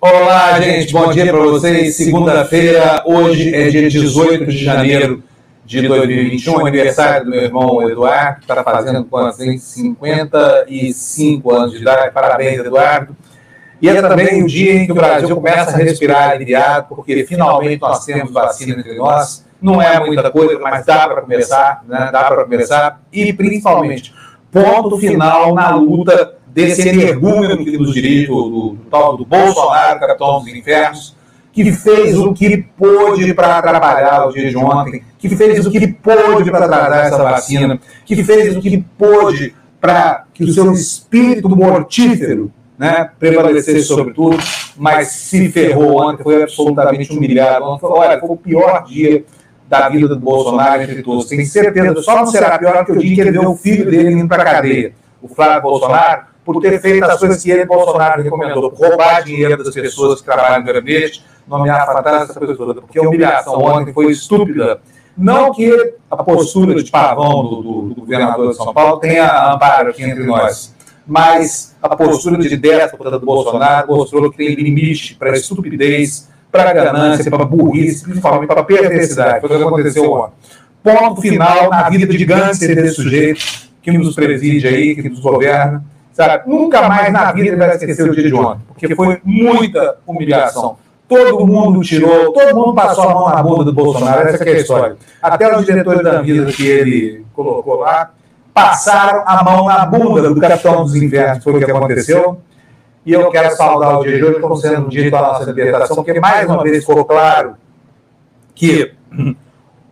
Olá, gente, bom dia para vocês. Segunda-feira, hoje é dia 18 de janeiro de 2021, aniversário do meu irmão Eduardo, que está fazendo quantos? 55 anos de idade. Parabéns, Eduardo. E é também o dia em que o Brasil começa a respirar aliviado, porque finalmente nós temos vacina entre nós. Não é muita coisa, mas dá para começar, né? dá para começar. E principalmente, ponto final na luta desse energúmeno que nos dirige, do, do, do Bolsonaro, capitão dos infernos, que fez o que pôde para atrapalhar o dia de ontem, que fez o que pôde para atrasar essa vacina, que fez o que pôde para que o seu espírito mortífero né, prevalecesse sobre tudo, mas se ferrou ontem, foi absolutamente humilhado. Ontem foi, olha, foi o pior dia da vida do Bolsonaro entre todos. Tenho certeza, só não será pior que o dia que ele vê o filho dele indo para a cadeia, o Flávio Bolsonaro, por ter feito coisas que ele, Bolsonaro, recomendou, roubar dinheiro das pessoas que trabalham no gabinete, nomear fantástica essa toda, porque a humilhação ontem foi estúpida. Não que a postura de pavão do, do, do governador de São Paulo tenha amparo aqui entre nós, mas a postura de déspota do Bolsonaro mostrou que tem limite para a estupidez, para a ganância, para a burrice, principalmente para a perversidade. Foi o que aconteceu ontem. Ponto final na vida de gangster desse sujeito que nos preside aí, que nos governa Sabe? Nunca mais na vida vai esquecer o dia de ontem, porque foi muita humilhação. Todo mundo tirou, todo mundo passou a mão na bunda do Bolsonaro, essa é a história. Até os diretores da vida que ele colocou lá passaram a mão na bunda do capitão dos invernos, foi o que aconteceu. E eu quero saudar o dia de hoje como sendo um dia da nossa libertação, porque mais uma vez ficou claro que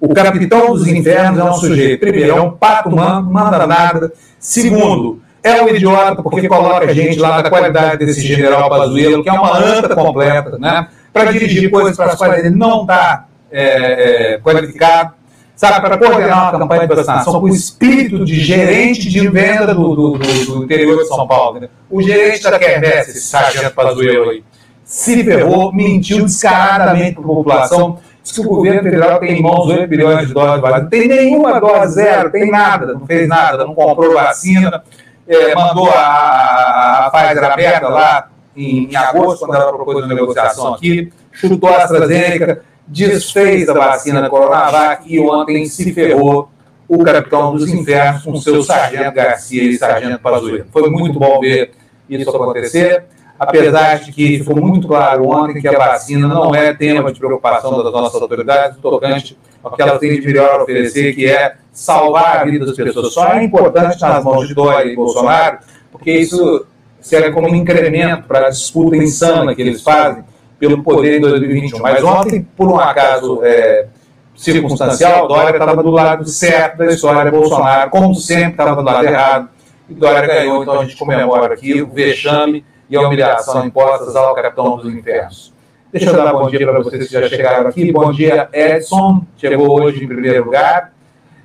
o capitão dos infernos é um sujeito, primeiro, é um pato humano, manda nada. Segundo, é um idiota porque coloca a gente lá na qualidade desse general Pazuello, que é uma anta completa, né? Para dirigir coisas para as quais ele não está é, é, qualificado, sabe? Para coordenar uma campanha de vacinação com o espírito de gerente de venda do, do, do, do interior de São Paulo. Né? O gerente da Quermesse, esse sargento Pazuello aí, se ferrou, mentiu descaradamente para a população, que o governo federal tem em mãos 8 bilhões de vacina. Não tem nenhuma dose, zero, tem nada, não fez nada, não comprou vacina é, mandou a, a Pfizer aberta lá em, em agosto, quando ela propôs uma negociação aqui, chutou a AstraZeneca, desfez a vacina Coronavac e ontem se ferrou o capitão dos infernos com seu sargento Garcia e sargento Pazuello. Foi muito bom ver isso acontecer apesar de que ficou muito claro ontem que a vacina não é tema de preocupação das nossas autoridades, tocante ao que elas têm de melhor oferecer, que é salvar a vida das pessoas. Só é importante nas mãos de Dória e Bolsonaro, porque isso serve como um incremento para a disputa insana que eles fazem pelo poder em 2021. Mas ontem, por um acaso é, circunstancial, Dória estava do lado certo da história, Bolsonaro, como sempre, estava do lado errado, e Dória ganhou, então a gente comemora aqui o vexame e a humilhação impostas ao capitão dos infernos. Deixa eu dar bom dia para vocês que já chegaram aqui. Bom dia, Edson. Chegou hoje em primeiro lugar.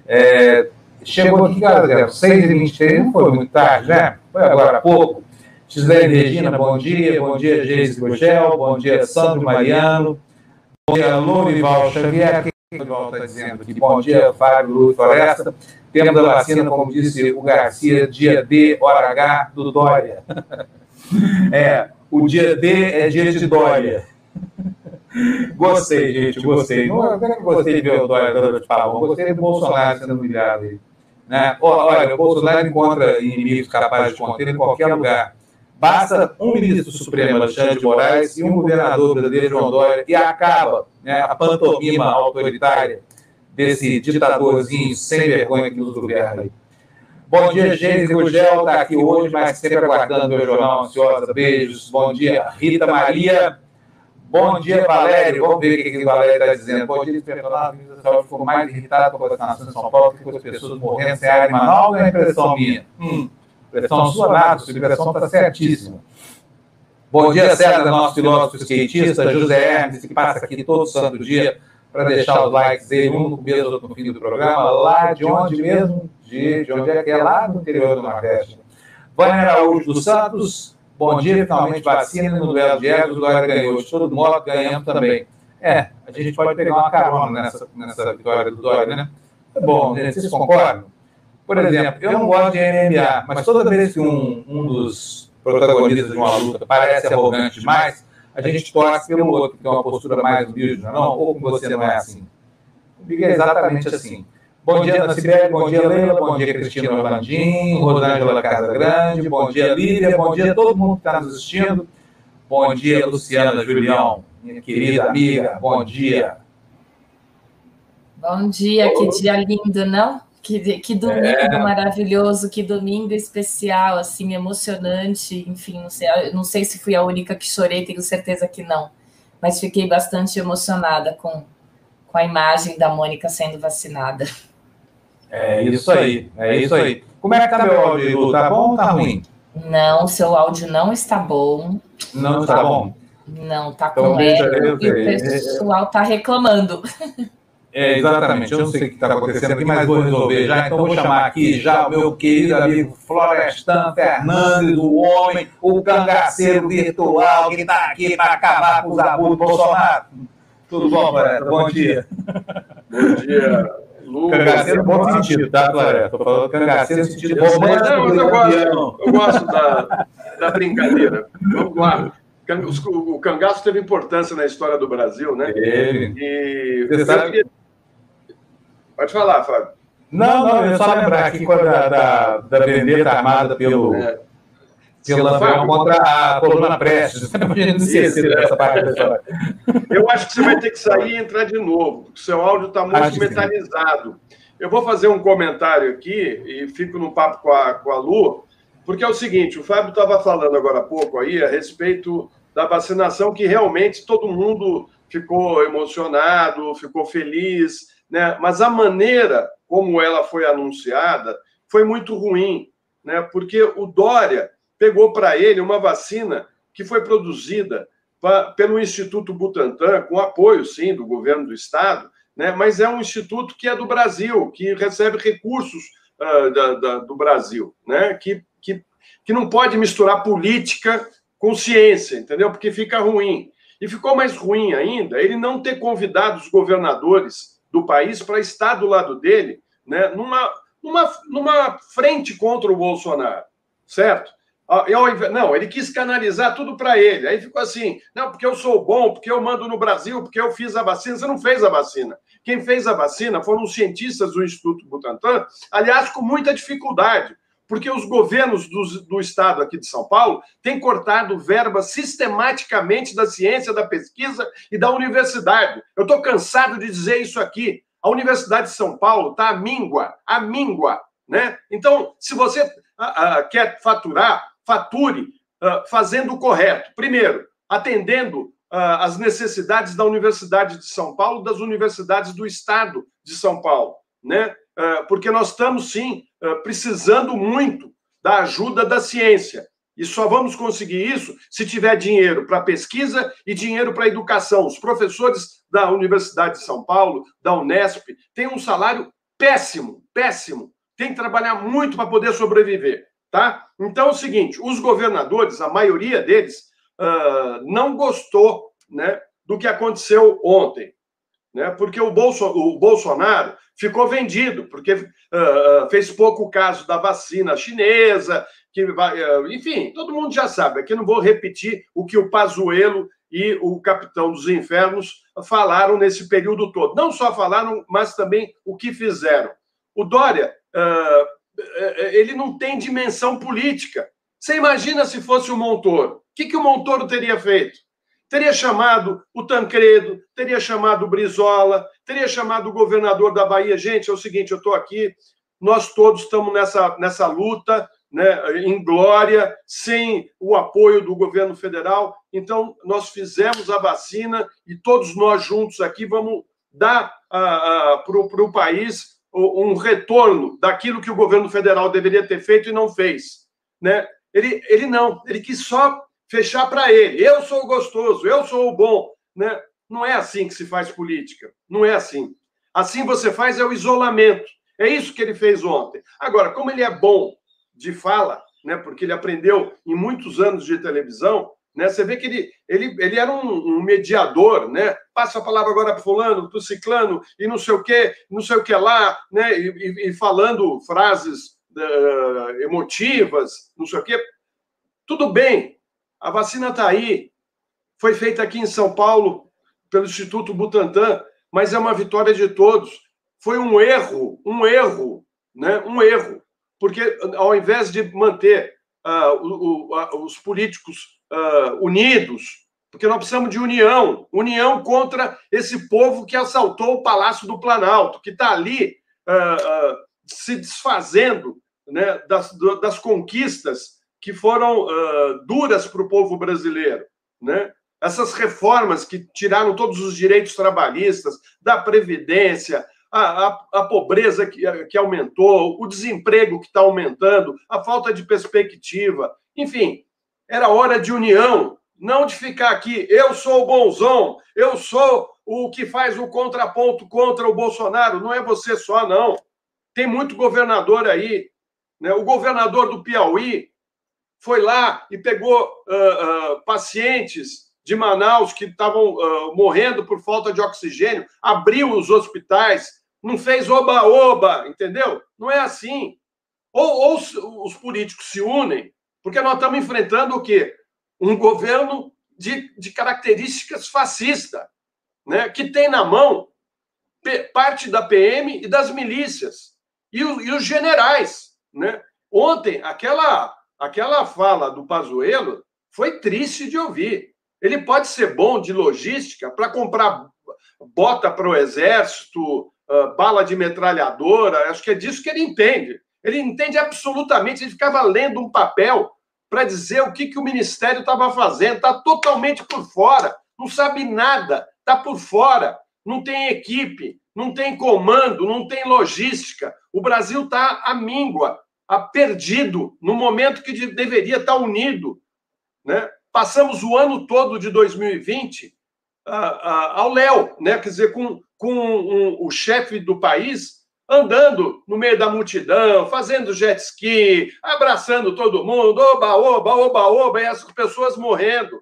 É, chegou aqui, galera, 6h23, não foi muito tarde, né? Foi agora há pouco. Gislaine Regina, bom dia. Bom dia, Geise Gugel. Bom dia, Sandro Mariano. Bom dia, Lourival Xavier. Lourival está dizendo aqui. Bom dia, Fábio Luz Floresta. Temos a vacina, como disse o Garcia, dia D, hora H, do Dória. É, o dia D é dia de Dória. Gostei, gente, gostei. Não, é que gostei de ver o Dória dando de pavão, gostei do Bolsonaro sendo humilhado aí. Né? Olha, o Bolsonaro encontra inimigos capazes de conter em qualquer lugar. Basta um ministro supremo, Alexandre de Moraes, e um governador brasileiro, João Dória, e acaba né, a pantomima autoritária desse ditadorzinho sem vergonha que nos governa aí. Bom dia, Gênesis Gugel está aqui hoje, mas sempre aguardando o meu jornal ansiosa. Beijos. Bom dia, Rita Maria. Bom dia, Valério. Vamos ver o que, que o Valério está dizendo. Bom dia, Fernando. A ficou mais irritado com a vacinação em São Paulo que com as pessoas morrendo sem ar em Manaus. É impressão minha. Hum, impressão sua nada, sua impressão está certíssima. Bom dia, César, nosso filósofo skatista, José Hermes, que passa aqui todo santo dia para deixar os likes dele, um no começo, outro no fim do programa, lá de onde mesmo? De, de onde é que é? Lá no interior do Nordeste. Vânia Araújo dos Santos, bom dia, finalmente vacina no duelo de egos, Dória ganhou. De todo modo, ganhamos também. É, a gente pode pegar uma carona nessa, nessa vitória do Dória, né? É bom, vocês concordam? Por exemplo, eu não gosto de MMA, mas toda vez que um, um dos protagonistas de uma luta parece arrogante demais, a gente torce pelo outro, que tem uma postura mais humilde, não, não? ou você não é assim? Comigo é exatamente assim. Bom dia, Nacibele, bom dia, Leila, bom dia, Cristina Orlandim, Rosângela Casa Grande, bom dia, Lívia, bom dia a todo mundo que está nos assistindo. Bom dia, Luciana Julião, minha querida amiga, bom dia. Bom dia, que dia lindo, não? Que, que domingo é. maravilhoso, que domingo especial, assim, emocionante. Enfim, não sei, não sei se fui a única que chorei, tenho certeza que não. Mas fiquei bastante emocionada com, com a imagem da Mônica sendo vacinada. É isso aí, é isso aí. Como é que tá meu áudio, Tá bom ou tá ruim? Não, seu áudio não está bom. Não está bom? Não, tá então, com eco e o pessoal tá reclamando. É, exatamente. Eu não sei o que está acontecendo aqui, mas vou resolver já. Então, vou chamar aqui já o meu querido amigo Florestan Fernandes, o homem, o cangaceiro virtual que está aqui para acabar com os abusos do Bolsonaro. Tudo bom, Floresta? Bom dia. Bom dia. Lucas. Cangaceiro bom sentido, tá, Floresta? Estou falando cangaceiro no sentido bom. Não, mas eu gosto, eu gosto da, da brincadeira. Vamos lá. O cangaço teve importância na história do Brasil, né? Teve. E Você sabe... Pode falar, Fábio. Não, não, eu só lembrar aqui quando da, da, da vendetta armada pelo, é. Pelo Lampião contra a coluna Prestes. Parte da história. Eu acho que você vai ter que sair e entrar de novo, porque seu áudio está muito acho metalizado. Eu vou fazer um comentário aqui e fico no papo com a, com a Lu, porque é o seguinte, o Fábio estava falando agora há pouco aí a respeito da vacinação, que realmente todo mundo ficou emocionado, ficou feliz, né? Mas a maneira como ela foi anunciada foi muito ruim, né? Porque o Dória pegou para ele uma vacina que foi produzida pra, pelo Instituto Butantan, com apoio, sim, do governo do estado, né? Mas é um instituto que é do Brasil, que recebe recursos uh, da, da, do Brasil, né? Que, que, que não pode misturar política com ciência, entendeu? Porque fica ruim. E ficou mais ruim ainda ele não ter convidado os governadores do país para estar do lado dele, né, numa, numa, numa frente contra o Bolsonaro, certo? Ah, não, ele quis canalizar tudo para ele. Aí ficou assim: não, porque eu sou bom, porque eu mando no Brasil, porque eu fiz a vacina. Você não fez a vacina. Quem fez a vacina foram os cientistas do Instituto Butantan, aliás, com muita dificuldade, porque os governos do, do estado aqui de São Paulo têm cortado verba sistematicamente da ciência, da pesquisa e da universidade. Eu estou cansado de dizer isso aqui. A Universidade de São Paulo está à míngua, à míngua. Né? Então, se você uh, uh, quer faturar, fature uh, fazendo o correto. Primeiro, atendendo as necessidades da Universidade de São Paulo, das universidades do Estado de São Paulo. Né? porque nós estamos, sim, precisando muito da ajuda da ciência. E só vamos conseguir isso se tiver dinheiro para pesquisa e dinheiro para educação. Os professores da Universidade de São Paulo, da Unesp, têm um salário péssimo, péssimo. Tem que trabalhar muito para poder sobreviver, tá? Então é o seguinte: os governadores, a maioria deles, uh, não gostou, né, do que aconteceu ontem né? porque o, Bolso, o Bolsonaro ficou vendido, porque uh, fez pouco caso da vacina chinesa, que vai, uh, enfim, todo mundo já sabe. Aqui não vou repetir o que o Pazuello e o Capitão dos Infernos falaram nesse período todo. Não só falaram, mas também o que fizeram. O Dória, uh, ele não tem dimensão política. Você imagina se fosse o Montoro? O que, que o Montoro teria feito? Teria chamado o Tancredo, teria chamado o Brizola, teria chamado o governador da Bahia. Gente, é o seguinte, eu estou aqui, nós todos estamos nessa, nessa luta, né, em glória, sem o apoio do governo federal. Então, nós fizemos a vacina e todos nós juntos aqui vamos dar para o país um retorno daquilo que o governo federal deveria ter feito e não fez. Né? Ele, ele não, ele quis só fechar para ele. Eu sou o gostoso, eu sou o bom. Né? Não é assim que se faz política. Não é assim. Assim você faz é o isolamento. É isso que ele fez ontem. Agora, como ele é bom de fala, né, porque ele aprendeu em muitos anos de televisão, né, você vê que ele, ele, ele era um, um mediador, né? Passa a palavra agora para fulano, para o ciclano, e não sei o que, não sei o que lá, né? E, e, e falando frases uh, emotivas, não sei o que. Tudo bem, a vacina está aí. foi feita aqui em São Paulo pelo Instituto Butantan, mas é uma vitória de todos. Foi um erro, um erro, né? um erro, porque ao invés de manter uh, o, o, os políticos uh, unidos, porque nós precisamos de união união contra esse povo que assaltou o Palácio do Planalto, que está ali uh, se desfazendo né, das, das conquistas que foram duras para o povo brasileiro. Né? essas reformas que tiraram todos os direitos trabalhistas, da Previdência, a, a, a pobreza que, que aumentou, o desemprego que está aumentando, a falta de perspectiva. Enfim, era hora de união, não de ficar aqui, eu sou o bonzão, eu sou o que faz o contraponto contra o Bolsonaro. Não é você só, não. Tem muito governador aí. Né? O governador do Piauí foi lá e pegou uh, uh, pacientes de Manaus que estavam uh, morrendo por falta de oxigênio, abriu os hospitais, não fez oba-oba, entendeu? Não é assim. Ou, ou os políticos se unem, porque nós estamos enfrentando o quê? Um governo de, de características fascistas, né? que tem na mão parte da PM e das milícias, e, o, e os generais. Né? Ontem, aquela, aquela fala do Pazuello foi triste de ouvir. Ele pode ser bom de logística para comprar bota para o exército, bala de metralhadora, acho que é disso que ele entende. Ele entende absolutamente, ele ficava lendo um papel para dizer o que, que o ministério estava fazendo, está totalmente por fora, não sabe nada, está por fora, não tem equipe, não tem comando, não tem logística. O Brasil está à míngua, a perdido, no momento que deveria estar tá unido. Né? passamos o ano todo de 2020 uh, uh, ao léu, né? quer dizer, com, com um, o chefe do país andando no meio da multidão, fazendo jet ski, abraçando todo mundo, oba, oba, oba, oba, e as pessoas morrendo.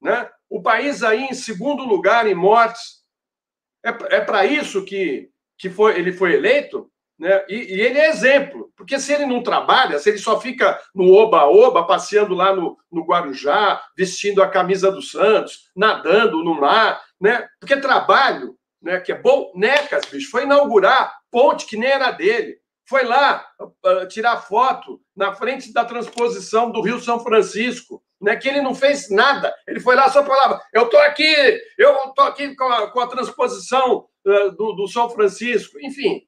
Né? O país aí em segundo lugar em mortes. É, é para isso que, que foi, ele foi eleito? Né? E, e, ele é exemplo, porque se ele não trabalha, se ele só fica no oba-oba, passeando lá no, no Guarujá, vestindo a camisa do Santos, nadando no mar, né? porque trabalho, né, que é bom, Necas, bicho, foi inaugurar ponte que nem era dele, foi lá uh, tirar foto na frente da transposição do Rio São Francisco, né, que ele não fez nada, ele foi lá só falava, eu estou aqui, eu estou aqui com a, com a transposição uh, do, do São Francisco, enfim,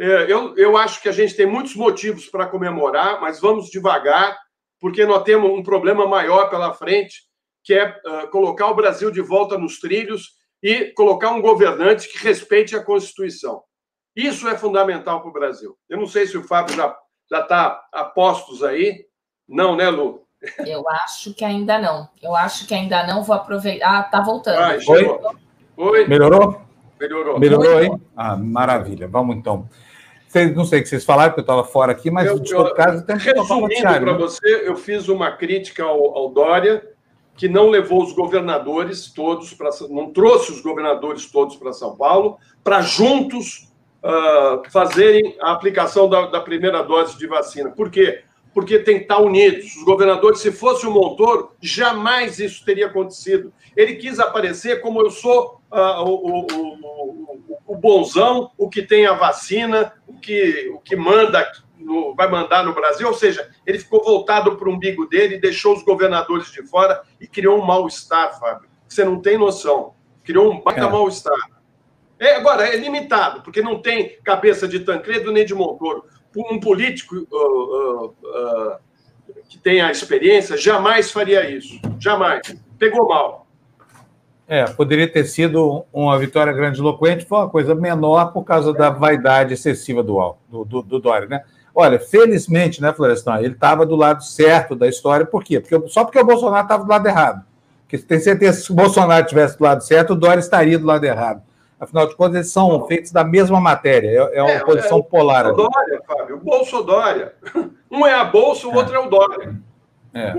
é, eu, eu acho que a gente tem muitos motivos para comemorar, mas vamos devagar, porque nós temos um problema maior pela frente, que é uh, colocar o Brasil de volta nos trilhos e colocar um governante que respeite a Constituição. Isso é fundamental para o Brasil. Eu não sei se o Fábio já já está a postos aí. Não, né, Lu? Eu acho que ainda não. Eu acho que ainda não. Vou aproveitar. Ah, tá voltando. Ah, Oi? Oi? Melhorou? Melhorou. Melhorou aí? Ah, maravilha. Vamos então. Vocês, não sei o que vocês falaram, porque eu estava fora aqui, mas eu, de todo caso, tem Resumindo para né? você, eu fiz uma crítica ao, ao Dória, que não levou os governadores todos para não trouxe os governadores todos para São Paulo, para juntos uh, fazerem a aplicação da, da, primeira dose de vacina. Por quê? Porque tem que estar unidos. Os governadores, se fosse o Montoro, jamais isso teria acontecido. Ele quis aparecer como eu sou uh, o, o, o, o, bonzão, o que tem a vacina, o que, o que manda no, vai mandar no Brasil, ou seja, ele ficou voltado para o umbigo dele, deixou os governadores de fora e criou um mal-estar, Fábio. Você não tem noção. Criou um baita mal-estar. É, agora, é limitado, porque não tem cabeça de Tancredo nem de Montoro. Um político uh, uh, uh, que tem a experiência jamais faria isso. Jamais. Pegou mal. É, poderia ter sido uma vitória grandiloquente, foi uma coisa menor por causa da vaidade excessiva do, do, do, do Dória, né? Olha, felizmente, né, Florestan, ele estava do lado certo da história, por quê? Porque, só porque o Bolsonaro estava do lado errado. Porque tem certeza que se o Bolsonaro estivesse do lado certo, o Dória estaria do lado errado. Afinal de contas, eles são feitos da mesma matéria, é, é uma é, posição é, polar. O Dória, Fábio, o Bolso Dória. Um é a Bolsa, o outro é o Dória. É.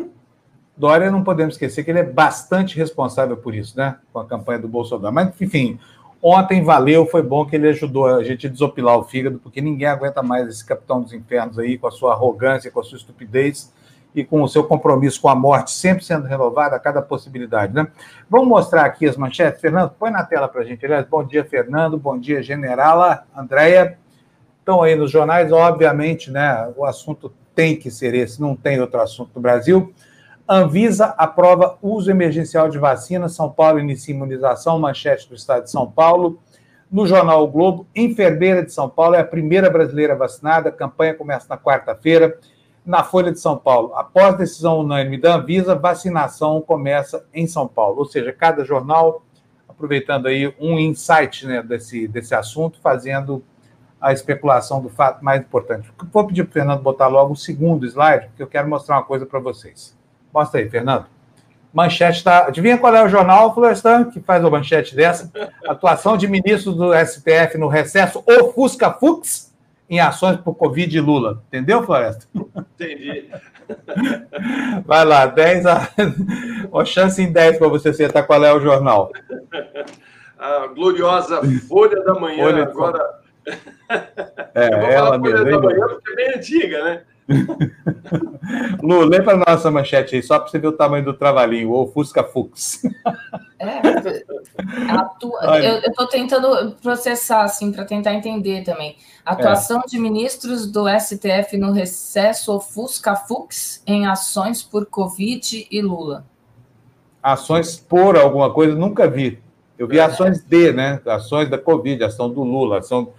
Dória, não podemos esquecer que ele é bastante responsável por isso, né? Com a campanha do Bolsonaro. Mas, enfim, ontem valeu, foi bom que ele ajudou a gente a desopilar o fígado, porque ninguém aguenta mais esse capitão dos infernos aí, com a sua arrogância, com a sua estupidez. E com o seu compromisso com a morte sempre sendo renovado a cada possibilidade, né? Vamos mostrar aqui as manchetes. Fernando, põe na tela para a gente. Aliás, bom dia, Fernando. Bom dia, Generala. Andréia. Estão aí nos jornais, obviamente, né? O assunto tem que ser esse, não tem outro assunto no Brasil. Anvisa aprova uso emergencial de vacina. São Paulo inicia imunização, manchete do estado de São Paulo. No jornal o Globo, enfermeira de São Paulo é a primeira brasileira vacinada. A campanha começa na quarta-feira na Folha de São Paulo. Após decisão unânime da Anvisa, vacinação começa em São Paulo. Ou seja, cada jornal aproveitando aí um insight né, desse, desse assunto, fazendo a especulação do fato mais importante. Vou pedir para o Fernando botar logo o segundo slide, porque eu quero mostrar uma coisa para vocês. Mostra aí, Fernando. Manchete está. Adivinha qual é o jornal, Florestan, que faz a manchete dessa? Atuação de ministro do STF no recesso ofusca Fux em ações por Covid e Lula. Entendeu, Floresta? Entendi. Vai lá, 10 a... Uma chance em 10 para você acertar qual é o jornal. A gloriosa Folha da Manhã, Folha agora. É, ela mesmo. Folha da Manhã porque é bem antiga, né? Lu, lê para nossa manchete aí, só para você ver o tamanho do trabalhinho, o Fusca Fux. É, atua... eu estou tentando processar, assim, para tentar entender também. Atuação é. de ministros do STF no recesso Fusca Fux em ações por Covid e Lula. Ações por alguma coisa, nunca vi. Eu vi é. ações de, né? Ações da Covid, ação do Lula, ação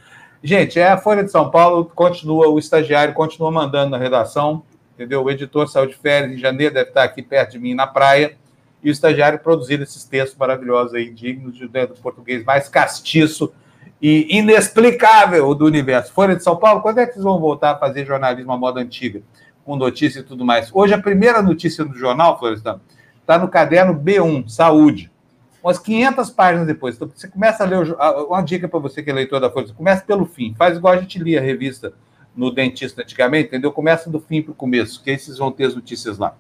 Gente, é a Folha de São Paulo, continua, o estagiário continua mandando na redação, entendeu? O editor saiu de férias em janeiro, deve estar aqui perto de mim na praia, e o estagiário produzindo esses textos maravilhosos aí, dignos de, né, do português mais castiço e inexplicável do universo. Folha de São Paulo, quando é que vocês vão voltar a fazer jornalismo à moda antiga? Com notícia e tudo mais. Hoje, a primeira notícia do jornal, Florestan, está no caderno B1, Saúde umas 500 páginas depois. Então, você começa a ler, uma dica para você que é leitor da Folha, começa pelo fim, faz igual a gente lia a revista no dentista antigamente, entendeu? Começa do fim para o começo, que aí vocês vão ter as notícias lá.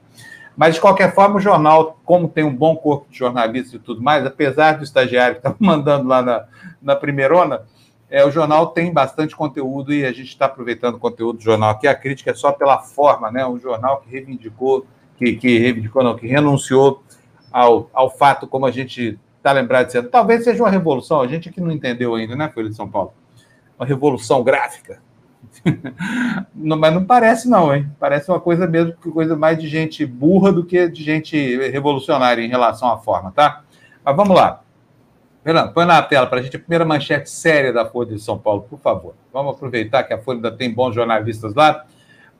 Mas, de qualquer forma, o jornal, como tem um bom corpo de jornalistas e tudo mais, apesar do estagiário que estava mandando lá na, na primeirona, é, o jornal tem bastante conteúdo e a gente está aproveitando o conteúdo do jornal aqui. A crítica é só pela forma, né? Um jornal que reivindicou, que, que reivindicou, não, que renunciou ao, ao fato, como a gente está lembrado dizendo, talvez seja uma revolução, a gente aqui não entendeu ainda, né, Folha de São Paulo? Uma revolução gráfica. não, mas não parece, não, hein? Parece uma coisa mesmo, coisa mais de gente burra do que de gente revolucionária em relação à forma, tá? Mas vamos lá. Fernando, põe na tela para a gente a primeira manchete séria da Folha de São Paulo, por favor. Vamos aproveitar que a Folha ainda tem bons jornalistas lá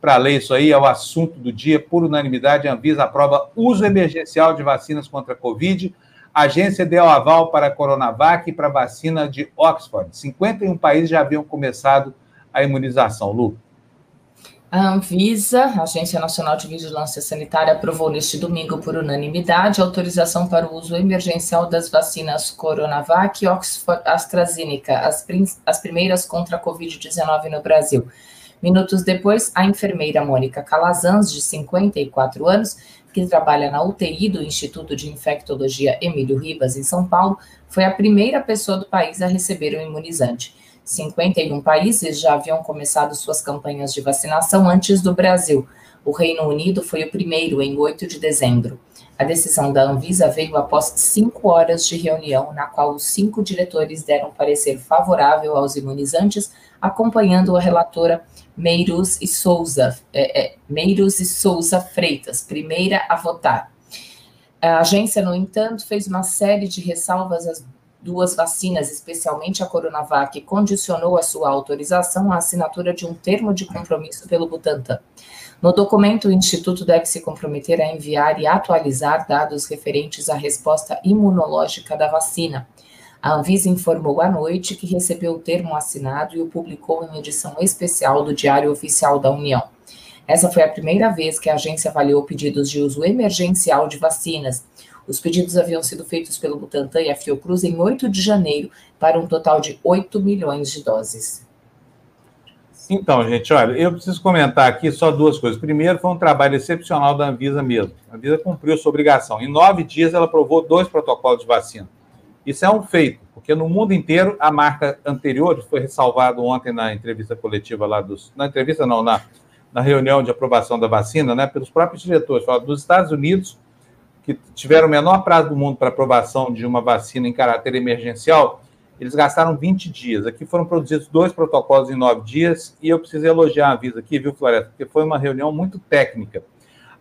para ler isso aí, é o assunto do dia, por unanimidade, a Anvisa aprova uso emergencial de vacinas contra a Covid. A agência deu aval para a Coronavac e para a vacina de Oxford. 51 países já haviam começado a imunização. Lu. A Anvisa, Agência Nacional de Vigilância Sanitária, aprovou neste domingo, por unanimidade, autorização para o uso emergencial das vacinas Coronavac e Oxford AstraZeneca, as, as primeiras contra a Covid-19 no Brasil. Minutos depois, a enfermeira Mônica Calazans, de 54 anos, que trabalha na UTI do Instituto de Infectologia Emílio Ribas, em São Paulo, foi a primeira pessoa do país a receber o imunizante. 51 países já haviam começado suas campanhas de vacinação antes do Brasil. O Reino Unido foi o primeiro, em 8 de dezembro. A decisão da Anvisa veio após cinco horas de reunião, na qual os cinco diretores deram parecer favorável aos imunizantes, acompanhando a relatora Meiros e Souza, é, é, Meiros e Souza Freitas, primeira a votar. A agência, no entanto, fez uma série de ressalvas às duas vacinas, especialmente a Coronavac, e condicionou a sua autorização à assinatura de um termo de compromisso pelo Butantan. No documento, o Instituto deve se comprometer a enviar e atualizar dados referentes à resposta imunológica da vacina, a Anvisa informou à noite que recebeu o termo assinado e o publicou em edição especial do Diário Oficial da União. Essa foi a primeira vez que a agência avaliou pedidos de uso emergencial de vacinas. Os pedidos haviam sido feitos pelo Butantan e a Fiocruz em 8 de janeiro, para um total de 8 milhões de doses. Então, gente, olha, eu preciso comentar aqui só duas coisas. Primeiro, foi um trabalho excepcional da Anvisa mesmo. A Anvisa cumpriu sua obrigação. Em nove dias, ela aprovou dois protocolos de vacina. Isso é um feito, porque no mundo inteiro a marca anterior foi ressalvado ontem na entrevista coletiva lá dos. Na entrevista, não, na na reunião de aprovação da vacina, né, pelos próprios diretores, fala dos Estados Unidos, que tiveram o menor prazo do mundo para aprovação de uma vacina em caráter emergencial, eles gastaram 20 dias. Aqui foram produzidos dois protocolos em nove dias, e eu preciso elogiar a Visa aqui, viu, Floresta? Porque foi uma reunião muito técnica.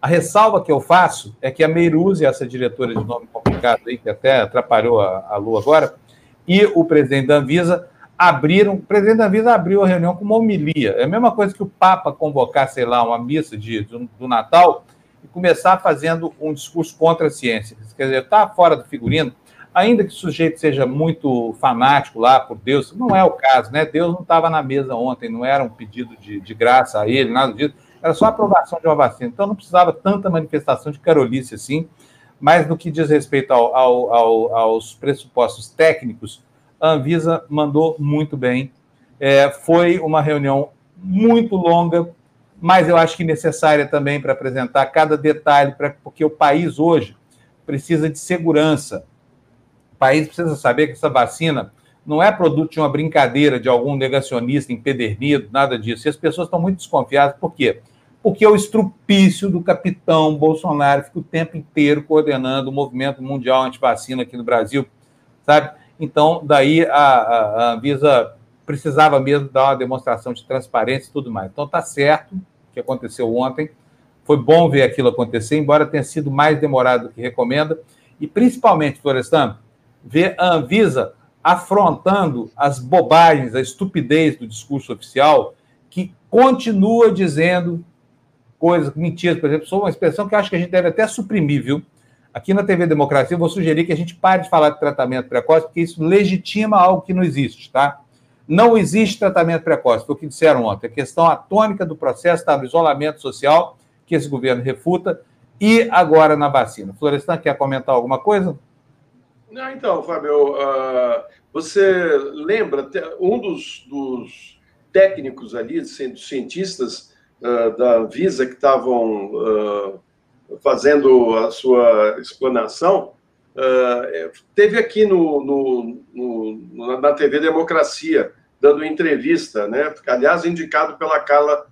A ressalva que eu faço é que a Meiruzzi, essa diretora de nome complicado aí, que até atrapalhou a, a Lu agora, e o presidente da Anvisa abriram, o presidente da Anvisa abriu a reunião com uma homilia. É a mesma coisa que o Papa convocar, sei lá, uma missa de, do, do Natal e começar fazendo um discurso contra a ciência. Quer dizer, está fora do figurino, ainda que o sujeito seja muito fanático lá por Deus, não é o caso, né? Deus não estava na mesa ontem, não era um pedido de, de graça a ele, nada disso, era só a aprovação de uma vacina. Então não precisava tanta manifestação de carolice assim, mas no que diz respeito ao, ao, ao, aos pressupostos técnicos, a Anvisa mandou muito bem. É, foi uma reunião muito longa, mas eu acho que necessária também para apresentar cada detalhe, pra, porque o país hoje precisa de segurança país precisa saber que essa vacina não é produto de uma brincadeira de algum negacionista empedernido, nada disso. E as pessoas estão muito desconfiadas. Por quê? Porque o estrupício do capitão Bolsonaro fica o tempo inteiro coordenando o movimento mundial anti-vacina aqui no Brasil, sabe? Então, daí a, a, a Anvisa precisava mesmo dar uma demonstração de transparência e tudo mais. Então, está certo o que aconteceu ontem. Foi bom ver aquilo acontecer, embora tenha sido mais demorado do que recomenda. E, principalmente, Florestan, ver a Anvisa afrontando as bobagens, a estupidez do discurso oficial, que continua dizendo coisas, mentiras, por exemplo, sou uma expressão que acho que a gente deve até suprimir, viu? Aqui na TV Democracia, eu vou sugerir que a gente pare de falar de tratamento precoce, porque isso legitima algo que não existe, tá? Não existe tratamento precoce, foi o que disseram ontem. A questão atômica do processo está no isolamento social, que esse governo refuta, e agora na vacina. Florestan, quer comentar alguma coisa? Não, então, Fábio, uh, você lembra, um dos, dos técnicos ali, cientistas uh, da Visa que estavam uh, fazendo a sua explanação, teve aqui no, no, no, na TV Democracia, dando entrevista, né? aliás, indicado pela Carla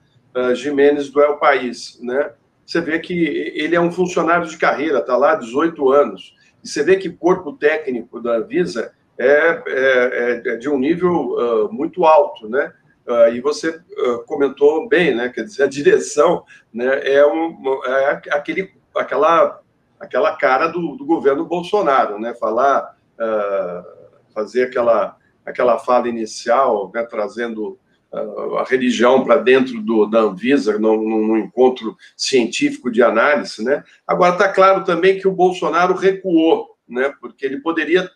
Jimenez do El País. Né? Você vê que ele é um funcionário de carreira, está lá há 18 anos e você vê que o corpo técnico da Visa é, é, é, é de um nível uh, muito alto, né? Uh, e você uh, comentou bem, né? Quer dizer, a direção né, é, um, é aquele, aquela, aquela cara do, do governo Bolsonaro, né? Falar, fazer aquela, aquela fala inicial, né, trazendo a religião para dentro do, da Anvisa, num, num, encontro científico de análise. Né? Agora, está claro também que o Bolsonaro recuou, né? porque ele poderia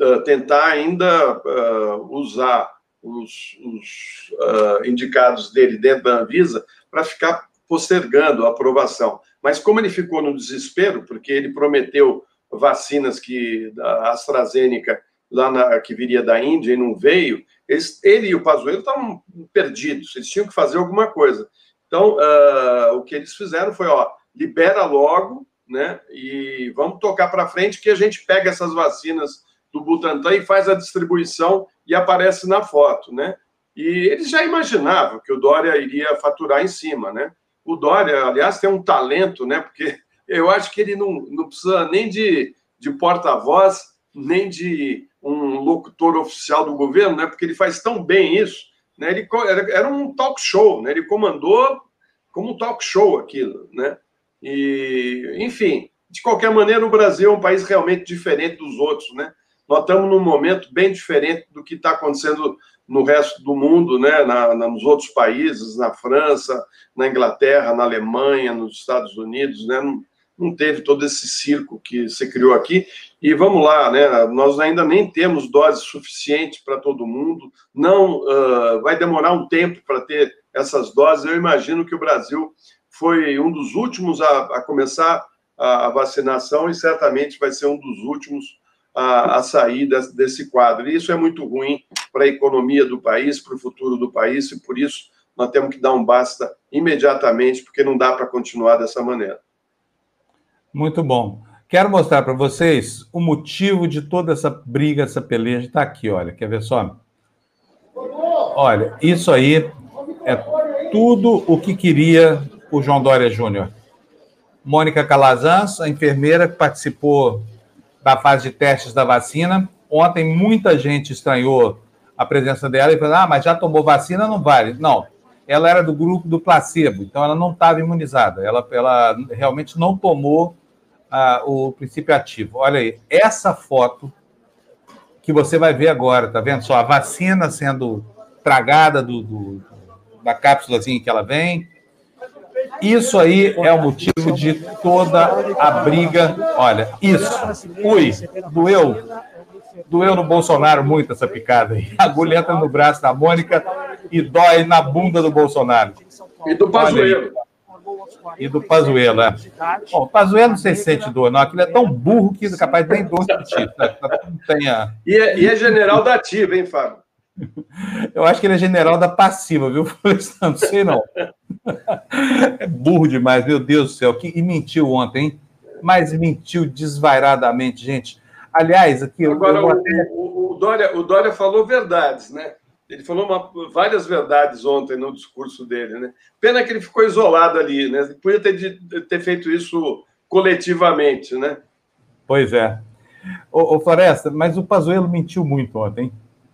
uh, tentar ainda uh, usar os, os uh, indicados dele dentro da Anvisa para ficar postergando a aprovação. Mas como ele ficou no desespero, porque ele prometeu vacinas que a AstraZeneca lá na, que viria da Índia e não veio, eles, ele e o Pazuello estavam perdidos, eles tinham que fazer alguma coisa. Então, uh, o que eles fizeram foi, ó, libera logo, né, e vamos tocar para frente que a gente pega essas vacinas do Butantan e faz a distribuição e aparece na foto, né? E eles já imaginavam que o Dória iria faturar em cima, né? O Dória, aliás, tem um talento, né? Porque eu acho que ele não, não precisa nem de, de porta-voz, nem de um locutor oficial do governo, né? Porque ele faz tão bem isso, né? Ele era, um talk show, né? Ele comandou como um talk show aquilo, né? E, enfim, de qualquer maneira, o Brasil é um país realmente diferente dos outros, né? Nós estamos num momento bem diferente do que está acontecendo no resto do mundo, né? Na, na, nos outros países, na França, na Inglaterra, na Alemanha, nos Estados Unidos, né? Não, não teve todo esse circo que se criou aqui. E vamos lá, né? Nós ainda nem temos dose suficiente para todo mundo. Não uh, vai demorar um tempo para ter essas doses. Eu imagino que o Brasil foi um dos últimos a, a começar a, a, vacinação e certamente vai ser um dos últimos a, a sair desse, desse quadro. E isso é muito ruim para a economia do país, para o futuro do país, e por isso nós temos que dar um basta imediatamente, porque não dá para continuar dessa maneira. Muito bom. Quero mostrar para vocês o motivo de toda essa briga, essa peleja. Está aqui, olha. Quer ver só? Olha, isso aí é tudo o que queria o João Dória Júnior. Mônica Calazans, a enfermeira que participou da fase de testes da vacina. Ontem muita gente estranhou a presença dela e falou: ah, mas já tomou vacina, não vale. Não, ela era do grupo do placebo, então ela não estava imunizada. Ela, ela realmente não tomou ah, o princípio ativo. Olha aí, essa foto que você vai ver agora, tá vendo? Só a vacina sendo tragada do, do da cápsulazinha que ela vem. Isso aí é o motivo de toda a briga. Olha, isso. Ui, doeu. Doeu no Bolsonaro muito essa picada aí. Agulheta no braço da Mônica e dói na bunda do Bolsonaro. E do Pazuello. E do Pazuello, é. Bom, o Pazuello não se sente dor, não. Aquilo é tão burro que é capaz de nem dor sentir. Né? Não tenha... e, é, e é general da ativa, hein, Fábio? Eu acho que ele é general da passiva, viu? Não sei não. É burro demais, meu Deus do céu. E mentiu ontem, hein? Mas mentiu desvairadamente, gente. Aliás, aqui. Agora, eu... o, o, Dória, o Dória falou verdades, né? Ele falou uma, várias verdades ontem no discurso dele, né? Pena que ele ficou isolado ali, né? Ele podia ter, ter feito isso coletivamente, né? Pois é. Ô, ô Floresta, mas o Pazuello mentiu muito ontem.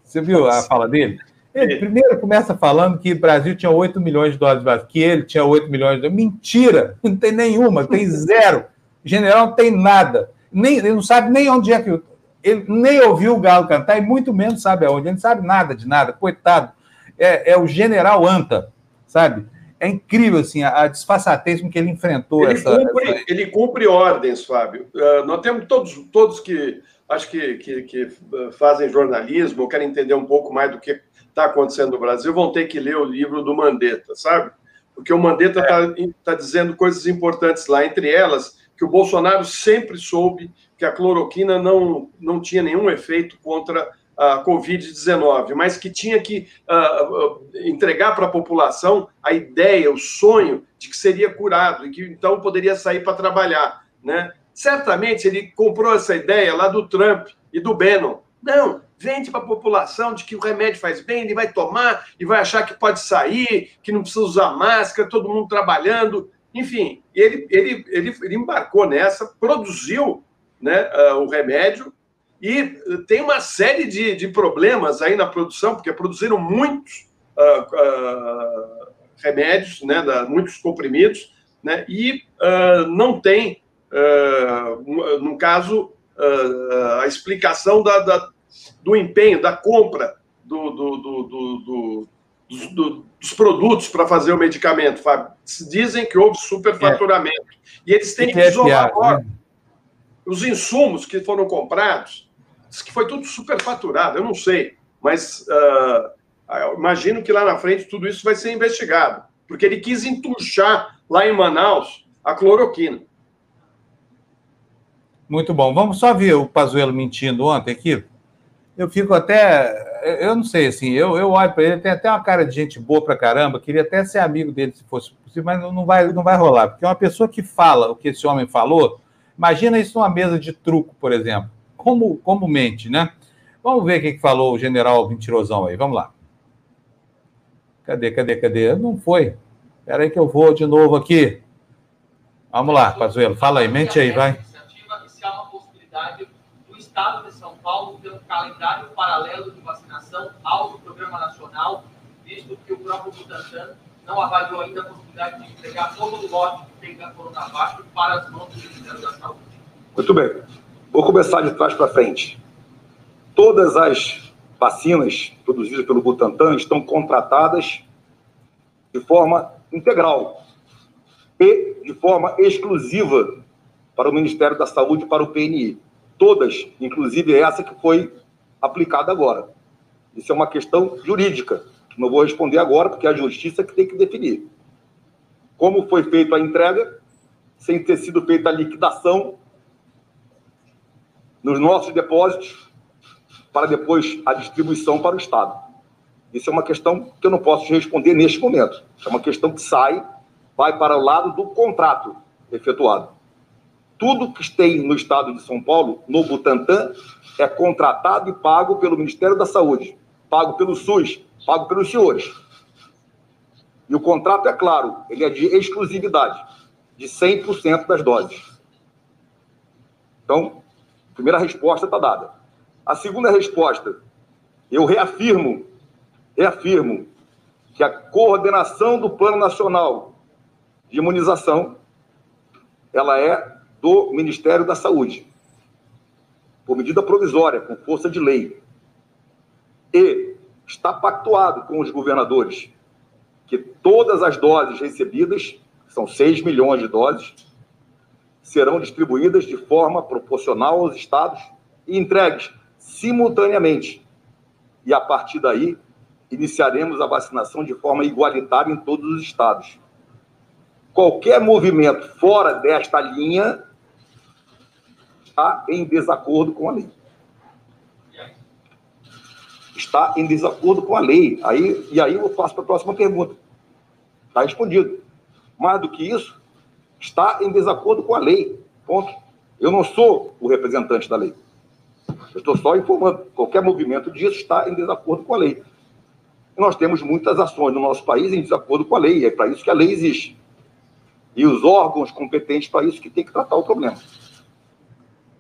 Você viu a fala dele? Ele primeiro começa falando que o Brasil tinha 8 milhões de dólares de vacina, que ele tinha 8 milhões de dólares. Mentira! Não tem nenhuma, tem zero. O general não tem nada. Nem, ele não sabe nem onde é que. Ele nem ouviu o Galo cantar e muito menos sabe aonde. Ele não sabe nada de nada, coitado. É, é o general Anta, sabe? É incrível assim, a, a disfarçatez com que ele enfrentou ele essa, cumpre, essa... Ele cumpre ordens, Fábio. Uh, nós temos todos, todos que acho que, que, que, fazem jornalismo ou querem entender um pouco mais do que está acontecendo no Brasil, vão ter que ler o livro do Mandetta, sabe? Porque o Mandetta está é. tá dizendo coisas importantes lá, entre elas que o Bolsonaro sempre soube que a cloroquina não, não tinha nenhum efeito contra a Covid-19, mas que tinha que uh, uh, entregar para a população a ideia, o sonho de que seria curado e que então poderia sair para trabalhar. Né? Certamente ele comprou essa ideia lá do Trump e do Bannon. Não, vende para a população de que o remédio faz bem, ele vai tomar e vai achar que pode sair, que não precisa usar máscara, todo mundo trabalhando. Enfim, ele, ele, ele, ele embarcou nessa, produziu né, uh, o remédio e tem uma série de, de problemas aí na produção, porque produziram muitos uh, uh, remédios, né, da, muitos comprimidos, né, e não tem uh, no caso, uh, a explicação da, da, do empenho, da compra do, do, do, do dos produtos para fazer o medicamento, Fábio. Dizem que houve superfaturamento. É. E eles têm que isolar agora. Né? Os insumos que foram comprados, diz que foi tudo superfaturado, eu não sei. Mas uh, imagino que lá na frente tudo isso vai ser investigado. Porque ele quis entuchar lá em Manaus a cloroquina. Muito bom. Vamos só ver o Pazuello mentindo ontem aqui. Eu fico até. Eu não sei, assim, eu, eu olho para ele, tem até uma cara de gente boa para caramba, queria até ser amigo dele se fosse possível, mas não vai, não vai rolar, porque uma pessoa que fala o que esse homem falou, imagina isso numa mesa de truco, por exemplo. Como, como mente, né? Vamos ver o que falou o general mentirosão aí, vamos lá. Cadê, cadê, cadê? Não foi. Espera aí que eu vou de novo aqui. Vamos lá, Pazuello, fala aí, mente aí, vai Estado de São Paulo ter um calendário paralelo de vacinação ao Programa Nacional, visto que o próprio Butantan não avaliou ainda a possibilidade de entregar todo o lote que tem da Coronavac para as mãos do Ministério da Saúde. Muito bem. Vou começar de trás para frente. Todas as vacinas produzidas pelo Butantan estão contratadas de forma integral e de forma exclusiva para o Ministério da Saúde e para o PNI. Todas, inclusive essa que foi aplicada agora. Isso é uma questão jurídica, que não vou responder agora, porque é a justiça que tem que definir. Como foi feita a entrega, sem ter sido feita a liquidação nos nossos depósitos, para depois a distribuição para o Estado. Isso é uma questão que eu não posso responder neste momento. É uma questão que sai, vai para o lado do contrato efetuado tudo que tem no estado de São Paulo, no Butantan, é contratado e pago pelo Ministério da Saúde, pago pelo SUS, pago pelos senhores. E o contrato é claro, ele é de exclusividade, de 100% das doses. Então, a primeira resposta está dada. A segunda resposta, eu reafirmo, reafirmo que a coordenação do Plano Nacional de Imunização, ela é do Ministério da Saúde, por medida provisória, com força de lei. E está pactuado com os governadores que todas as doses recebidas, são 6 milhões de doses, serão distribuídas de forma proporcional aos estados e entregues simultaneamente. E a partir daí, iniciaremos a vacinação de forma igualitária em todos os estados. Qualquer movimento fora desta linha está em desacordo com a lei. Está em desacordo com a lei. Aí, e aí eu passo para a próxima pergunta. Está respondido. Mais do que isso, está em desacordo com a lei. Ponto. Eu não sou o representante da lei. Eu estou só informando. Qualquer movimento disso está em desacordo com a lei. E nós temos muitas ações no nosso país em desacordo com a lei. É para isso que a lei existe. E os órgãos competentes para isso que tem que tratar o problema.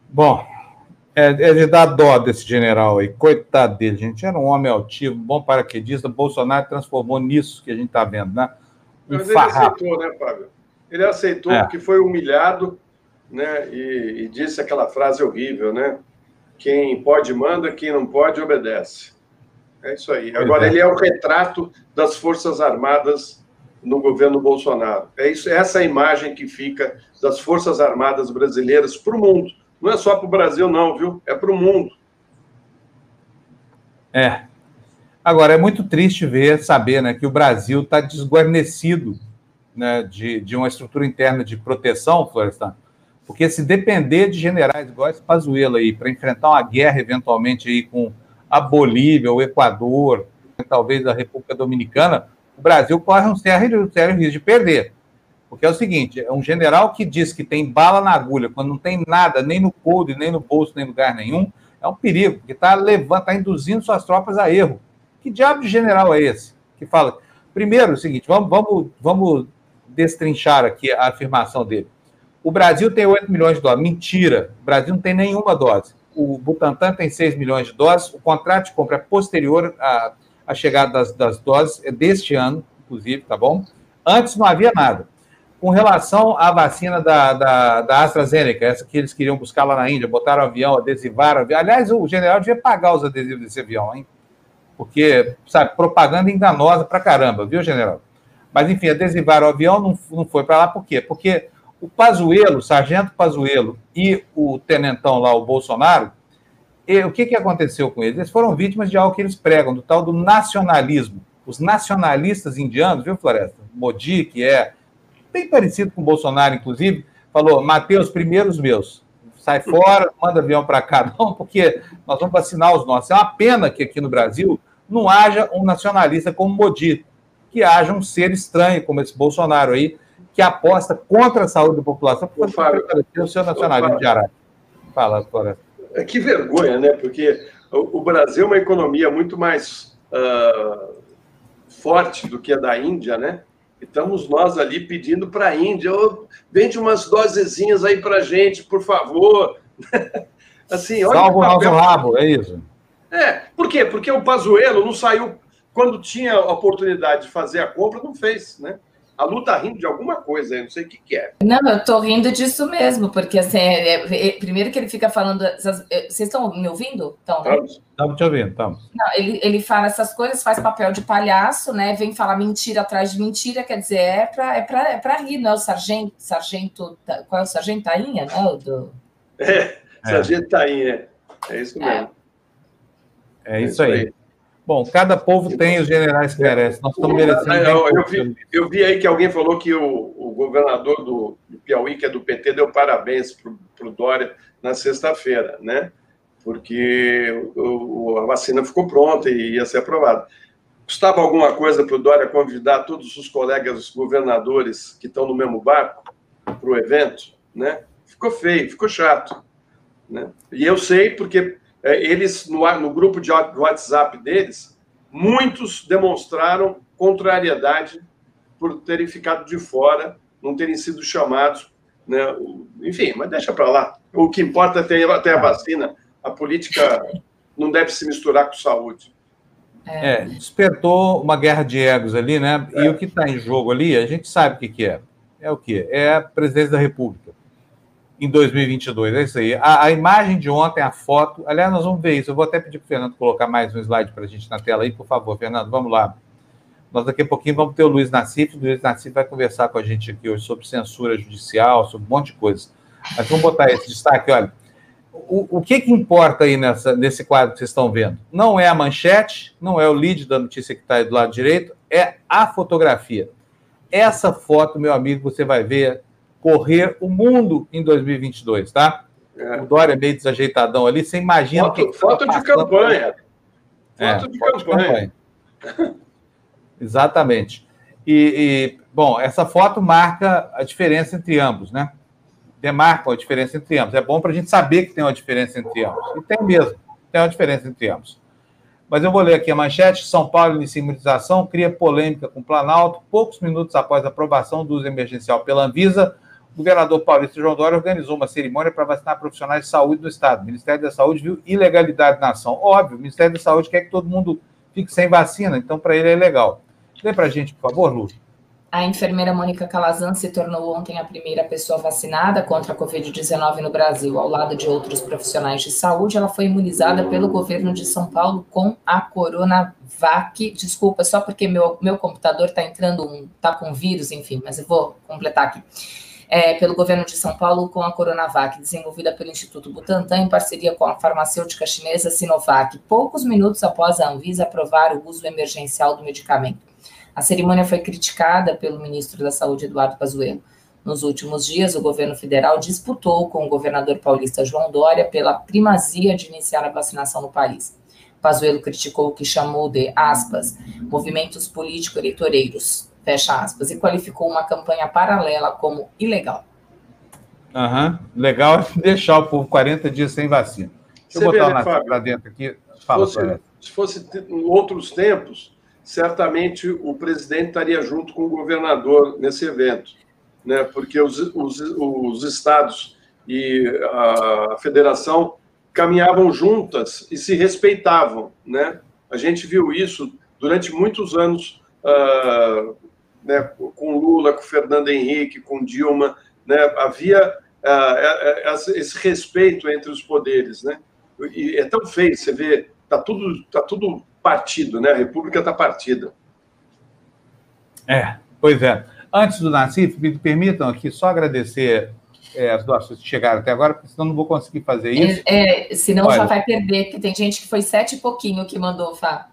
Bom, é, é de dar dó desse general aí. Coitado dele, gente. Era um homem altivo, bom paraquedista. Bolsonaro transformou nisso que a gente está vendo, né? Um Mas ele aceitou, né, Fábio? Ele aceitou é. porque foi humilhado né, e, e disse aquela frase horrível, né? Quem pode manda, quem não pode obedece. É isso aí. Agora, é. ele é o retrato das Forças Armadas no governo Bolsonaro. É isso, essa imagem que fica das Forças Armadas brasileiras para o mundo. Não é só para o Brasil, não, viu? É para o mundo. É. Agora, é muito triste ver, saber né, que o Brasil está desguarnecido né, de, de uma estrutura interna de proteção, Florestan, porque se depender de generais igual esse Pazuello aí, para enfrentar uma guerra eventualmente aí com a Bolívia, o Equador, talvez a República Dominicana, o Brasil corre um sério, sério risco de perder. Porque é o seguinte, é um general que diz que tem bala na agulha, quando não tem nada, nem no couro, nem no bolso, nem em lugar nenhum, é um perigo, porque está levando, está induzindo suas tropas a erro. Que diabo de general é esse? Que fala. Primeiro, é o seguinte, vamos, vamos, vamos destrinchar aqui a afirmação dele. O Brasil tem 8 milhões de doses. Mentira. O Brasil não tem nenhuma dose. O Butantan tem 6 milhões de doses. O contrato de compra é posterior à, à chegada das, das doses, é deste ano, inclusive, tá bom? Antes não havia nada. Com relação à vacina da, da, da AstraZeneca, essa que eles queriam buscar lá na Índia, botaram o avião, adesivaram o avião. Aliás, o general devia pagar os adesivos desse avião, hein? Porque, sabe, propaganda enganosa pra caramba, viu, general? Mas, enfim, adesivaram o avião, não, não foi para lá, por quê? Porque o Pazuello, o sargento Pazuello e o tenentão lá, o Bolsonaro, e, o que, que aconteceu com eles? Eles foram vítimas de algo que eles pregam, do tal do nacionalismo. Os nacionalistas indianos, viu, Floresta? Modi, que é bem parecido com o Bolsonaro, inclusive, falou: matei os primeiros meus. Sai fora, manda avião para cá, não, porque nós vamos vacinar os nossos. É uma pena que aqui no Brasil não haja um nacionalista como Modi, que haja um ser estranho como esse Bolsonaro aí, que aposta contra a saúde da população para fortalecer o seu nacionalismo de Araque. Fala, Floresta. É, que vergonha, né? Porque o Brasil é uma economia muito mais uh, forte do que a da Índia, né? Estamos nós ali pedindo para a Índia, oh, vende umas dosezinhas aí para gente, por favor. assim, olha Salva o nosso rabo, é isso. É, por quê? Porque o Pazuello não saiu quando tinha a oportunidade de fazer a compra, não fez, né? A Lu tá rindo de alguma coisa, eu não sei o que, que é. Não, eu tô rindo disso mesmo, porque assim, é, é, é primeiro que ele fica falando. Essas, é, vocês estão me ouvindo? Estão, né? Estamos te ouvindo, estamos. Não, ele, ele fala essas coisas, faz papel de palhaço, né? Vem falar mentira atrás de mentira, quer dizer, é para é pra, é pra rir, não é o sargento, sargento. Qual é o sargento Tainha, né? O do... É, sargento Tainha, é isso mesmo. É, isso aí. Bom, cada povo tem os generais que merece. Nós estamos merecendo. Eu, eu, vi, eu vi aí que alguém falou que o, o governador do, do, Piauí, que é do PT, deu parabéns para o Dória na sexta-feira, né? Porque o, a vacina ficou pronta e ia ser aprovada. Custava alguma coisa para o Dória convidar todos os colegas governadores que estão no mesmo barco para o evento, né? Ficou feio, ficou chato. Né? E eu sei porque eles, no, no grupo de WhatsApp deles, muitos demonstraram contrariedade por terem ficado de fora, não terem sido chamados. Né? Enfim, mas deixa para lá. O que importa é ter, ter a vacina. A política não deve se misturar com saúde. É, despertou uma guerra de egos ali, né? É. E o que está em jogo ali, a gente sabe o que, que é. É o que? É a presidência da República em 2022. É isso aí. A, a, imagem de ontem, a foto. Aliás, nós vamos ver isso. Eu vou até pedir para o Fernando colocar mais um slide para a gente na tela aí, por favor, Fernando. Vamos lá. Nós daqui a pouquinho vamos ter o Luiz Nassif. O Luiz Nassif vai conversar com a gente aqui hoje sobre censura judicial, sobre um monte de coisas. Mas vamos botar esse destaque, olha. O, o que, que importa aí nessa, nesse quadro que vocês estão vendo? Não é a manchete, não é o lead da notícia que está aí do lado direito, é a fotografia. Essa foto, meu amigo, você vai ver correr o mundo em 2022, tá? É. O Dória é meio desajeitadão ali, você imagina. Foto, que foto de campanha. É, foto de foto campanha. De campanha. Exatamente. E, e, bom, essa foto marca a diferença entre ambos, né? Demarca a diferença entre ambos. É bom para a gente saber que tem uma diferença entre ambos. E tem mesmo, tem uma diferença entre ambos. Mas eu vou ler aqui a manchete. São Paulo inicia imunização, cria polêmica com o Planalto. Poucos minutos após a aprovação do uso emergencial pela Anvisa, governador Paulista João Dória organizou uma cerimônia para vacinar profissionais de saúde do Estado. O Ministério da Saúde viu ilegalidade na ação. Óbvio, o Ministério da Saúde quer que todo mundo fique sem vacina, então para ele é legal. Lê para a gente, por favor, Lu. A enfermeira Mônica Calazan se tornou ontem a primeira pessoa vacinada contra a Covid-19 no Brasil. Ao lado de outros profissionais de saúde, ela foi imunizada pelo governo de São Paulo com a Coronavac. Desculpa, só porque meu, meu computador está entrando, um, tá com vírus, enfim, mas eu vou completar aqui. É, pelo governo de São Paulo com a Coronavac, desenvolvida pelo Instituto Butantan em parceria com a farmacêutica chinesa Sinovac, poucos minutos após a Anvisa aprovar o uso emergencial do medicamento. A cerimônia foi criticada pelo ministro da Saúde, Eduardo Pazuello. Nos últimos dias, o governo federal disputou com o governador paulista João Dória pela primazia de iniciar a vacinação no país. Pazuello criticou o que chamou de, aspas, movimentos político-eleitoreiros, fecha aspas, e qualificou uma campanha paralela como ilegal. Aham, uhum. legal é deixar o povo 40 dias sem vacina. Deixa Você eu botar para dentro aqui. Fala, se fosse, se fosse em outros tempos, certamente o presidente estaria junto com o governador nesse evento, né? porque os, os, os estados e a federação caminhavam juntas e se respeitavam. Né? A gente viu isso durante muitos anos uh, né, com Lula, com Fernando Henrique, com Dilma. Né? Havia uh, esse respeito entre os poderes. Né? E é tão feio, você vê, está tudo, tá tudo partido, né? A República está partida. É, pois é. Antes do Nassif, me permitam aqui só agradecer é, as doações que chegaram até agora, porque senão não vou conseguir fazer isso. É, é senão Olha, já vai perder, porque tem gente que foi sete e pouquinho que mandou, Fá.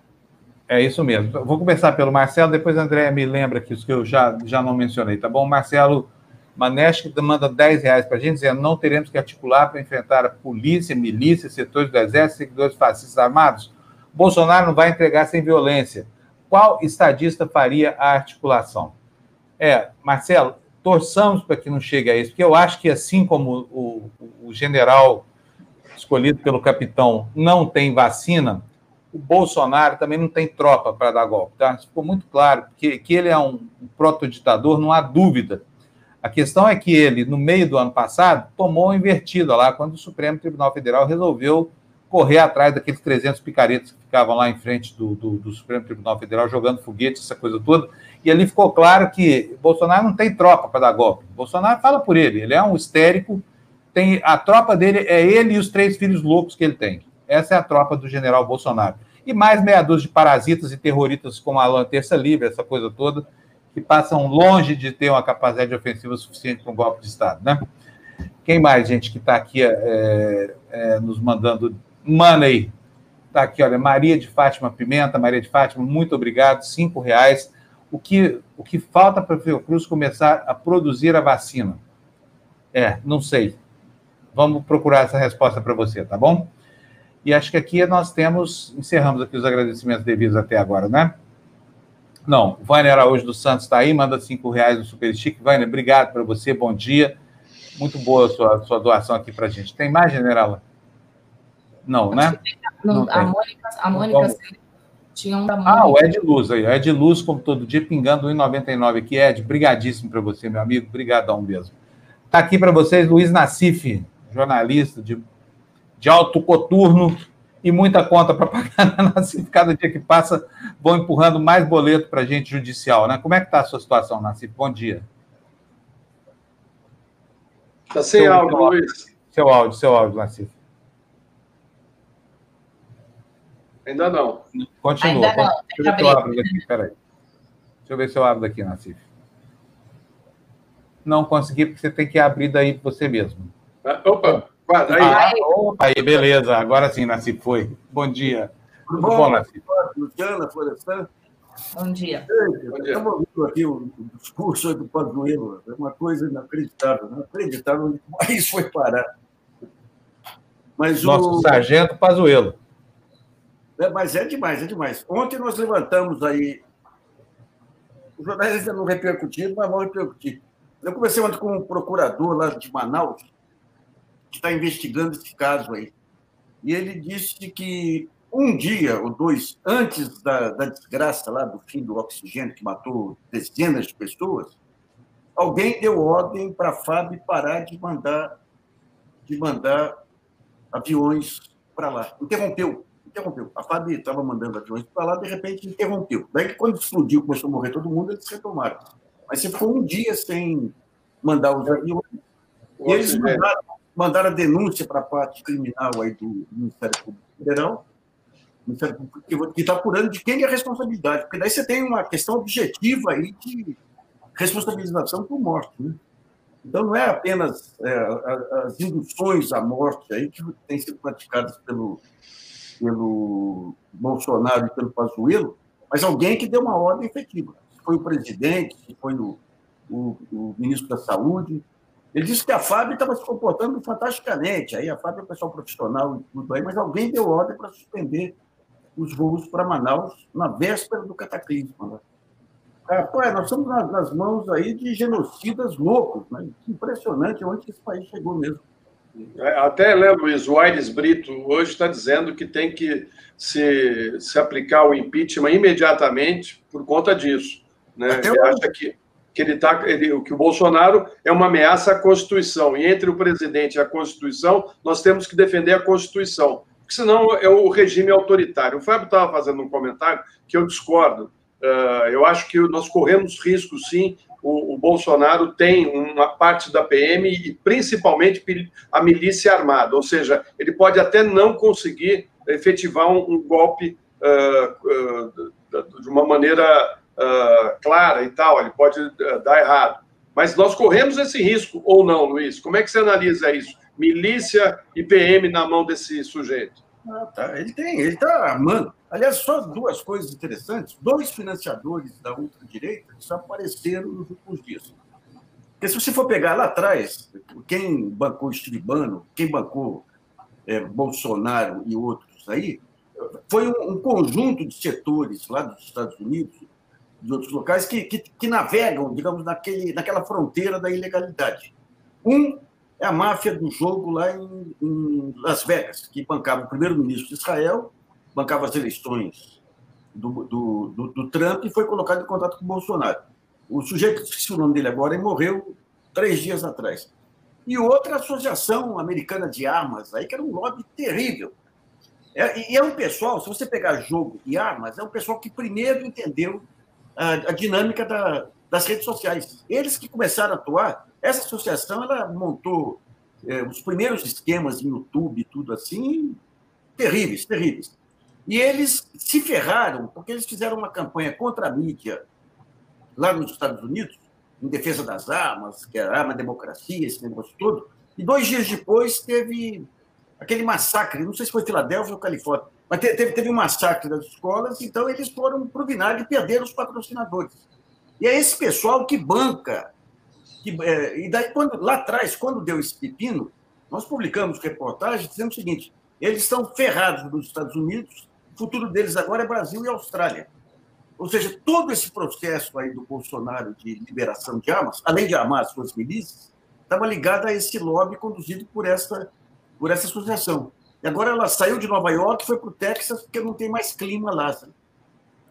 É isso mesmo. vou começar pelo Marcelo, depois a Andréia me lembra que isso que eu já, já não mencionei, tá bom? Marcelo Maneschi manda 10 reais para a gente, dizendo não teremos que articular para enfrentar a polícia, milícia, setores do exército, seguidores fascistas armados. Bolsonaro não vai entregar sem violência. Qual estadista faria a articulação? É, Marcelo, torçamos para que não chegue a isso, porque eu acho que, assim como o, o general escolhido pelo capitão não tem vacina, o Bolsonaro também não tem tropa para dar golpe. Tá? Ficou muito claro que, que ele é um, um proto-ditador, não há dúvida. A questão é que ele, no meio do ano passado, tomou invertida lá, quando o Supremo Tribunal Federal resolveu correr atrás daqueles 300 picaretas que ficavam lá em frente do, do, do, Supremo Tribunal Federal jogando foguete, essa coisa toda. E ali ficou claro que Bolsonaro não tem tropa para dar golpe. Bolsonaro fala por ele, ele é um histérico. Tem a tropa dele é ele e os três filhos loucos que ele tem. Essa é a tropa do general Bolsonaro. E mais meia dúzia de parasitas e terroristas como Alan Terça Livre, essa coisa toda, que passam longe de ter uma capacidade ofensiva suficiente para um golpe de Estado, né? Quem mais, gente, que está aqui é, é, nos mandando Money. Está aqui, olha, Maria de Fátima Pimenta, Maria de Fátima, muito obrigado, cinco reais. O que, o que falta para a Fiocruz começar a produzir a vacina? É, não sei. Vamos procurar essa resposta para você, tá bom? E acho que aqui nós temos, encerramos aqui os agradecimentos devidos até agora, né? Não, o Vânia Araújo dos Santos está aí, manda cinco reais no Super. Vânia, obrigado para você, bom dia. Muito boa a sua, sua doação aqui para a gente. Tem mais, Generala? Não, né? Não, a Mônica, a Mônica Tinha um da Ah, o Ed Luz aí. Ed Luz, como todo dia, pingando 1,99 aqui. Ed, brigadíssimo para você, meu amigo. Brigadão mesmo. Está aqui para vocês Luiz Nassif, jornalista de, de alto coturno e muita conta para pagar na Nassif. Cada dia que passa, vão empurrando mais boleto para a gente judicial, né? Como é que está a sua situação, Nassif? Bom dia. Está sem seu, áudio, Luiz. Seu áudio, seu áudio, Nassif. Ainda não. Continua. Ainda não. Deixa eu ver se eu abro daqui, peraí. Deixa eu ver se eu abro daqui, Nassif. Não consegui, porque você tem que abrir daí você mesmo. Ah, opa, aí. Ah, opa, aí, beleza. Agora sim, Nassif, foi. Bom dia. Tudo, bom, bom? Luciana, Florestan. Bom dia. Estamos ouvindo aqui o, discurso do Pazuello. É uma coisa inacreditável. Inacreditável onde o país foi parar. Mas Nosso o... sargento Pazuello. É, mas é demais, é demais. Ontem nós levantamos aí. Os jornais ainda não repercutiram, mas vão repercutir. Eu comecei ontem com um procurador lá de Manaus, está investigando esse caso aí. E ele disse que um dia ou dois antes da, da desgraça lá do fim do oxigênio, que matou dezenas de pessoas, alguém deu ordem para a FAB parar de mandar, de mandar aviões para lá. Interrompeu interrompeu. A FAB estava mandando aviões para lá, de repente interrompeu. Daí, quando explodiu, começou a morrer todo mundo, eles retomaram. Mas você ficou um dia sem mandar os aviões. E eles mandaram, mandaram a denúncia para a parte criminal aí do Ministério Público Federal, que está apurando de quem é a responsabilidade. Porque daí você tem uma questão objetiva aí de responsabilização por morte. Né? Então, não é apenas é, as induções à morte aí que têm sido praticadas pelo, pelo Bolsonaro e pelo Pazuello, mas alguém que deu uma ordem efetiva. Foi o presidente, foi o, o, o ministro da Saúde. Ele disse que a FAB estava se comportando fantasticamente. Aí a FAB é um pessoal profissional e tudo aí, mas alguém deu ordem para suspender os voos para Manaus na véspera do cataclismo. Né? É, nós estamos nas, mãos aí de genocidas loucos. Né? Impressionante onde esse país chegou mesmo. É, até, Luiz, o Aires Brito hoje está dizendo que tem que se, se aplicar o impeachment imediatamente por conta disso. Né? Ele acha que, que, ele tá, ele, que o Bolsonaro é uma ameaça à Constituição. E entre o presidente e a Constituição, nós temos que defender a Constituição. Porque senão é o regime autoritário. O Fábio estava fazendo um comentário que eu discordo. Uh, eu acho que nós corremos risco, sim, o, o, Bolsonaro tem uma parte da PM e principalmente a milícia armada, ou seja, ele pode até não conseguir efetivar um, um golpe uh, uh, de uma maneira uh, clara e tal, ele pode dar errado. Mas nós corremos esse risco ou não, Luiz? Como é que você analisa isso? Milícia e PM na mão desse sujeito? Ah, tá. Ele tem, ele está armando. Aliás, só duas coisas interessantes. Dois financiadores da ultradireita desapareceram nos últimos dias. Porque se você for pegar lá atrás, quem bancou Estilibano, quem bancou é, Bolsonaro e outros aí, foi um, um, conjunto de setores lá dos Estados Unidos, de outros locais, que, que, que navegam, digamos, naquele, naquela fronteira da ilegalidade. Um é a máfia do jogo lá em, em Las Vegas, que bancava o primeiro-ministro de Israel, bancava as eleições do, do, do, do, Trump e foi colocado em contato com o Bolsonaro. O sujeito, esqueci o nome dele agora, e morreu três dias atrás. E outra associação americana de armas, aí que era um lobby terrível. É, e é um pessoal, se você pegar jogo e armas, é um pessoal que primeiro entendeu a, a dinâmica da, das redes sociais. Eles que começaram a atuar essa associação ela montou é, os primeiros esquemas em YouTube, tudo assim, terríveis, terríveis. E eles se ferraram porque eles fizeram uma campanha contra a mídia lá nos Estados Unidos, em defesa das armas, que era arma democracia, esse negócio todo. E dois dias depois teve aquele massacre, não sei se foi Filadélfia ou Califórnia, mas teve, teve um massacre das escolas, então eles foram para o vinagre e perderam os patrocinadores. E é esse pessoal que banca que, é, e daí, quando, lá atrás, quando deu esse pepino, nós publicamos reportagem dizendo o seguinte: eles estão ferrados nos Estados Unidos, o futuro deles agora é Brasil e Austrália. Ou seja, todo esse processo aí do Bolsonaro de liberação de armas, além de armar as suas milícias, estava ligado a esse lobby conduzido por essa, por essa associação. E agora ela saiu de Nova York foi para o Texas porque não tem mais clima lá.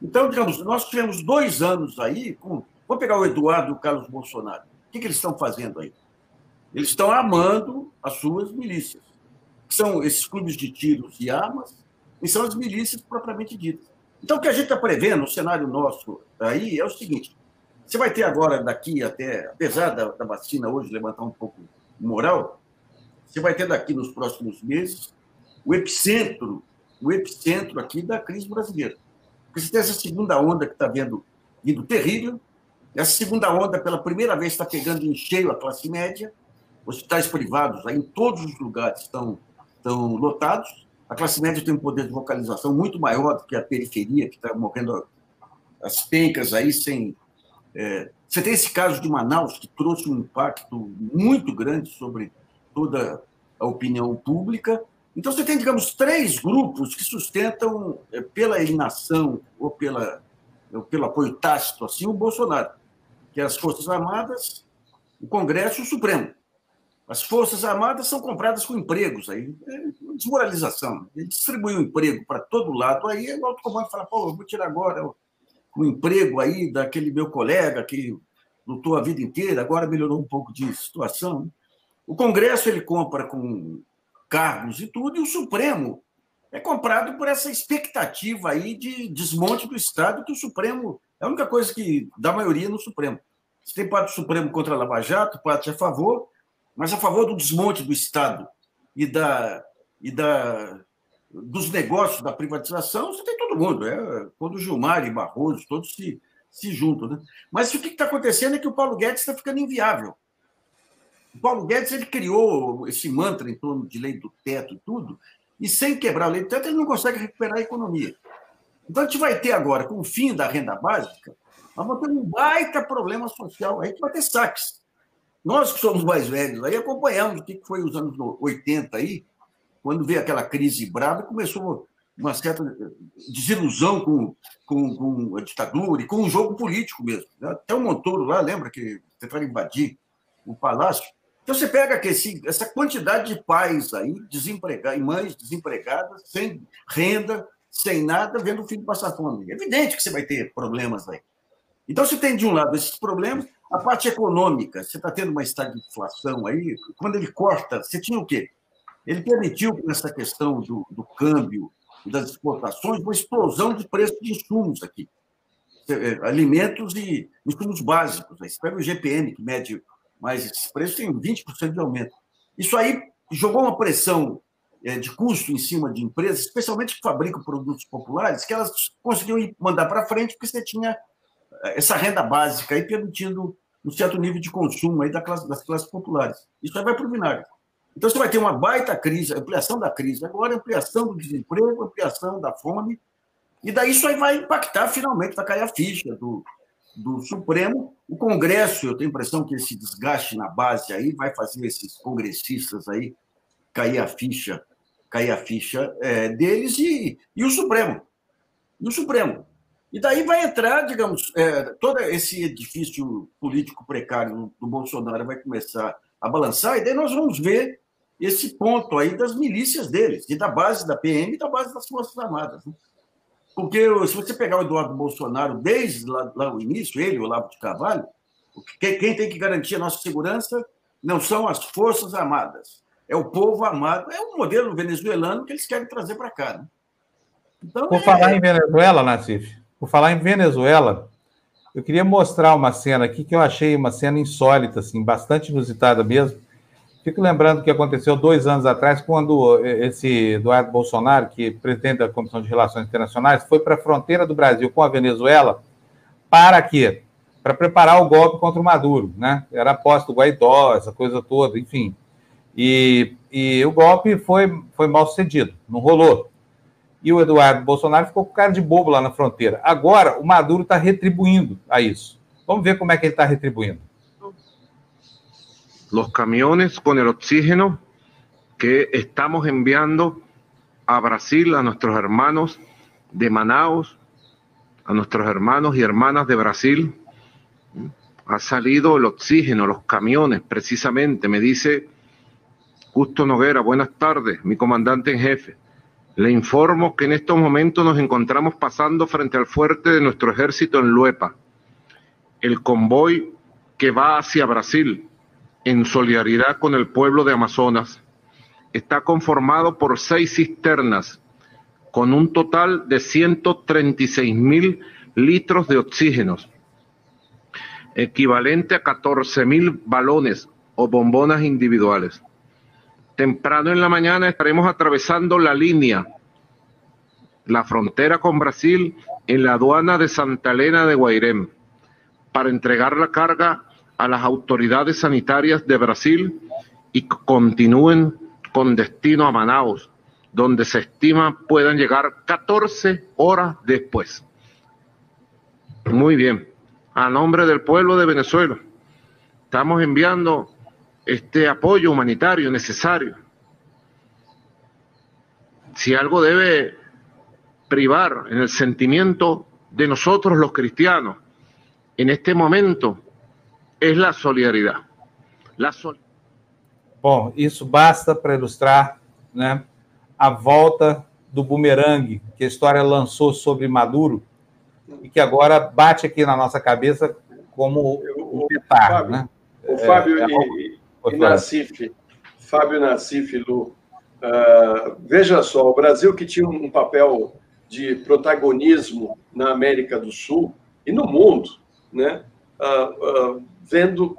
Então, digamos, nós tivemos dois anos aí com. Vou pegar o Eduardo e o Carlos Bolsonaro. O que, que eles estão fazendo aí? Eles estão amando as suas milícias, que são esses clubes de tiros e armas, e são as milícias propriamente ditas. Então, o que a gente está prevendo, no cenário nosso aí, é o seguinte: você vai ter agora, daqui até, apesar da, da vacina hoje levantar um pouco moral, você vai ter daqui nos próximos meses o epicentro, o epicentro aqui da crise brasileira. Porque você tem essa segunda onda que está vendo indo terrível, essa segunda onda, pela primeira vez, está pegando em cheio a classe média, hospitais privados aí, em todos os lugares estão, estão lotados, a classe média tem um poder de localização muito maior do que a periferia, que está morrendo as pencas aí sem. É, você tem esse caso de Manaus, que trouxe um impacto muito grande sobre toda a opinião pública, então, você tem, digamos, três grupos que sustentam, eh, pela inação ou, pela, ou pelo apoio tácito, assim, o Bolsonaro, que é as Forças Armadas, o Congresso e o Supremo. As Forças Armadas são compradas com empregos, aí, é desmoralização. Ele distribui o um emprego para todo lado, aí o alto comando fala, pô, vou tirar agora o, o emprego aí daquele meu colega que lutou a vida inteira, agora melhorou um pouco de situação. O Congresso ele compra com cargos e tudo, e o Supremo é comprado por essa expectativa aí de desmonte do Estado, que o Supremo é a única coisa que dá maioria no Supremo. Você tem parte do Supremo contra a Lava Jato, parte a favor, mas a favor do desmonte do Estado e da, e da dos negócios da privatização, você tem todo mundo. É, quando Gilmar e Barroso, todos se, se juntam. Né? Mas o que está acontecendo é que o Paulo Guedes está ficando inviável. Paulo Guedes ele criou esse mantra em torno de lei do teto e tudo, e sem quebrar a lei do teto, ele não consegue recuperar a economia. Então, a gente vai ter agora, com o fim da renda básica, nós vamos ter um baita problema social. A gente vai ter saques. Nós que somos mais velhos, aí acompanhamos o que foi os anos 80 aí, quando veio aquela crise brava, começou uma certa desilusão com, com, com a ditadura e com o jogo político mesmo. Até o Montoro lá, lembra que tentaram invadir o palácio? Então, você pega que esse, essa quantidade de pais aí, desempregados, mães desempregadas, sem renda, sem nada, vendo o filho passar fome. É evidente que você vai ter problemas aí. Então, você tem, de um lado, esses problemas, a parte econômica, você está tendo uma estagflação aí, quando ele corta, você tinha o quê? Ele permitiu, nessa questão do, do câmbio e das exportações, uma explosão de preço de insumos aqui. É, alimentos e insumos básicos. Você pega o GPM, que mede mas esses preços têm 20% de aumento. Isso aí jogou uma pressão é, de custo em cima de empresas, especialmente que fabricam produtos populares, que elas conseguiam mandar para frente porque você tinha é, essa renda básica aí permitindo um certo nível de consumo aí da classe, das classes populares. Isso aí vai para o vinagre. Então você vai ter uma baita crise, ampliação da crise, agora ampliação do desemprego, ampliação da fome, e daí isso aí vai impactar finalmente, vai cair a ficha do, do Supremo. O Congresso, eu tenho a impressão que esse desgaste na base aí vai fazer esses congressistas aí cair a ficha, cair a ficha é, deles e, e o Supremo. E o Supremo. E daí vai entrar, digamos, é, todo esse edifício político precário do Bolsonaro vai começar a balançar, e daí nós vamos ver esse ponto aí das milícias deles, e da base da PM e da base das Forças Armadas. Né? Porque se você pegar o Eduardo Bolsonaro desde lá, lá o início, ele, o Olavo de Carvalho, quem tem que garantir a nossa segurança não são as Forças Armadas, é o povo armado, é o modelo venezuelano que eles querem trazer para cá. Né? Então, por é... falar em Venezuela, Nassif, por falar em Venezuela, eu queria mostrar uma cena aqui que eu achei uma cena insólita, assim, bastante inusitada mesmo, Fico lembrando que aconteceu dois anos atrás, quando esse Eduardo Bolsonaro, que é presidente da Comissão de Relações Internacionais, foi para a fronteira do Brasil com a Venezuela. Para quê? Para preparar o golpe contra o Maduro, né? Era aposta do Guaidó, essa coisa toda, enfim. E, e o golpe foi, foi mal sucedido, não rolou. E o Eduardo Bolsonaro ficou com cara de bobo lá na fronteira. Agora, o Maduro está retribuindo a isso. Vamos ver como é que ele está retribuindo. Los camiones con el oxígeno que estamos enviando a Brasil, a nuestros hermanos de Manaus, a nuestros hermanos y hermanas de Brasil. Ha salido el oxígeno, los camiones, precisamente, me dice Justo Noguera, buenas tardes, mi comandante en jefe. Le informo que en estos momentos nos encontramos pasando frente al fuerte de nuestro ejército en Luepa. El convoy que va hacia Brasil, en solidaridad con el pueblo de Amazonas, está conformado por seis cisternas con un total de 136 mil litros de oxígenos, equivalente a 14 mil balones o bombonas individuales. Temprano en la mañana estaremos atravesando la línea, la frontera con Brasil, en la aduana de Santa Elena de Guairém, para entregar la carga a las autoridades sanitarias de Brasil y continúen con destino a Manaus, donde se estima puedan llegar 14 horas después. Muy bien. A nombre del pueblo de Venezuela, estamos enviando este apoyo humanitario necesario. Si algo debe privar en el sentimiento de nosotros los cristianos en este momento es la solidaridad. La sol Bom, isso basta para ilustrar né, a volta do bumerangue que a história lançou sobre Maduro e que agora bate aqui na nossa cabeça como um petardo. Né? O Fábio é, e, é... e Nassif, Fábio Nassif, Lu, uh, veja só, o Brasil que tinha um papel de protagonismo na América do Sul e no mundo, né? Uh, uh, vendo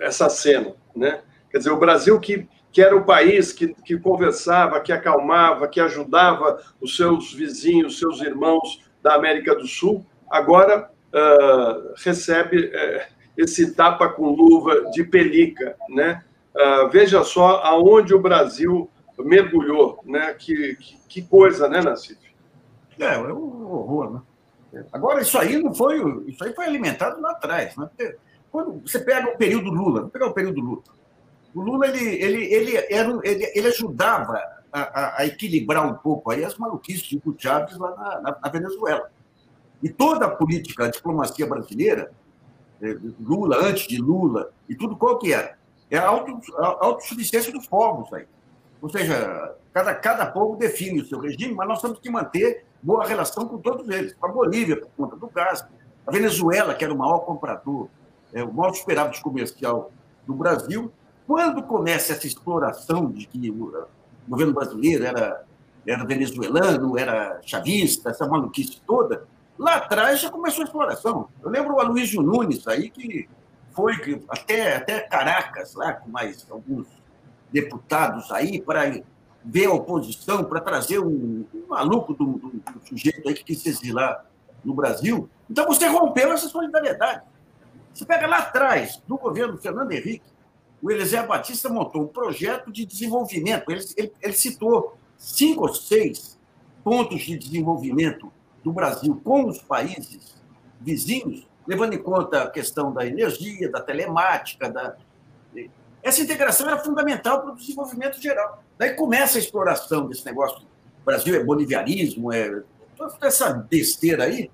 essa cena, né? Quer dizer, o Brasil que, que era o país que, que conversava, que acalmava, que ajudava os seus vizinhos, os seus irmãos da América do Sul, agora uh, recebe uh, esse tapa com luva de pelica, né? Uh, veja só aonde o Brasil mergulhou, né? Que, que, que coisa, né, Nassif? É, é um horror, né? Agora, isso aí não foi. Isso aí foi alimentado lá atrás. Né? Quando você pega o período Lula, vamos pegar o período Lula. O Lula ele, ele, ele, era, ele, ele ajudava a, a, equilibrar um pouco aí as maluquices de Hugo Chávez lá na, na, na, Venezuela. E toda a política, a diplomacia brasileira, eh, Lula, antes de Lula, e tudo qual que era? É a, auto, a autossuficiência dos povos aí. Ou seja, cada, cada povo define o seu regime, mas nós temos que manter boa relação com todos eles. Com a Bolívia, por conta do gás, a Venezuela, que era o maior comprador, é, o maior superávit comercial do Brasil, quando começa essa exploração de que o governo brasileiro era, era venezuelano, era chavista, essa maluquice toda, lá atrás já começou a exploração. Eu lembro o Aloysio Nunes aí, que foi até, até Caracas, lá com mais alguns deputados aí, para ver a oposição, para trazer um, um maluco do, do, do, sujeito aí que quis se exilar no Brasil. Então você rompeu essa solidariedade. Você pega lá atrás, do governo Fernando Henrique, o Eliseu Batista montou um projeto de desenvolvimento. Ele, ele, ele citou cinco ou seis pontos de desenvolvimento do Brasil com os países vizinhos, levando em conta a questão da energia, da telemática. Da... Essa integração era fundamental para o desenvolvimento geral. Daí começa a exploração desse negócio. O Brasil é bolivianismo, é toda essa besteira aí.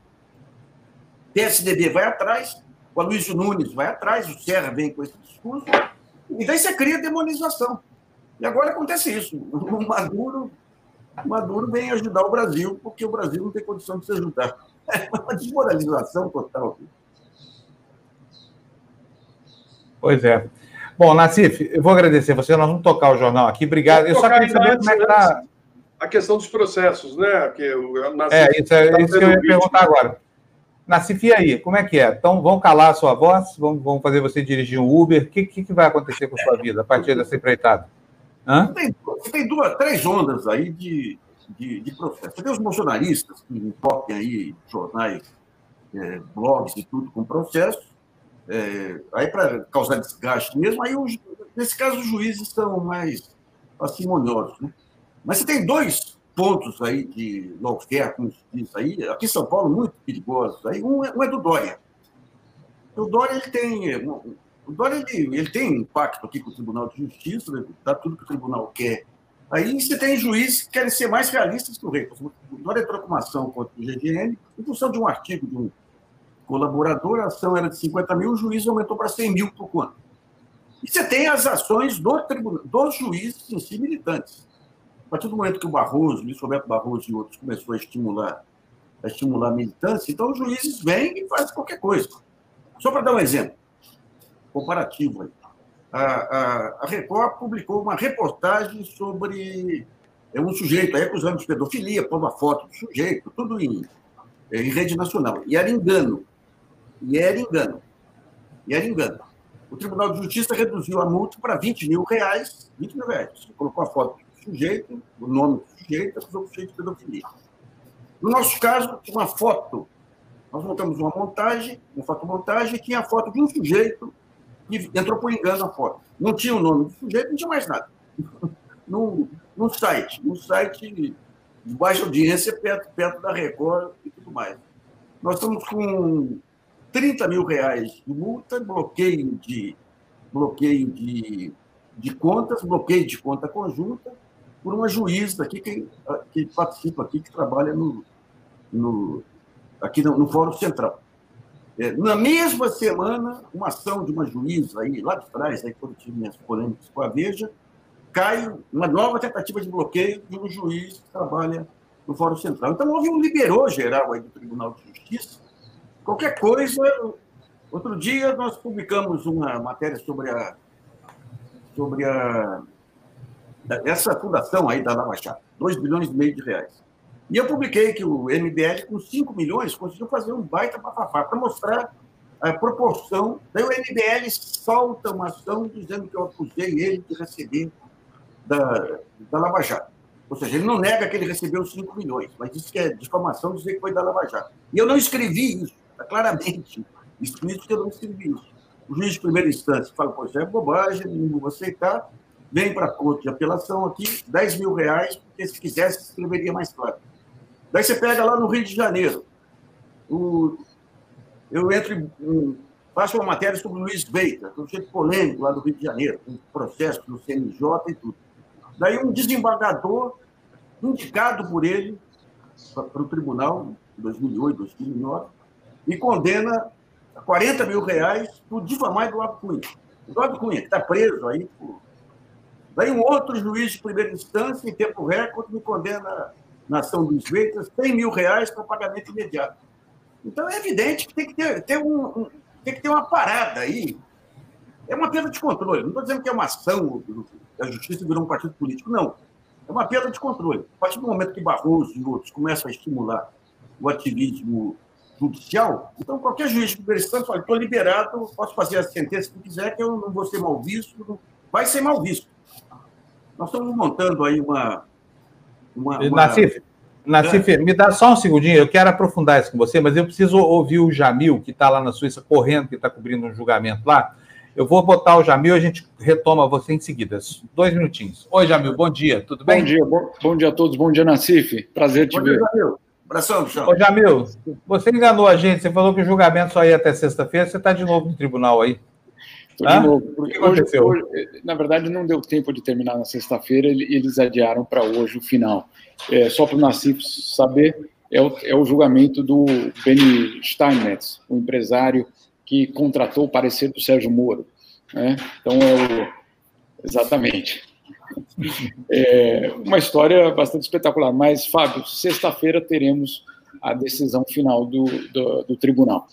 PSDB vai atrás, o Aloysio Nunes vai atrás, o Serra vem com esse discurso, e daí você cria demonização. E agora acontece isso. O Maduro, o Maduro vem ajudar o Brasil, porque o Brasil não tem condição de se ajudar. É uma desmoralização total. Pois é. Bom, Nassif, eu vou agradecer você. Nós vamos tocar o jornal aqui. Obrigado. Eu só queria saber como é que está. A questão dos processos, né? Que o Nassif é, isso, é, tá isso que eu ia perguntar agora. Nassif, aí? Como é que é? Então, vão calar a sua voz? Vão, vão fazer você dirigir um Uber? O que, que, que vai acontecer com a sua vida a partir dessa empreitada? Hã? Tem, tem duas, três ondas aí de, de, de processo. Tem os bolsonaristas que importam aí jornais, é, blogs e tudo com processo, é, aí para causar desgaste mesmo, aí os, nesse caso os juízes estão mais parcimoniosos. Né? Mas você tem dois pontos aí de lawfare, como se diz aí, aqui em São Paulo, muito perigosos. Aí, um, é, um é do Dória. O Dória ele tem. O Dória ele, ele tem impacto aqui com o Tribunal de Justiça, né? dá tudo que o tribunal quer. Aí você tem juízes que querem ser mais realistas que o rei. O Dória entrou com uma ação contra o GGN em função de um artigo de um colaborador, a ação era de 50 mil, o juiz aumentou para 100 mil por quanto? E você tem as ações do tribunal, dos juízes em si militantes. Partir do momento que o Barroso, Luiz Roberto Barroso e outros começou a estimular, a estimular a militância, então os juízes vêm e fazem qualquer coisa. Só para dar um exemplo comparativo aí. A, a, a Record publicou uma reportagem sobre é um sujeito aí acusando de pedofilia, pondo a foto do sujeito, tudo em, em rede nacional. E era engano. E era engano. E era engano. O Tribunal de Justiça reduziu a multa para 20 mil reais. 20 mil reais. Você colocou a foto sujeito, o nome do sujeito, acusou o sujeito de pedofilia. No nosso caso, uma foto. Nós montamos uma montagem, uma fotomontagem, e tinha a foto de um sujeito que entrou por engano a foto. Não tinha o nome do sujeito, não tinha mais nada. no, no site, no site de baixa audiência, perto, perto da Record e tudo mais. Nós estamos com 30 mil reais de multa, bloqueio de, bloqueio de, de contas, bloqueio de conta conjunta, por uma juíza aqui que, que participa aqui, que trabalha no, no, aqui no, no Fórum Central. É, na mesma semana, uma ação de uma juíza aí, lá de trás, aí, quando tive minhas polêmicas com a Veja, cai uma nova tentativa de bloqueio de um juiz que trabalha no Fórum Central. Então, houve um liberou geral aí do Tribunal de Justiça. Qualquer coisa. Outro dia, nós publicamos uma matéria sobre a. sobre a. essa fundação aí da Lava Jato, 2 bilhões e meio de reais. E eu publiquei que o MBL, com 5 milhões, conseguiu fazer um baita bafafá para mostrar a proporção. Daí o MBL solta uma ação dizendo que eu acusei ele de receber da, da Lava Jato. Ou seja, ele não nega que ele recebeu 5 milhões, mas disse que é difamação dizer que foi da Lava Jato. E eu não escrevi isso, tá claramente. Escrito que eu não escrevi isso. O juiz de primeira instância fala, pois é bobagem, não vou aceitar. Vem para a corte de apelação aqui, 10 mil reais, porque se quisesse, escreveria mais claro. Daí você pega lá no Rio de Janeiro. O, eu entro faço uma matéria sobre o Luiz Veita, que é um jeito polêmico lá do Rio de Janeiro, com processo do CNJ e tudo. Daí um desembargador, indicado por ele para o tribunal, em 2008, 2009, e condena a 40 mil reais por difamar Eduardo Cunha. Eduardo Cunha, que está preso aí. Por... Daí um outro juiz de primeira instância, em tempo recorde, me condena na ação dos Veitas 100 mil reais para pagamento imediato. Então é evidente que tem que ter, ter um, um, tem que ter uma parada aí. É uma perda de controle. Não estou dizendo que é uma ação a justiça virou um partido político. Não. É uma perda de controle. A partir do momento que Barroso e outros começam a estimular o ativismo judicial, então qualquer juiz de primeira instância fala, estou liberado, posso fazer a sentença que quiser, que eu não vou ser mal visto, vai ser mal visto. Nós estamos montando aí uma... uma, uma... Nassif, Nassif, é. me dá só um segundinho, eu quero aprofundar isso com você, mas eu preciso ouvir o Jamil, que está lá na Suíça, correndo, que está cobrindo um julgamento lá. Eu vou botar o Jamil, a gente retoma você em seguida. Dois minutinhos. Oi, Jamil, bom dia, tudo bem? Bom dia, bom, bom dia a todos, bom dia, Nacife. Prazer te bom ver. Dia, Jamil. Abração. Ô, Jamil, você enganou a gente, você falou que o julgamento só ia até sexta-feira, você está de novo no tribunal aí. De novo. Porque hoje, hoje, na verdade, não deu tempo de terminar na sexta-feira, eles adiaram para hoje o final. É, só para o Nacife saber, é o, é o julgamento do Benny Steinmetz, o empresário que contratou o parecer do Sérgio Moro. Né? Então, é o... exatamente. É uma história bastante espetacular. Mas, Fábio, sexta-feira teremos a decisão final do, do, do tribunal.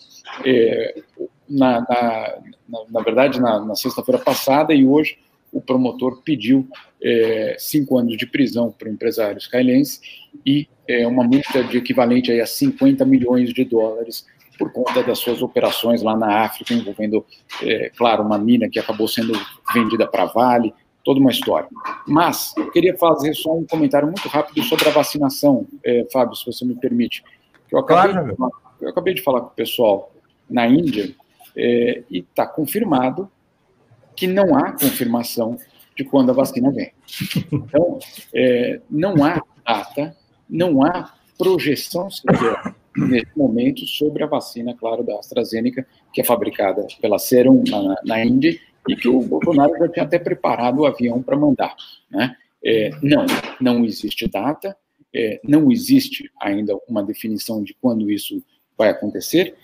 É, na, na, na, verdade, na, na sexta-feira passada e hoje, o promotor pediu é, cinco anos de prisão para o empresário israelense e é, uma multa de equivalente a 50 milhões de dólares por conta das suas operações lá na África, envolvendo, é, claro, uma mina que acabou sendo vendida para Vale, toda uma história. Mas eu queria fazer só um comentário muito rápido sobre a vacinação, é, Fábio, se você me permite. Eu acabei, claro, de, eu acabei de falar com o pessoal na Índia é, e está confirmado que não há confirmação de quando a vacina vem. Então, é, não há data, não há projeção sequer nesse momento sobre a vacina, claro, da AstraZeneca, que é fabricada pela Serum na, na Índia e que o Bolsonaro já tinha até preparado o avião para mandar. Né? É, não, não existe data, é, não existe ainda uma definição de quando isso vai acontecer,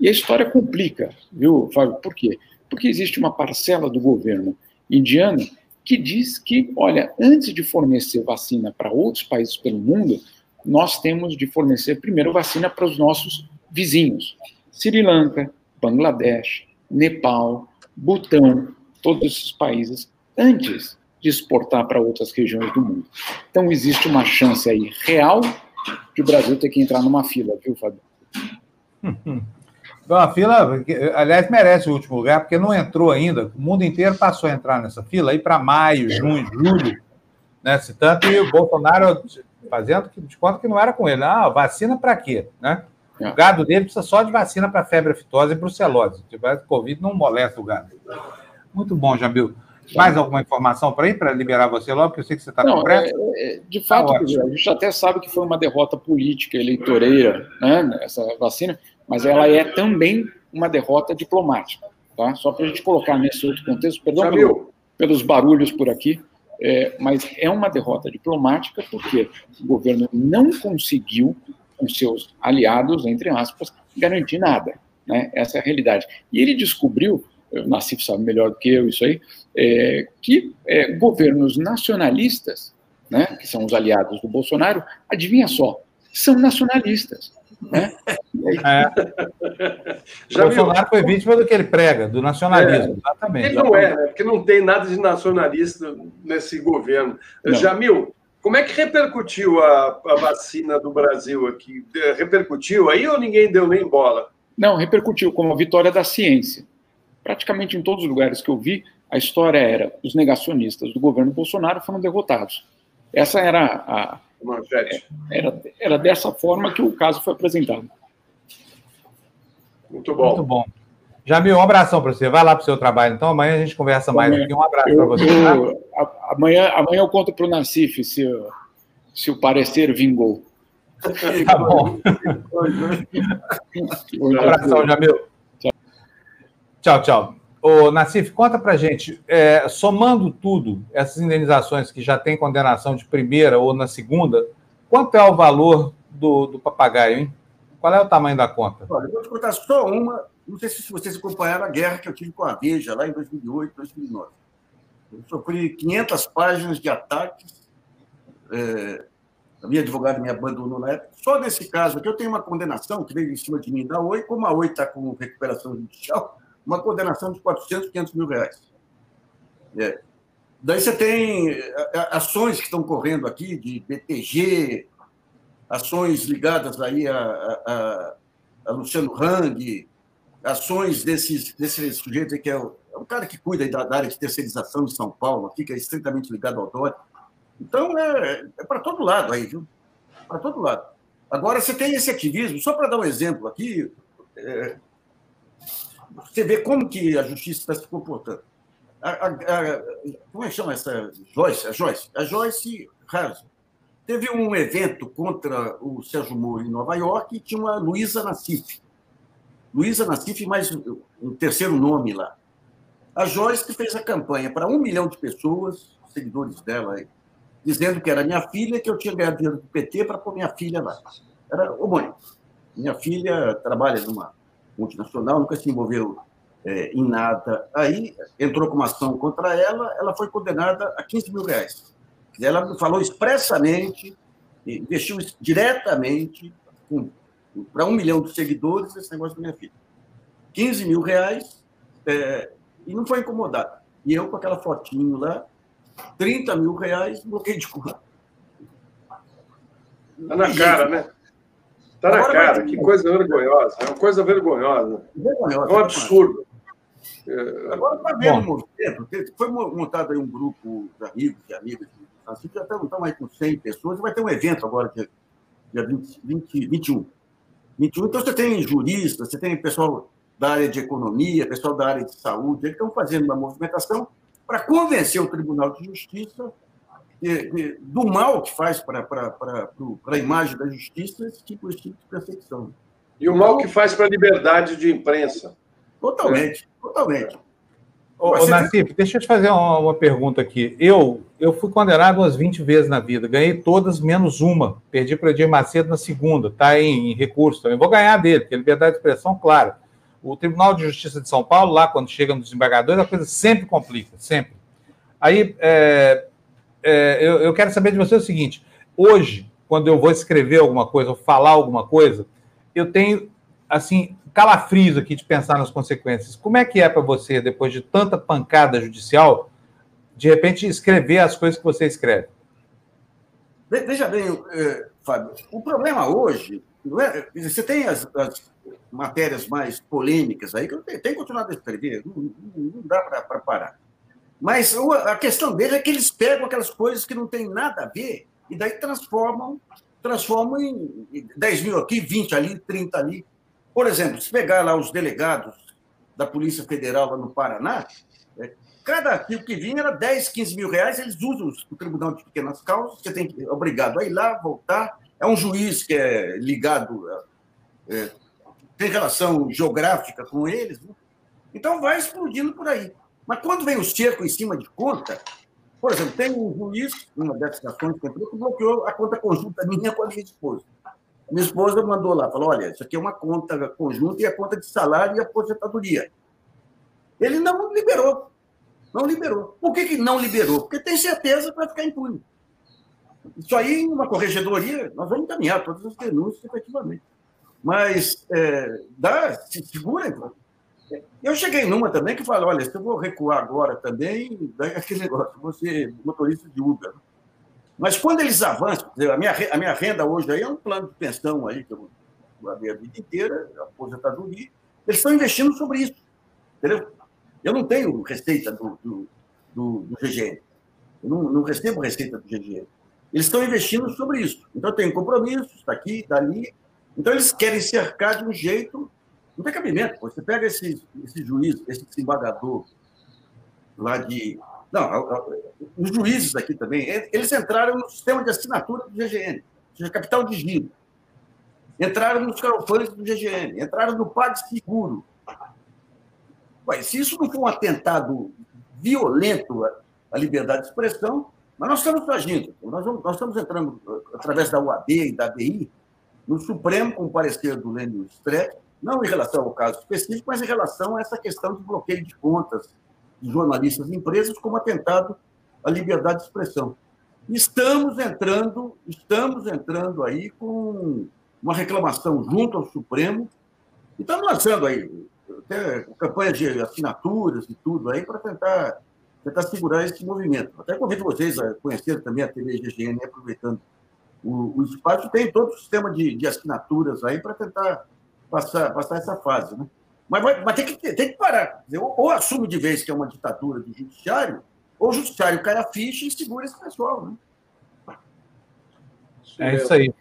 e a história complica, viu, Fábio? Por quê? Porque existe uma parcela do governo indiano que diz que, olha, antes de fornecer vacina para outros países pelo mundo, nós temos de fornecer primeiro vacina para os nossos vizinhos. Sri Lanka, Bangladesh, Nepal, Butão, todos esses países, antes de exportar para outras regiões do mundo. Então, existe uma chance aí real de o Brasil ter que entrar numa fila, viu, Fábio? Uma fila, aliás, merece o último lugar, porque não entrou ainda. O mundo inteiro passou a entrar nessa fila aí para maio, junho, julho. Né? Se tanto e o Bolsonaro fazendo de conta que não era com ele. Ah, vacina para quê? Né? É. O gado dele precisa só de vacina para febre aftosa e brucelose. Se tiver Covid, não molesta o gado. Muito bom, Jamil. Mais alguma informação para ir, para liberar você logo, porque eu sei que você está com pressa? É, é, de fato, tá a gente até sabe que foi uma derrota política, eleitoreira, né, essa vacina, mas ela é também uma derrota diplomática. Tá? Só para a gente colocar nesse outro contexto, perdão pelo, pelos barulhos por aqui, é, mas é uma derrota diplomática porque o governo não conseguiu, com seus aliados, entre aspas, garantir nada. Né? Essa é a realidade. E ele descobriu, o Nassif sabe melhor do que eu isso aí, é, que é, governos nacionalistas, né, que são os aliados do Bolsonaro, adivinha só, são nacionalistas. Né? É. Já Bolsonaro viu? foi vítima do que ele prega, do nacionalismo. É. Exatamente. Ele não é, né? porque não tem nada de nacionalista nesse governo. Não. Jamil, como é que repercutiu a, a, vacina do Brasil aqui? Repercutiu aí ou ninguém deu nem bola? Não, repercutiu como a vitória da ciência. Praticamente em todos os lugares que eu vi, a história era os negacionistas do governo Bolsonaro foram derrotados. Essa era a, manchete. Era, era dessa forma que o caso foi apresentado. Muito bom. Muito bom. Jamil, um abração para você. Vai lá para o seu trabalho, então. Amanhã a gente conversa mais amanhã, aqui. Um abraço para você. Tá? amanhã, amanhã eu conto para o Nassif se, se o parecer vingou. tá bom. um abração, Jamil. Tchau, tchau. Ô, Nassif, conta pra gente, é, somando tudo, essas indenizações que já tem condenação de primeira ou na segunda, quanto é o valor do, do papagaio, hein? Qual é o tamanho da conta? Olha, eu vou te contar só uma, não sei se vocês acompanharam a guerra que eu tive com a Veja lá em 2008, 2009. Eu sofri 500 páginas de ataques, é, a minha advogada me abandonou na época. Só nesse caso aqui, eu tenho uma condenação que veio em cima de mim da Oi, como a Oi está com recuperação judicial, uma condenação de 400, 500 mil reais. É. Daí você tem é, é, ações que estão correndo aqui de BTG, ações ligadas aí a, a, a Luciano Hang, ações desses, desse sujeito que é o, é cara que cuida da, da, área de terceirização de São Paulo, aqui, que é estritamente ligado ao Dória. Então, é, é para todo lado aí, viu? Para todo lado. Agora, você tem esse ativismo, só para dar um exemplo aqui, é, você vê como que a justiça está se comportando. A, a, a, como é que chama essa Joyce? A Joyce, a Joyce Harrison. Teve um evento contra o Sérgio Moro em Nova York e tinha uma Luísa Nassif. Luísa Nassif, mais um terceiro nome lá. A Joyce que fez a campanha para um milhão de pessoas, seguidores dela aí, dizendo que era minha filha, que eu tinha ganhado dinheiro do PT para pôr minha filha lá. Era homônimo. Minha filha trabalha numa multinacional, nunca se envolveu é, em nada. Aí entrou com uma ação contra ela, ela foi condenada a 15 mil reais. Ela falou expressamente, investiu diretamente para um milhão de seguidores esse negócio da minha filha. 15 mil reais é, e não foi incomodada. E eu com aquela fotinho lá, 30 mil reais, bloqueio de conta. Tá na cara, né? Está na cara, que coisa vergonhosa. É uma coisa vergonhosa. vergonhosa é um absurdo. Agora está vendo um movimento. Foi montado aí um grupo de amigos e amigas assim, já estão aí com 100 pessoas. Vai ter um evento agora, dia, dia 20, 20, 21. 21. Então, você tem juristas, você tem pessoal da área de economia, pessoal da área de saúde, eles estão fazendo uma movimentação para convencer o Tribunal de Justiça do mal que faz para a imagem da justiça esse tipo, esse tipo de perseguição. E o mal que faz para a liberdade de imprensa. Totalmente, totalmente. Ô, ô Nassif, deixa eu te fazer uma, uma, pergunta aqui. Eu, eu fui condenado umas 20 vezes na vida, ganhei todas menos uma. Perdi para o Edir Macedo na segunda, está em, em, recurso também. Vou ganhar dele, porque liberdade de expressão, claro. O Tribunal de Justiça de São Paulo, lá, quando chega nos desembargadores, a coisa sempre complica, sempre. Aí, é, é, eu, eu quero saber de você o seguinte: hoje, quando eu vou escrever alguma coisa, ou falar alguma coisa, eu tenho, assim, calafrios aqui de pensar nas consequências. Como é que é para você, depois de tanta pancada judicial, de repente escrever as coisas que você escreve? Veja bem, eh, Fábio, o problema hoje, é, você tem as, as, matérias mais polêmicas aí, que eu tenho, tenho continuado a escrever, não, não dá para parar. Mas a questão dele é que eles pegam aquelas coisas que não têm nada a ver e daí transformam, transformam em 10 mil aqui, 20 ali, 30 ali. Por exemplo, se pegar lá os delegados da Polícia Federal lá no Paraná, é, cada arquivo que vinha era 10, 15 mil reais, eles usam o Tribunal de Pequenas Causas, você tem que é obrigado a ir lá, voltar. É um juiz que é ligado, é, tem relação geográfica com eles, né? então vai explodindo por aí. Mas quando vem o cerco em cima de conta, por exemplo, tem um juiz, numa dessas ações que entrou, que bloqueou a conta conjunta minha com a minha esposa. Minha esposa mandou lá, falou: olha, isso aqui é uma conta conjunta e a conta de salário e aposentadoria. Ele não liberou. Não liberou. Por que, que não liberou? Porque tem certeza que vai ficar impune. Isso aí, em uma corregedoria, nós vamos encaminhar todas as denúncias, efetivamente. Mas é, dá, se segura. Então. Eu cheguei numa também que falou: olha, se eu vou recuar agora também, aquele negócio, você motorista de Uber. Mas quando eles avançam, a minha, a minha renda hoje aí é um plano de pensão aí, que eu guardei a vida inteira, aposentadoria, eles estão investindo sobre isso. Entendeu? Eu não tenho receita do, do, do, do GGN. Eu não, não, recebo receita do GGN. Eles estão investindo sobre isso. Então, tenho compromissos, está aqui, está ali. Então, eles querem cercar de um jeito. Não tem cabimento. Você pega esse, esse juiz, esse desembargador lá de não, os juízes aqui também, eles entraram no sistema de assinatura do GGN, seja, capital de giro. Entraram nos crowdfunding do GGN, entraram no PagSeguro. Ué, se isso não for um atentado violento à liberdade de expressão, mas nós estamos agindo. Nós, vamos, nós estamos entrando, através da UAB e da ABI, no Supremo, com o parecer do Lênin Streck, não em relação ao caso específico, mas em relação a essa questão de bloqueio de contas de jornalistas e empresas como atentado à liberdade de expressão. Estamos entrando, estamos entrando aí com uma reclamação junto ao Supremo e estamos lançando aí até campanha de assinaturas e tudo aí para tentar tentar segurar esse movimento. Até convido vocês a conhecer também a TV GGN, aproveitando o, o espaço, tem todo o sistema de, de assinaturas aí para tentar passar, passar essa fase. Né? Mas, vai, mas tem, que, tem que parar. Dizer, ou, ou, assume de vez que é uma ditadura do judiciário, ou o judiciário cai a ficha e segura esse pessoal. Né? É isso aí.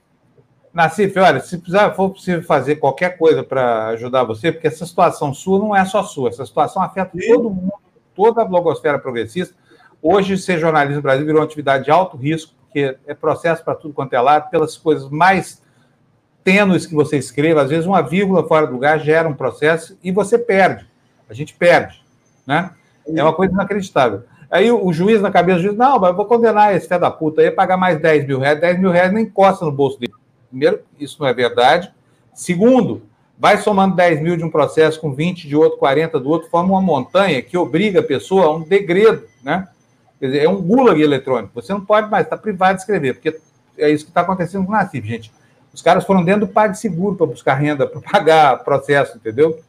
Nassif, olha, se precisar, for possível fazer qualquer coisa para ajudar você, porque essa situação sua não é só sua, essa situação afeta Sim. todo mundo, toda a blogosfera progressista. Hoje, ser jornalista no Brasil virou uma atividade de alto risco, porque é processo para tudo quanto é lado, pelas coisas mais tênues que você escreva, às vezes uma vírgula fora do lugar gera um processo e você perde. A gente perde, né? É uma coisa inacreditável. Aí o, juiz na cabeça do juiz, não, mas eu vou condenar esse fé da puta aí, pagar mais 10 mil reais. 10 mil reais não encosta no bolso dele. Primeiro, isso não é verdade. Segundo, vai somando 10 mil de um processo com 20 de outro, 40 do outro, forma uma montanha que obriga a pessoa a um degredo, né? Quer dizer, é um gulag eletrônico. Você não pode mais estar privado de escrever, porque é isso que está acontecendo com o Nassif, gente. Os caras foram dentro do PagSeguro para buscar renda, para pagar processo, entendeu?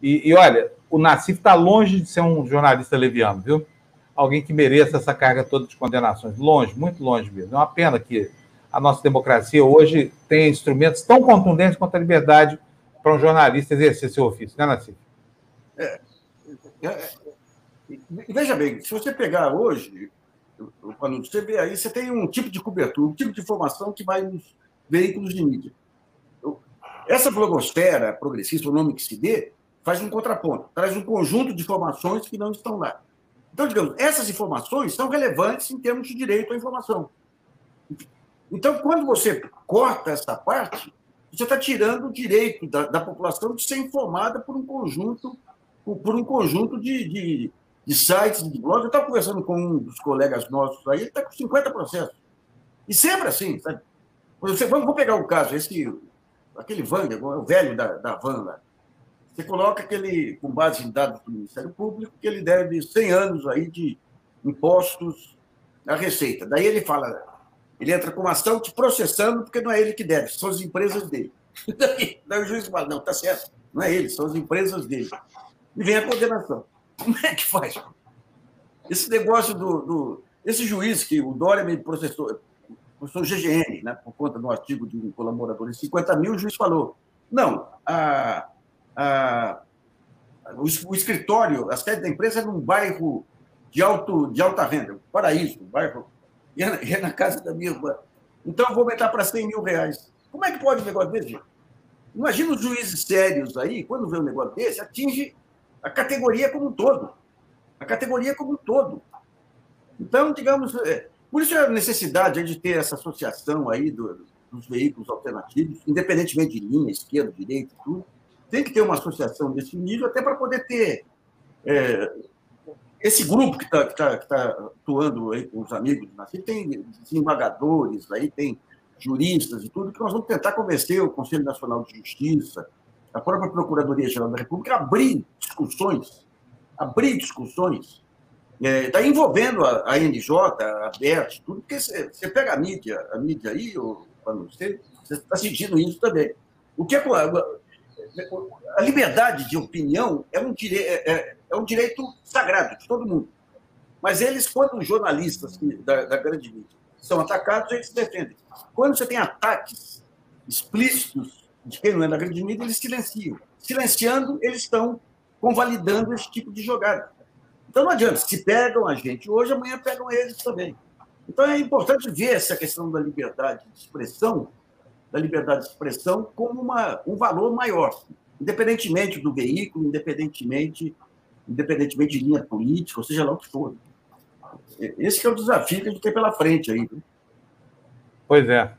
E, e olha, o Nassif está longe de ser um jornalista leviano, viu? Alguém que mereça essa carga toda de condenações. Longe, muito longe mesmo. É uma pena que a nossa democracia hoje tem instrumentos tão contundentes quanto a liberdade para um jornalista exercer seu ofício, né, Nassif? É, é, é, veja bem, se você pegar hoje, quando você vê aí, você tem um tipo de cobertura, um tipo de informação que vai nos veículos de mídia. Essa blogosfera progressista, o nome que se dê, faz um contraponto, traz um conjunto de informações que não estão lá. Então, digamos, essas informações são relevantes em termos de direito à informação. Então, quando você corta essa parte, você está tirando o direito da, da, população de ser informada por um conjunto, por um conjunto de, de, de sites, de blogs. Eu estava conversando com um dos colegas nossos aí, ele está com 50 processos. E sempre assim, sabe? Você, vamos, pegar um caso, esse, aquele van, o velho da, da van lá. Você coloca aquele, com base em dados do Ministério Público, que ele deve 100 anos aí de, impostos, a receita. Daí ele fala, ele entra com uma ação te processando porque não é ele que deve, são as empresas dele. Daí, daí o juiz fala, não, tá certo, não é ele, são as empresas dele. E vem a condenação. Como é que faz? Esse negócio do, do esse juiz que o Dória me processou, o GGN, né, por conta de um artigo de um colaborador, em 50 mil, o juiz falou, não, a, a, o, o escritório, a sede da empresa é num bairro de, alto, de alta renda, paraíso, um bairro, e é, é na casa da minha irmã. Então, eu vou aumentar para 100 mil reais. Como é que pode um negócio desse? Imagina os juízes sérios aí, quando vê um negócio desse, atinge a categoria como um todo. A categoria como um todo. Então, digamos, é, por isso a necessidade de ter essa associação aí do, dos veículos alternativos, independentemente de linha, esquerda, direita, tudo, tem que ter uma associação desse nível até para poder ter é, esse grupo que está tá, tá atuando aí com os amigos do Nasci, tem desembargadores, aí tem juristas e tudo, que nós vamos tentar convencer o Conselho Nacional de Justiça, a própria Procuradoria-Geral da República, a abrir discussões, abrir discussões É, envolvendo a, a NJ, a BERT, tudo, porque você, você pega a mídia, a mídia aí, você está sentindo isso também. O que é, a liberdade de opinião é um, dire, é, é, é um direito sagrado de todo mundo. Mas eles, quando os jornalistas da, da grande mídia são atacados, eles se defendem. Quando você tem ataques explícitos de quem não é da grande mídia, eles silenciam. Silenciando, eles estão convalidando esse tipo de jogada. Então não adianta, se pegam a gente hoje, amanhã pegam eles também. Então é importante ver essa questão da liberdade de expressão, da liberdade de expressão como uma, um valor maior, independentemente do veículo, independentemente, independentemente de linha política, ou seja lá o que for. Esse é o desafio que a gente tem pela frente aí. Pois é.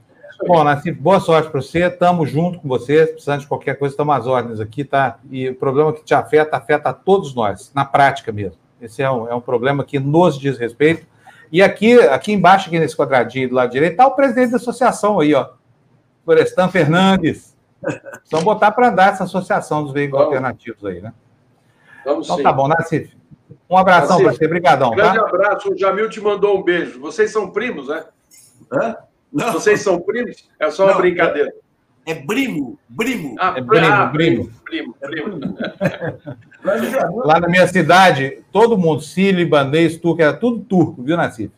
Bom, Nassif, boa sorte para você. Estamos junto com você. Precisando de qualquer coisa, estamos às ordens aqui, tá? E o problema que te afeta, afeta a todos nós, na prática mesmo. Esse é um, é um problema que nos diz respeito. E aqui, aqui embaixo, aqui nesse quadradinho do lado direito, está o presidente da associação aí, ó. Florestan Fernandes. Vamos botar para andar essa associação dos veículos Vamos. alternativos aí, né? Vamos então sim. tá bom, Nassif. Um abração para você, obrigadão. Grande tá? abraço, o Jamil te mandou um beijo. Vocês são primos, né? Hã? Não. Vocês são primos? É só uma Não, brincadeira. É, é brimo, brimo. Ah, é brimo, ah, brimo. brimo, brimo. Lá na minha cidade, todo mundo, sírio, libanês, turco, era tudo turco, viu, Nassif?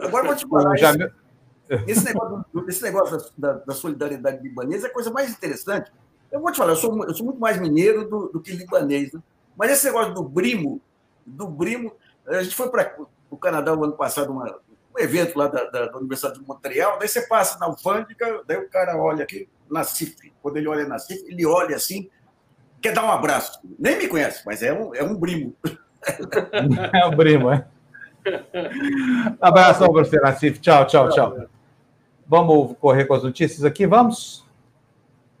Agora eu vou te falar. Já... Esse, esse, negócio, esse negócio da, da, solidariedade libanesa é a coisa mais interessante. Eu vou te falar, eu sou, eu sou muito mais mineiro do, do que libanês, né? mas esse negócio do brimo, do brimo, a gente foi para o Canadá o ano passado, uma, um evento lá da, da, da, Universidade de Montreal, daí você passa na alfândega, daí o cara olha aqui, na CIF, quando ele olha na CIF, ele olha assim, quer dar um abraço. Nem me conhece, mas é um, é um brimo. É um brimo, é. Abração você, Nassif. Tchau, tchau, tchau. Vamos correr com as notícias aqui, vamos?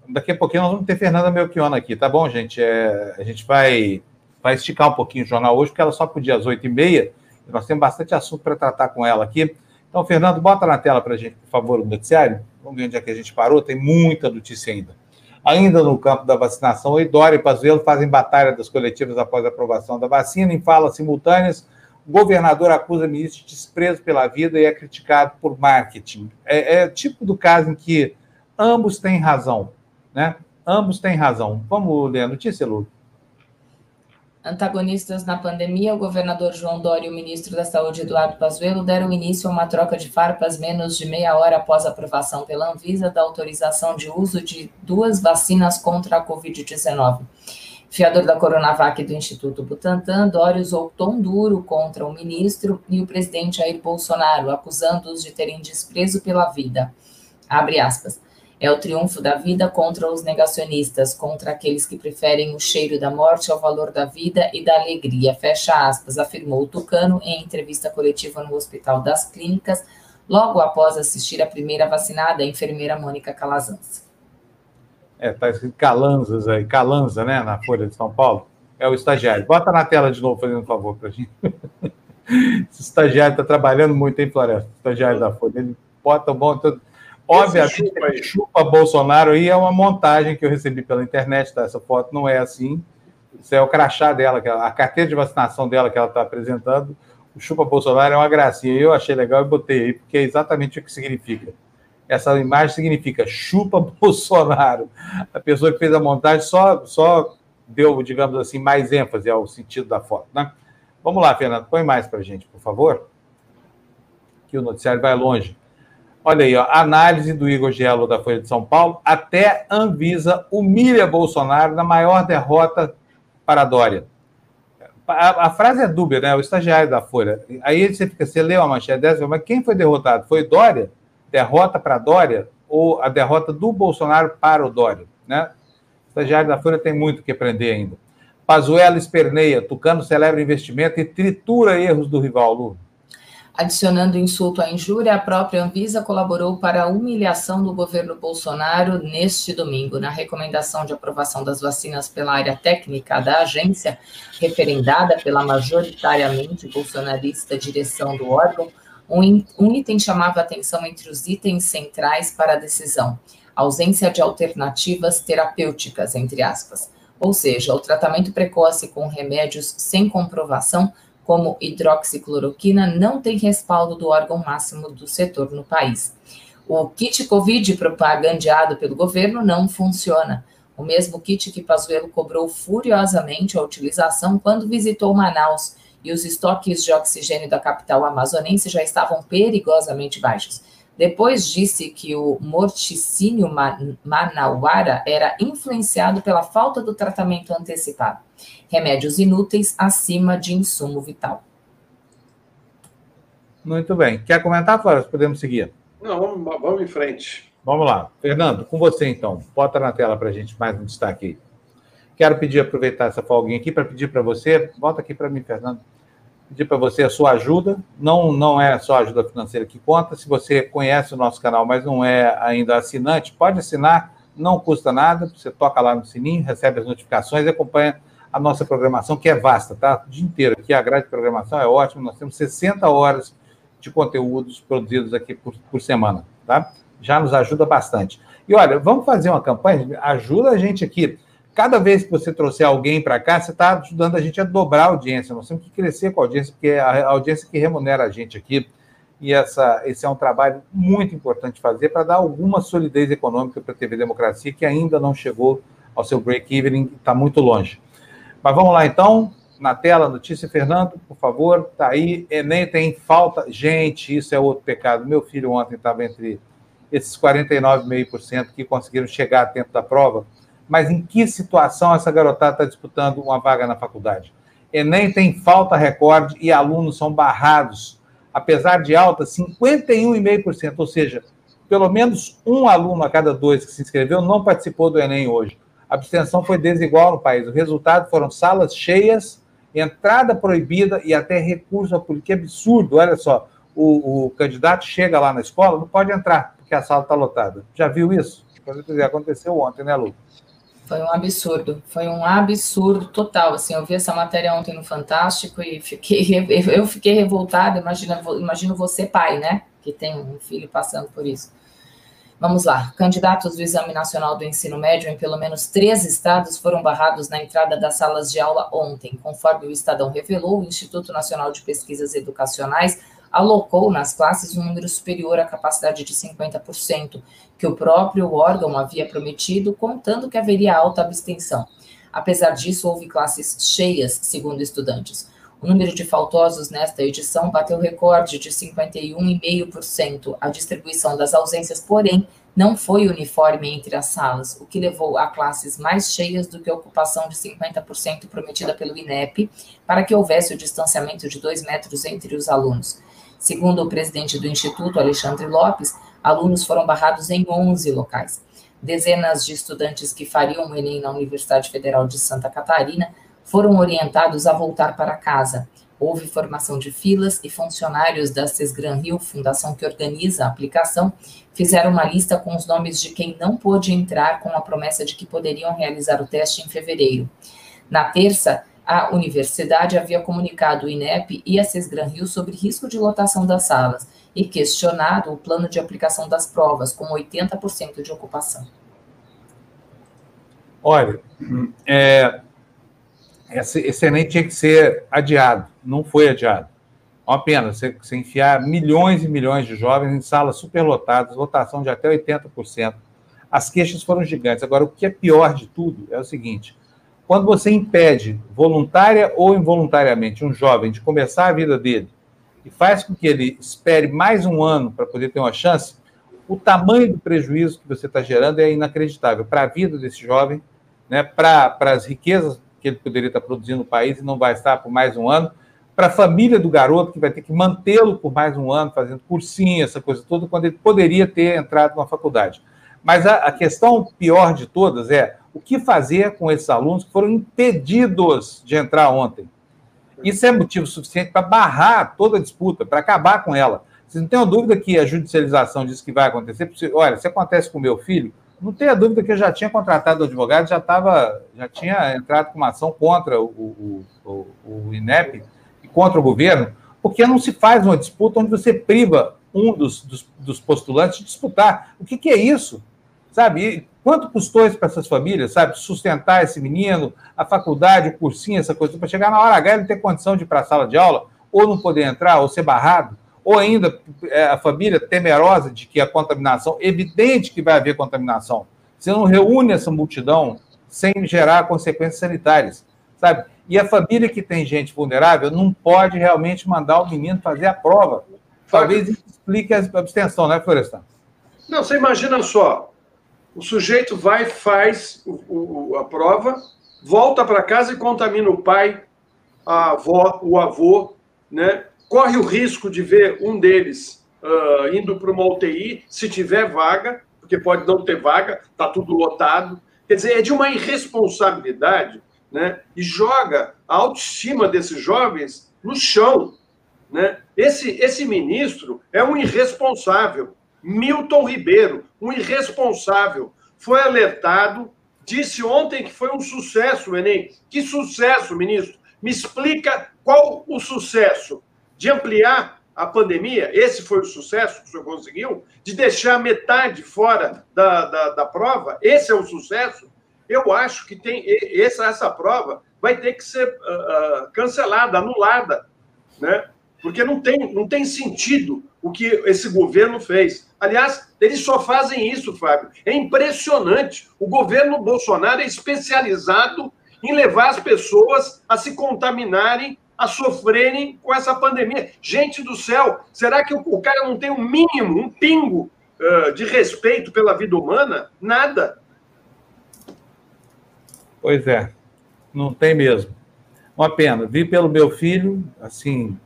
Daqui a pouquinho nós vamos ter Fernanda Melchiona aqui, tá bom, gente? É, a gente vai, vai esticar um pouquinho o jornal hoje, porque ela só podia às oito e meia. Nós temos bastante assunto para tratar com ela aqui. Então, Fernando, bota na tela para a gente, por favor, o noticiário. Vamos ver onde é que a gente parou. Tem muita notícia ainda. Ainda no campo da vacinação, Dória e Pazuello fazem batalha das coletivas após a aprovação da vacina. Em falas simultâneas, o governador acusa o ministro de desprezo pela vida e é criticado por marketing. É, é tipo do caso em que ambos têm razão, né? Ambos têm razão. Vamos ler a notícia, Lu? Antagonistas na pandemia, o governador João Dória e o ministro da Saúde, Eduardo Pazuello, deram início a uma troca de farpas menos de meia hora após a aprovação pela Anvisa da autorização de uso de duas vacinas contra a Covid-19. Fiador da Coronavac do Instituto Butantan, Dória usou tom duro contra o ministro e o presidente Jair Bolsonaro, acusando-os de terem desprezo pela vida. Abre aspas. É o triunfo da vida contra os negacionistas, contra aqueles que preferem o cheiro da morte ao valor da vida e da alegria. Fecha aspas, afirmou o Tucano em entrevista coletiva no Hospital das Clínicas, logo após assistir a primeira vacinada, a enfermeira Mônica Calazans. É, tá escrito Calanzas aí, Calanza, né, na Folha de São Paulo. É o estagiário. Bota na tela de novo, fazendo um favor para a gente. Esse estagiário está trabalhando muito, hein, Floresta? Estagiário da Folha. Ele bota um bom. Obviamente, chupa, chupa Bolsonaro aí é uma montagem que eu recebi pela internet, tá? Essa foto não é assim. Isso é o crachá dela, a carteira de vacinação dela que ela está apresentando. O chupa Bolsonaro é uma gracinha. Eu achei legal e botei aí, porque é exatamente o que significa. Essa imagem significa chupa Bolsonaro. A pessoa que fez a montagem só, só deu, digamos assim, mais ênfase ao sentido da foto. Né? Vamos lá, Fernando, põe mais para a gente, por favor. Que o noticiário vai longe. Olha aí, ó, análise do Igor Gielo da Folha de São Paulo. Até Anvisa humilha Bolsonaro na maior derrota para Dória. A, a, frase é dúbia, né? O estagiário da Folha. Aí você fica, você leu a manchete dessa, mas quem foi derrotado? Foi Dória? Derrota para Dória? Ou a derrota do Bolsonaro para o Dória? Né? O estagiário da Folha tem muito que aprender ainda. Pazuello esperneia, Tucano celebra investimento e tritura erros do rival Lula. Adicionando insulto à injúria, a própria Anvisa colaborou para a humilhação do governo Bolsonaro neste domingo. Na recomendação de aprovação das vacinas pela área técnica da agência, referendada pela majoritariamente bolsonarista direção do órgão, um, item chamava atenção entre os itens centrais para a decisão: ausência de alternativas terapêuticas, entre aspas. Ou seja, o tratamento precoce com remédios sem comprovação como hidroxicloroquina, não tem respaldo do órgão máximo do setor no país. O kit Covid propagandeado pelo governo não funciona. O mesmo kit que Pazuello cobrou furiosamente a utilização quando visitou Manaus e os estoques de oxigênio da capital amazonense já estavam perigosamente baixos. Depois disse que o morticínio manauara era influenciado pela falta do tratamento antecipado. Remédios inúteis acima de insumo vital. Muito bem. Quer comentar, Flávio? Podemos seguir. Não, vamos, vamos em frente. Vamos lá. Fernando, com você então. Bota na tela para a gente mais um destaque aí. Quero pedir, aproveitar essa folguinha aqui para pedir para você, volta aqui para mim, Fernando, pedir para você a sua ajuda. Não, não é só ajuda financeira que conta. Se você conhece o nosso canal, mas não é ainda assinante, pode assinar, não custa nada. Você toca lá no sininho, recebe as notificações e acompanha a nossa programação, que é vasta, tá? O dia inteiro aqui, a grade de programação é ótima. Nós temos 60 horas de conteúdos produzidos aqui por, por semana, tá? Já nos ajuda bastante. E olha, vamos fazer uma campanha, ajuda a gente aqui cada vez que você trouxer alguém para cá, você está ajudando a gente a dobrar a audiência. Nós temos que crescer com a audiência, porque é a audiência que remunera a gente aqui. E essa, esse é um trabalho muito importante fazer para dar alguma solidez econômica para a TV Democracia, que ainda não chegou ao seu break-even, está muito longe. Mas vamos lá, então. Na tela, notícia, Fernando, por favor. Está aí. Enem tem falta. Gente, isso é outro pecado. Meu filho ontem estava entre esses 49,5% que conseguiram chegar a tempo da prova mas em que situação essa garotada está disputando uma vaga na faculdade? Enem tem falta recorde e alunos são barrados. Apesar de alta, 51,5%, ou seja, pelo menos um aluno a cada dois que se inscreveu não participou do Enem hoje. A abstenção foi desigual no país. O resultado foram salas cheias, entrada proibida e até recurso a polícia. Que absurdo, olha só. O, o candidato chega lá na escola, não pode entrar, porque a sala está lotada. Já viu isso? Aconteceu ontem, né, Lu? Foi um absurdo, foi um absurdo total. Assim, eu vi essa matéria ontem no Fantástico e fiquei, eu fiquei revoltada. Imagina, imagino você, pai, né? Que tem um filho passando por isso. Vamos lá. Candidatos do Exame Nacional do Ensino Médio em pelo menos três estados foram barrados na entrada das salas de aula ontem. Conforme o Estadão revelou, o Instituto Nacional de Pesquisas Educacionais alocou nas classes um número superior à capacidade de 50%, que o próprio órgão havia prometido, contando que haveria alta abstenção. Apesar disso, houve classes cheias, segundo estudantes. O número de faltosos nesta edição bateu recorde de 51,5%. A distribuição das ausências, porém, não foi uniforme entre as salas, o que levou a classes mais cheias do que a ocupação de 50% prometida pelo INEP, para que houvesse o distanciamento de dois metros entre os alunos. Segundo o presidente do Instituto, Alexandre Lopes, alunos foram barrados em 11 locais. Dezenas de estudantes que fariam o Enem na Universidade Federal de Santa Catarina foram orientados a voltar para casa. Houve formação de filas e funcionários da Sesgran Rio, fundação que organiza a aplicação, fizeram uma lista com os nomes de quem não pôde entrar com a promessa de que poderiam realizar o teste em fevereiro. Na terça, a universidade havia comunicado o INEP e a Sesgran Rio sobre risco de lotação das salas e questionado o plano de aplicação das provas, com 80% de ocupação. Olha, é, esse, Enem tinha que ser adiado, não foi adiado. Uma pena você, você enfiar milhões e milhões de jovens em salas superlotadas, lotação de até 80%. As queixas foram gigantes. Agora, o que é pior de tudo é o seguinte: quando você impede, voluntária ou involuntariamente, um jovem de começar a vida dele e faz com que ele espere mais um ano para poder ter uma chance, o tamanho do prejuízo que você está gerando é inacreditável para a vida desse jovem, né, para as riquezas que ele poderia estar produzindo no país e não vai estar por mais um ano, para a família do garoto, que vai ter que mantê-lo por mais um ano, fazendo cursinho, essa coisa toda, quando ele poderia ter entrado na faculdade. Mas a, a questão pior de todas é o que fazer com esses alunos que foram impedidos de entrar ontem. Isso é motivo suficiente para barrar toda a disputa, para acabar com ela. Vocês não tenham dúvida que a judicialização disso que vai acontecer. Olha, se acontece com meu filho, não tenha dúvida que eu já tinha contratado o advogado, já estava, já tinha entrado com uma ação contra o, o, o, o INEP e contra o governo, porque não se faz uma disputa onde você priva um dos, dos, dos postulantes de disputar. O que, que é isso? Sabe? Quanto custou isso para essas famílias, sabe? Sustentar esse menino, a faculdade, o cursinho, essa coisa, para chegar na hora H ele ter condição de ir para a sala de aula, ou não poder entrar, ou ser barrado ou ainda é, a família temerosa de que a contaminação, evidente que vai haver contaminação. Você não reúne essa multidão sem gerar consequências sanitárias, sabe? E a família que tem gente vulnerável não pode realmente mandar o menino fazer a prova. Talvez isso explique a abstenção, né, Florestan? Não, você imagina só, o sujeito vai, faz o, o, a prova, volta para casa e contamina o pai, a avó, o avô, né? corre o risco de ver um deles uh, indo para uma UTI, se tiver vaga, porque pode não ter vaga, está tudo lotado. Quer dizer, é de uma irresponsabilidade né? e joga a autoestima desses jovens no chão. Né? Esse, esse ministro é um irresponsável. Milton Ribeiro, um irresponsável, foi alertado, disse ontem que foi um sucesso o Enem. Que sucesso, ministro? Me explica qual o sucesso de ampliar a pandemia, esse foi o sucesso que o senhor conseguiu, de deixar metade fora da, da, da prova, esse é o sucesso. Eu acho que tem essa, essa prova vai ter que ser uh, cancelada, anulada, né? Porque não tem, não tem sentido o que esse governo fez. Aliás, eles só fazem isso, Fábio. É impressionante. O governo Bolsonaro é especializado em levar as pessoas a se contaminarem a sofrerem com essa pandemia. Gente do céu, será que o, cara não tem um mínimo, um pingo uh, de respeito pela vida humana? Nada. Pois é, não tem mesmo. Uma pena. Vi pelo meu filho, assim,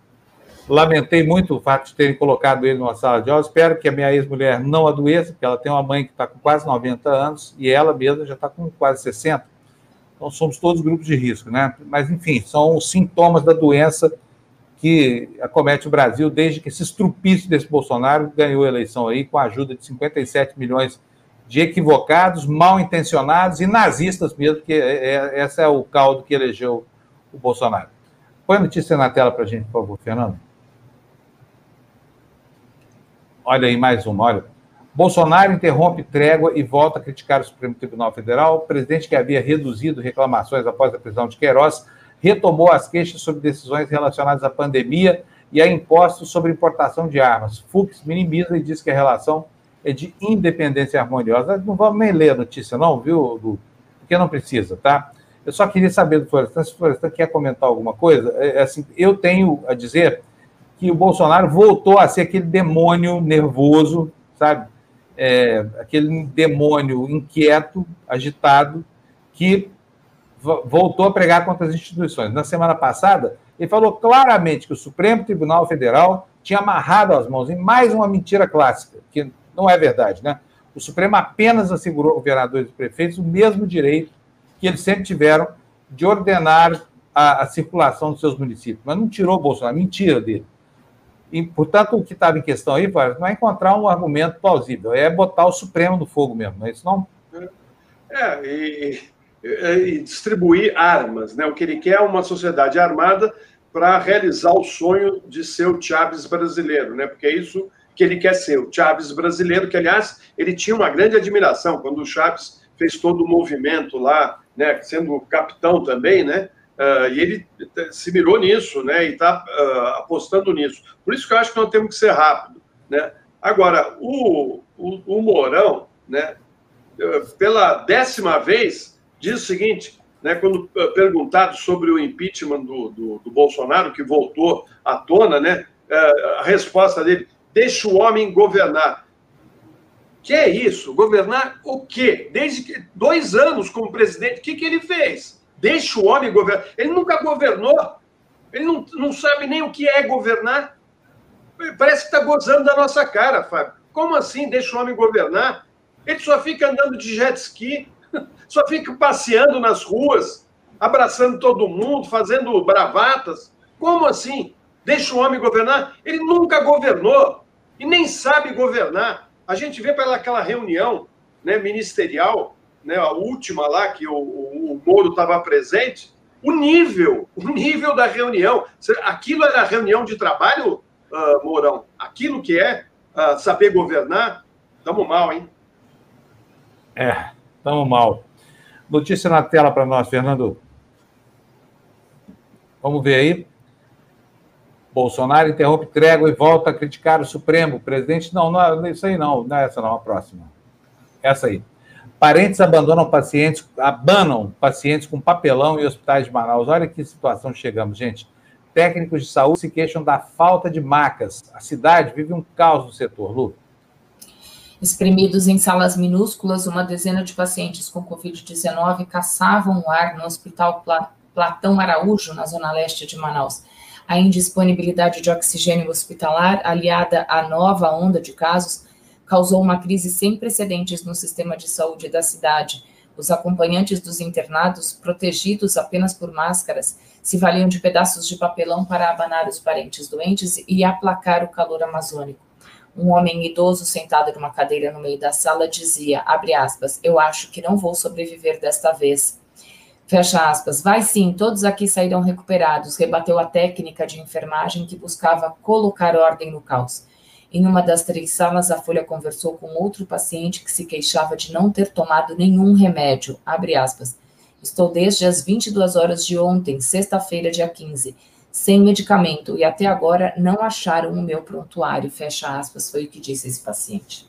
lamentei muito o fato de terem colocado ele numa sala de aula. Espero que a minha ex-mulher não adoeça, porque ela tem uma mãe que está com quase 90 anos e ela mesma já está com quase 60 então, somos todos grupos de risco, né? Mas, enfim, são os sintomas da doença que acomete o Brasil desde que esse estrupício desse Bolsonaro ganhou a eleição aí com a ajuda de 57 milhões de equivocados, mal intencionados e nazistas mesmo, porque é, é, esse é o caldo que elegeu o Bolsonaro. Põe a notícia na tela para a gente, por favor, Fernando. Olha aí mais uma, olha. Bolsonaro interrompe trégua e volta a criticar o Supremo Tribunal Federal. O presidente que havia reduzido reclamações após a prisão de Queiroz retomou as queixas sobre decisões relacionadas à pandemia e a impostos sobre importação de armas. Fux minimiza e diz que a relação é de independência harmoniosa. Não vamos nem ler a notícia, não, viu, Lu? Porque não precisa, tá? Eu só queria saber do Florestan, se o Florestan quer comentar alguma coisa. É, é, assim, eu tenho a dizer que o Bolsonaro voltou a ser aquele demônio nervoso, sabe? é, aquele demônio inquieto, agitado, que voltou a pregar contra as instituições. Na semana passada, ele falou claramente que o Supremo Tribunal Federal tinha amarrado as mãos em mais uma mentira clássica, que não é verdade, né? O Supremo apenas assegurou governadores e prefeitos o mesmo direito que eles sempre tiveram de ordenar a, a circulação dos seus municípios, mas não tirou o Bolsonaro, mentira dele. E, portanto, o que estava em questão aí, não é encontrar um argumento plausível, é botar o Supremo no fogo mesmo, não é isso não? É, e, e distribuir armas, né? O que ele quer é uma sociedade armada para realizar o sonho de ser o Chaves brasileiro, né? Porque é isso que ele quer ser, o Chaves brasileiro, que, aliás, ele tinha uma grande admiração quando o Chaves fez todo o movimento lá, né? Sendo capitão também, né? Uh, e ele se mirou nisso, né? E está uh, apostando nisso. Por isso que eu acho que nós temos que ser rápido, né? Agora, o, o, o Mourão, né? Pela décima vez, diz o seguinte, né? Quando perguntado sobre o impeachment do, do, do Bolsonaro, que voltou à tona, né? Uh, a resposta dele: deixa o homem governar. Que é isso? Governar o quê? Desde que, dois anos como presidente, o que, que ele fez? Deixa o homem governar. Ele nunca governou. Ele não, não sabe nem o que é governar. Parece que está gozando da nossa cara, Fábio. Como assim deixa o homem governar? Ele só fica andando de jet ski, só fica passeando nas ruas, abraçando todo mundo, fazendo bravatas. Como assim? Deixa o homem governar? Ele nunca governou e nem sabe governar. A gente vê pelaquela reunião né, ministerial né, a última lá, que o, o, o Moro estava presente, o nível, o nível da reunião. Aquilo era reunião de trabalho, uh, Mourão? Aquilo que é uh, saber governar? Estamos mal, hein? É, estamos mal. Notícia na tela para nós, Fernando. Vamos ver aí. Bolsonaro interrompe trégua e volta a criticar o Supremo. Presidente, não, não é isso aí não, não é essa não, a próxima. Essa aí. Parentes abandonam pacientes, abanam pacientes com papelão em hospitais de Manaus. Olha que situação chegamos, gente. Técnicos de saúde se queixam da falta de macas. A cidade vive um caos no setor, Lu. Espremidos em salas minúsculas, uma dezena de pacientes com Covid-19 caçavam o ar no Hospital Platão Araújo, na zona leste de Manaus. A indisponibilidade de oxigênio hospitalar, aliada à nova onda de casos, causou uma crise sem precedentes no sistema de saúde da cidade. Os acompanhantes dos internados, protegidos apenas por máscaras, se valiam de pedaços de papelão para abanar os parentes doentes e aplacar o calor amazônico. Um homem idoso sentado numa cadeira no meio da sala dizia, aspas, eu acho que não vou sobreviver desta vez. Fecha aspas. Vai sim, todos aqui sairão recuperados, rebateu a técnica de enfermagem que buscava colocar ordem no caos. Em uma das três salas, a Folha conversou com outro paciente que se queixava de não ter tomado nenhum remédio. Aspas. Estou desde as 22 horas de ontem, sexta-feira, dia 15, sem medicamento e até agora não acharam o meu prontuário. Fecha aspas, foi o que disse esse paciente.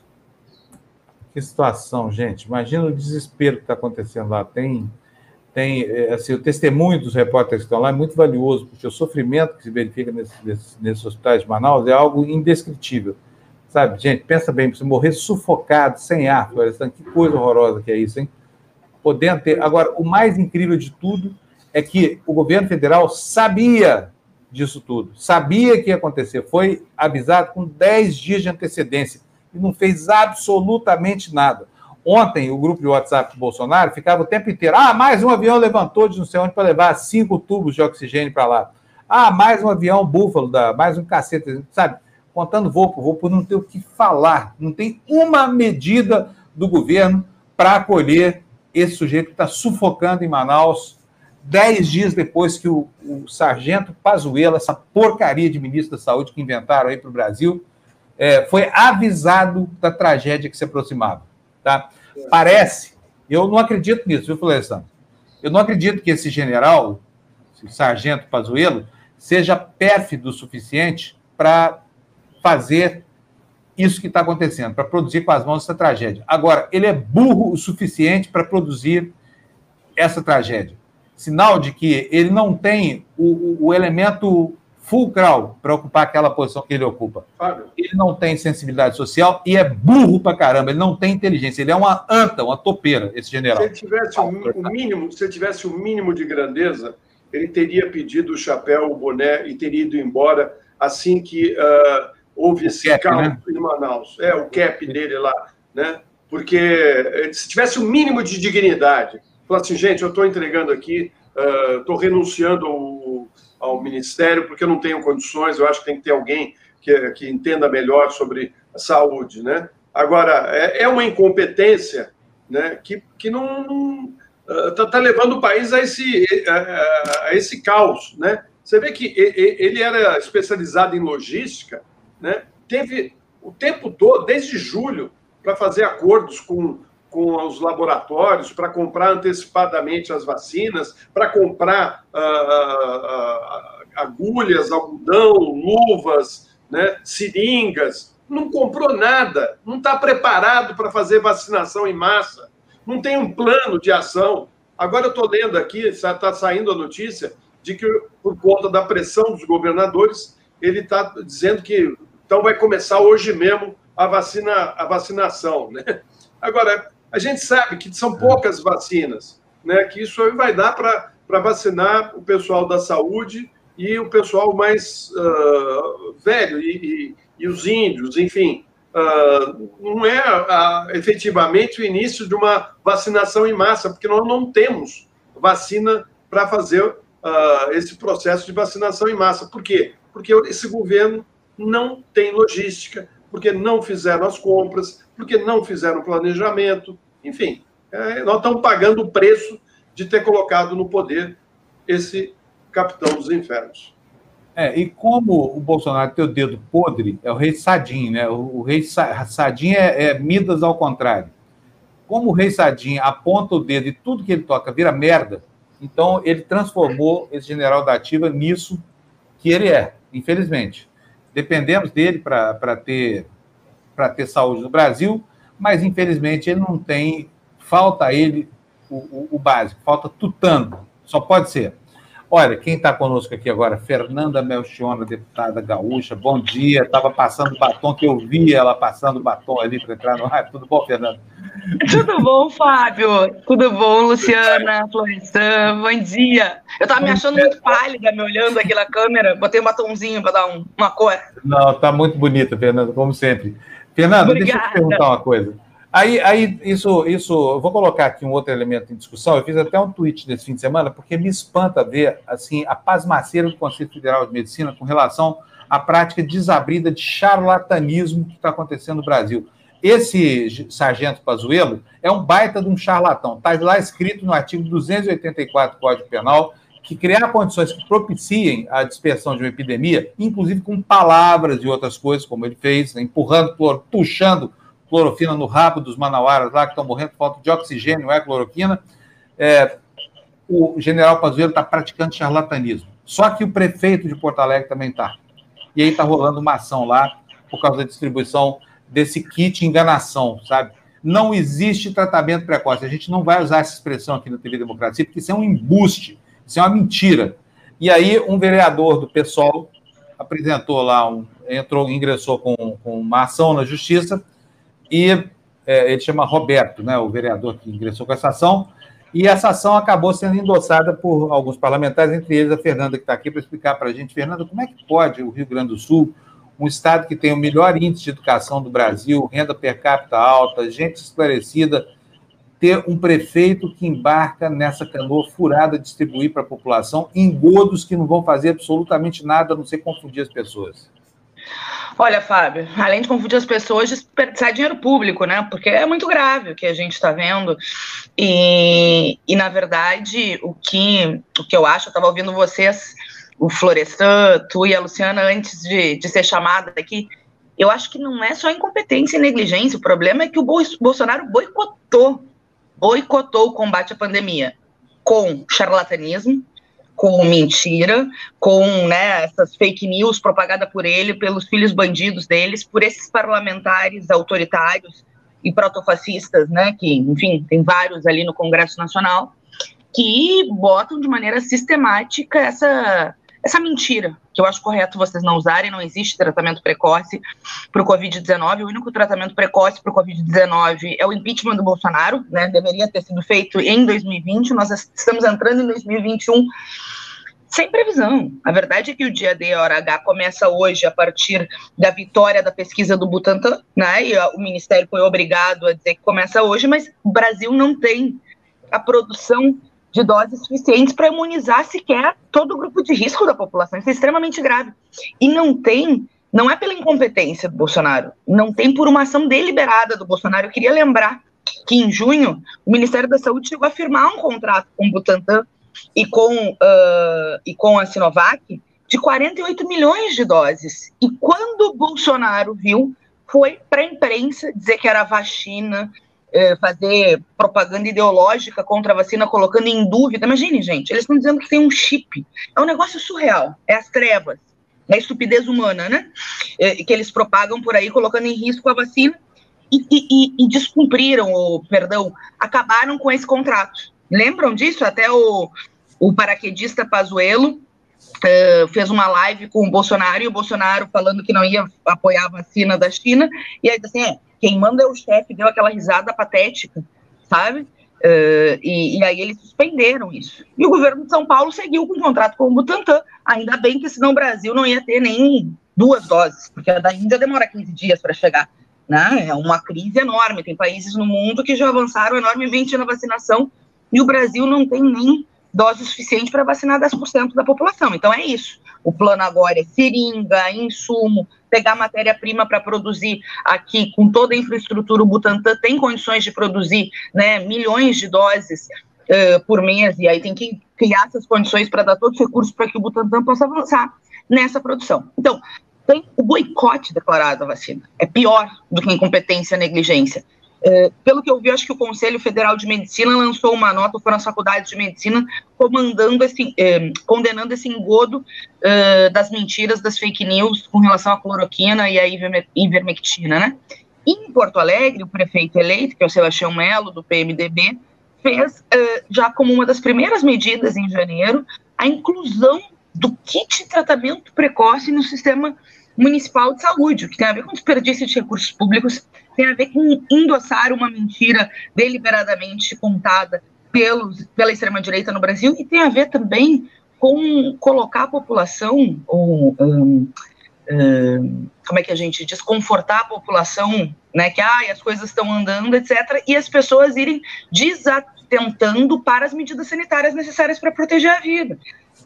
Que situação, gente. Imagina o desespero que está acontecendo lá. Tem tem é, assim, o testemunho dos repórteres que estão lá é muito valioso, porque o sofrimento que se verifica nesses, nesses, nesses hospitais de Manaus é algo indescritível. Sabe, gente, pensa bem, você morrer sufocado, sem ar, que coisa horrorosa que é isso, hein? Podendo ter. Agora, o mais incrível de tudo é que o governo federal sabia disso tudo, sabia que ia acontecer, foi avisado com 10 dias de antecedência e não fez absolutamente nada. Ontem, o grupo de WhatsApp do Bolsonaro ficava o tempo inteiro. Ah, mais um avião levantou de não sei onde para levar cinco tubos de oxigênio para lá. Ah, mais um avião búfalo, da, mais um cacete, sabe? Contando voo por voo, por não ter o que falar. Não tem uma medida do governo para acolher esse sujeito que está sufocando em Manaus dez dias depois que o, o sargento Pazuello, essa porcaria de ministro da Saúde que inventaram aí para o Brasil, é, foi avisado da tragédia que se aproximava. Tá? Parece, eu não acredito nisso, viu, Florestan? Eu não acredito que esse general, sargento Pazuello, seja pérfido o suficiente para fazer isso que está acontecendo, para produzir com as mãos essa tragédia. Agora, ele é burro o suficiente para produzir essa tragédia. Sinal de que ele não tem o, o elemento fulcral para ocupar aquela posição que ele ocupa. Ele não tem sensibilidade social e é burro para caramba, ele não tem inteligência, ele é uma anta, uma topeira, esse general. Se ele tivesse o um, mínimo, se ele tivesse o um mínimo de grandeza, ele teria pedido o chapéu, o boné e teria ido embora assim que uh, houve o esse cap, caos né? em Manaus. É, o cap dele lá, né? Porque eh, se tivesse o um mínimo de dignidade, falar assim, gente, eu estou entregando aqui, estou uh, renunciando ao ao Ministério, porque eu não tenho condições, eu acho que tem que ter alguém que, que entenda melhor sobre saúde, né? Agora, é, é uma incompetência né, que, que não está uh, tá levando o país a esse, a, a, esse caos, né? Você vê que ele era especializado em logística, né? Teve o tempo todo, desde julho, para fazer acordos com com os laboratórios para comprar antecipadamente as vacinas, para comprar uh, uh, agulhas, algodão, luvas, né, seringas. Não comprou nada, não está preparado para fazer vacinação em massa, não tem um plano de ação. Agora eu estou lendo aqui, está saindo a notícia de que, por conta da pressão dos governadores, ele está dizendo que então vai começar hoje mesmo a, vacina, a vacinação. Né? Agora, a gente sabe que são poucas vacinas, né? que isso aí vai dar para vacinar o pessoal da saúde e o pessoal mais uh, velho e, e, e, os índios, enfim. Uh, não é uh, efetivamente o início de uma vacinação em massa, porque nós não temos vacina para fazer esse processo de vacinação em massa. Por quê? Porque esse governo não tem logística, porque não fizeram as compras, porque não fizeram planejamento, enfim, é, nós estamos pagando o preço de ter colocado no poder esse capitão dos infernos. É, e como o Bolsonaro tem o dedo podre, é o rei Sadim, né? O, o rei Sadim é, é, Midas ao contrário. Como o rei Sadim aponta o dedo e tudo que ele toca vira merda, então ele transformou esse general da ativa nisso que ele é, infelizmente. Dependemos dele para ter, ter saúde no Brasil, mas infelizmente ele não tem, falta a ele o, o, o básico, falta tutano, só pode ser. Olha, quem está conosco aqui agora, Fernanda Melchiona, deputada gaúcha, bom dia. Estava passando batom, que eu vi ela passando batom ali para entrar no ar. Tudo bom, Fernanda? Tudo bom, Fábio? Tudo bom, Luciana, Florestan? Bom dia. Eu estava me achando muito pálida, me olhando aqui na câmera. Botei um batomzinho para dar um, uma cor. Não, está muito bonita, Fernanda, como sempre. Fernanda, Obrigada. deixa eu te perguntar uma coisa. Aí, aí isso, isso, vou colocar aqui um outro elemento em discussão. Eu fiz até um tweet nesse fim de semana, porque me espanta ver assim a pasmaceira do Conselho Federal de Medicina com relação à prática desabrida de charlatanismo que está acontecendo no Brasil. Esse sargento Pazuello é um baita de um charlatão. Está lá escrito no artigo 284 do Código Penal que criar condições que propiciem a dispersão de uma epidemia, inclusive com palavras e outras coisas, como ele fez, né, empurrando, puxando clorofina no rabo dos manauaras lá que estão morrendo por falta de oxigênio, é cloroquina. É, o general Pazuello está praticando charlatanismo. Só que o prefeito de Porto Alegre também está. E aí está rolando uma ação lá por causa da distribuição desse kit enganação, sabe? Não existe tratamento precoce. A gente não vai usar essa expressão aqui na TV Democracia, porque isso é um embuste, isso é uma mentira. E aí, um vereador do PSOL apresentou lá, um, entrou, ingressou com, com uma ação na justiça e é, ele chama Roberto, né, o vereador que ingressou com essa ação, e essa ação acabou sendo endossada por alguns parlamentares, entre eles a Fernanda, que está aqui para explicar para a gente. Fernanda, como é que pode o Rio Grande do Sul, um estado que tem o melhor índice de educação do Brasil, renda per capita alta, gente esclarecida, ter um prefeito que embarca nessa canoa furada, distribuir para a população engodos que não vão fazer absolutamente nada a não ser confundir as pessoas? Olha, Fábio, além de confundir as pessoas, desperdiçar dinheiro público, né? Porque é muito grave o que a gente está vendo. E, e, na verdade, o que, o que eu acho, eu estava ouvindo vocês, o Florestan, tu e a Luciana, antes de, de ser chamada aqui, eu acho que não é só incompetência e negligência, o problema é que o Bolsonaro boicotou, boicotou o combate à pandemia com charlatanismo, com mentira, com né, essas fake news propagada por ele, pelos filhos bandidos deles, por esses parlamentares autoritários e protofascistas, né, que, enfim, tem vários ali no Congresso Nacional, que botam de maneira sistemática essa, essa mentira, que eu acho correto vocês não usarem, não existe tratamento precoce para o Covid-19, o único tratamento precoce para o Covid-19 é o impeachment do Bolsonaro, né, deveria ter sido feito em 2020, nós estamos entrando em 2021 sem previsão. A verdade é que o dia D hora H começa hoje a partir da vitória da pesquisa do Butantan, né? E o Ministério foi obrigado a dizer que começa hoje, mas o Brasil não tem a produção de doses suficientes para imunizar sequer todo o grupo de risco da população. Isso é extremamente grave. E não tem, não é pela incompetência do Bolsonaro, não tem por uma ação deliberada do Bolsonaro. Eu queria lembrar que em junho o Ministério da Saúde chegou a firmar um contrato com o Butantan e com, uh, e com a Sinovac de 48 milhões de doses. E quando o Bolsonaro viu, foi para a imprensa dizer que era vacina, é, fazer propaganda ideológica contra a vacina, colocando em dúvida. Imagine, gente, eles estão dizendo que tem um chip. É um negócio surreal, é as trevas, é a estupidez humana, né? É, que eles propagam por aí, colocando em risco a vacina e, e, e descumpriram, ou, perdão, acabaram com esse contrato. Lembram disso? Até o, o paraquedista Pazuello Uh, fez uma live com o Bolsonaro e o Bolsonaro falando que não ia apoiar a vacina da China, e aí assim, é, quem manda é o chefe, deu aquela risada patética, sabe? Uh, e, e, aí eles suspenderam isso. E o governo de São Paulo seguiu com o contrato com o Butantan, ainda bem que senão o Brasil não ia ter nem duas doses, porque a da Índia demora 15 dias para chegar. Né? É uma crise enorme, tem países no mundo que já avançaram enormemente na vacinação, e o Brasil não tem nem dose suficiente para vacinar 10% da população. Então é isso. O plano agora é seringa, insumo, pegar matéria-prima para produzir aqui com toda a infraestrutura. O Butantan tem condições de produzir né, milhões de doses uh, por mês, e aí tem que criar essas condições para dar todos os recursos para que o Butantan possa avançar nessa produção. Então, tem o boicote declarado da vacina. É pior do que incompetência e negligência. É, pelo que eu vi, acho que o Conselho Federal de Medicina lançou uma nota, foram as faculdades de medicina, comandando esse, é, condenando esse engodo é, das mentiras, das fake news com relação à cloroquina e à ivermectina, né? Em Porto Alegre, o prefeito eleito, que é o Sebastião Melo, do PMDB, fez, é, já como uma das primeiras medidas em janeiro, a inclusão do kit de tratamento precoce no sistema municipal de saúde, que tem a ver com desperdício de recursos públicos tem a ver com endossar uma mentira deliberadamente contada pelos, pela extrema-direita no Brasil e tem a ver também com colocar a população, ou um, um, como é que a gente desconfortar a população, né, que ah, as coisas estão andando, etc., e as pessoas irem desatentando para as medidas sanitárias necessárias para proteger a vida.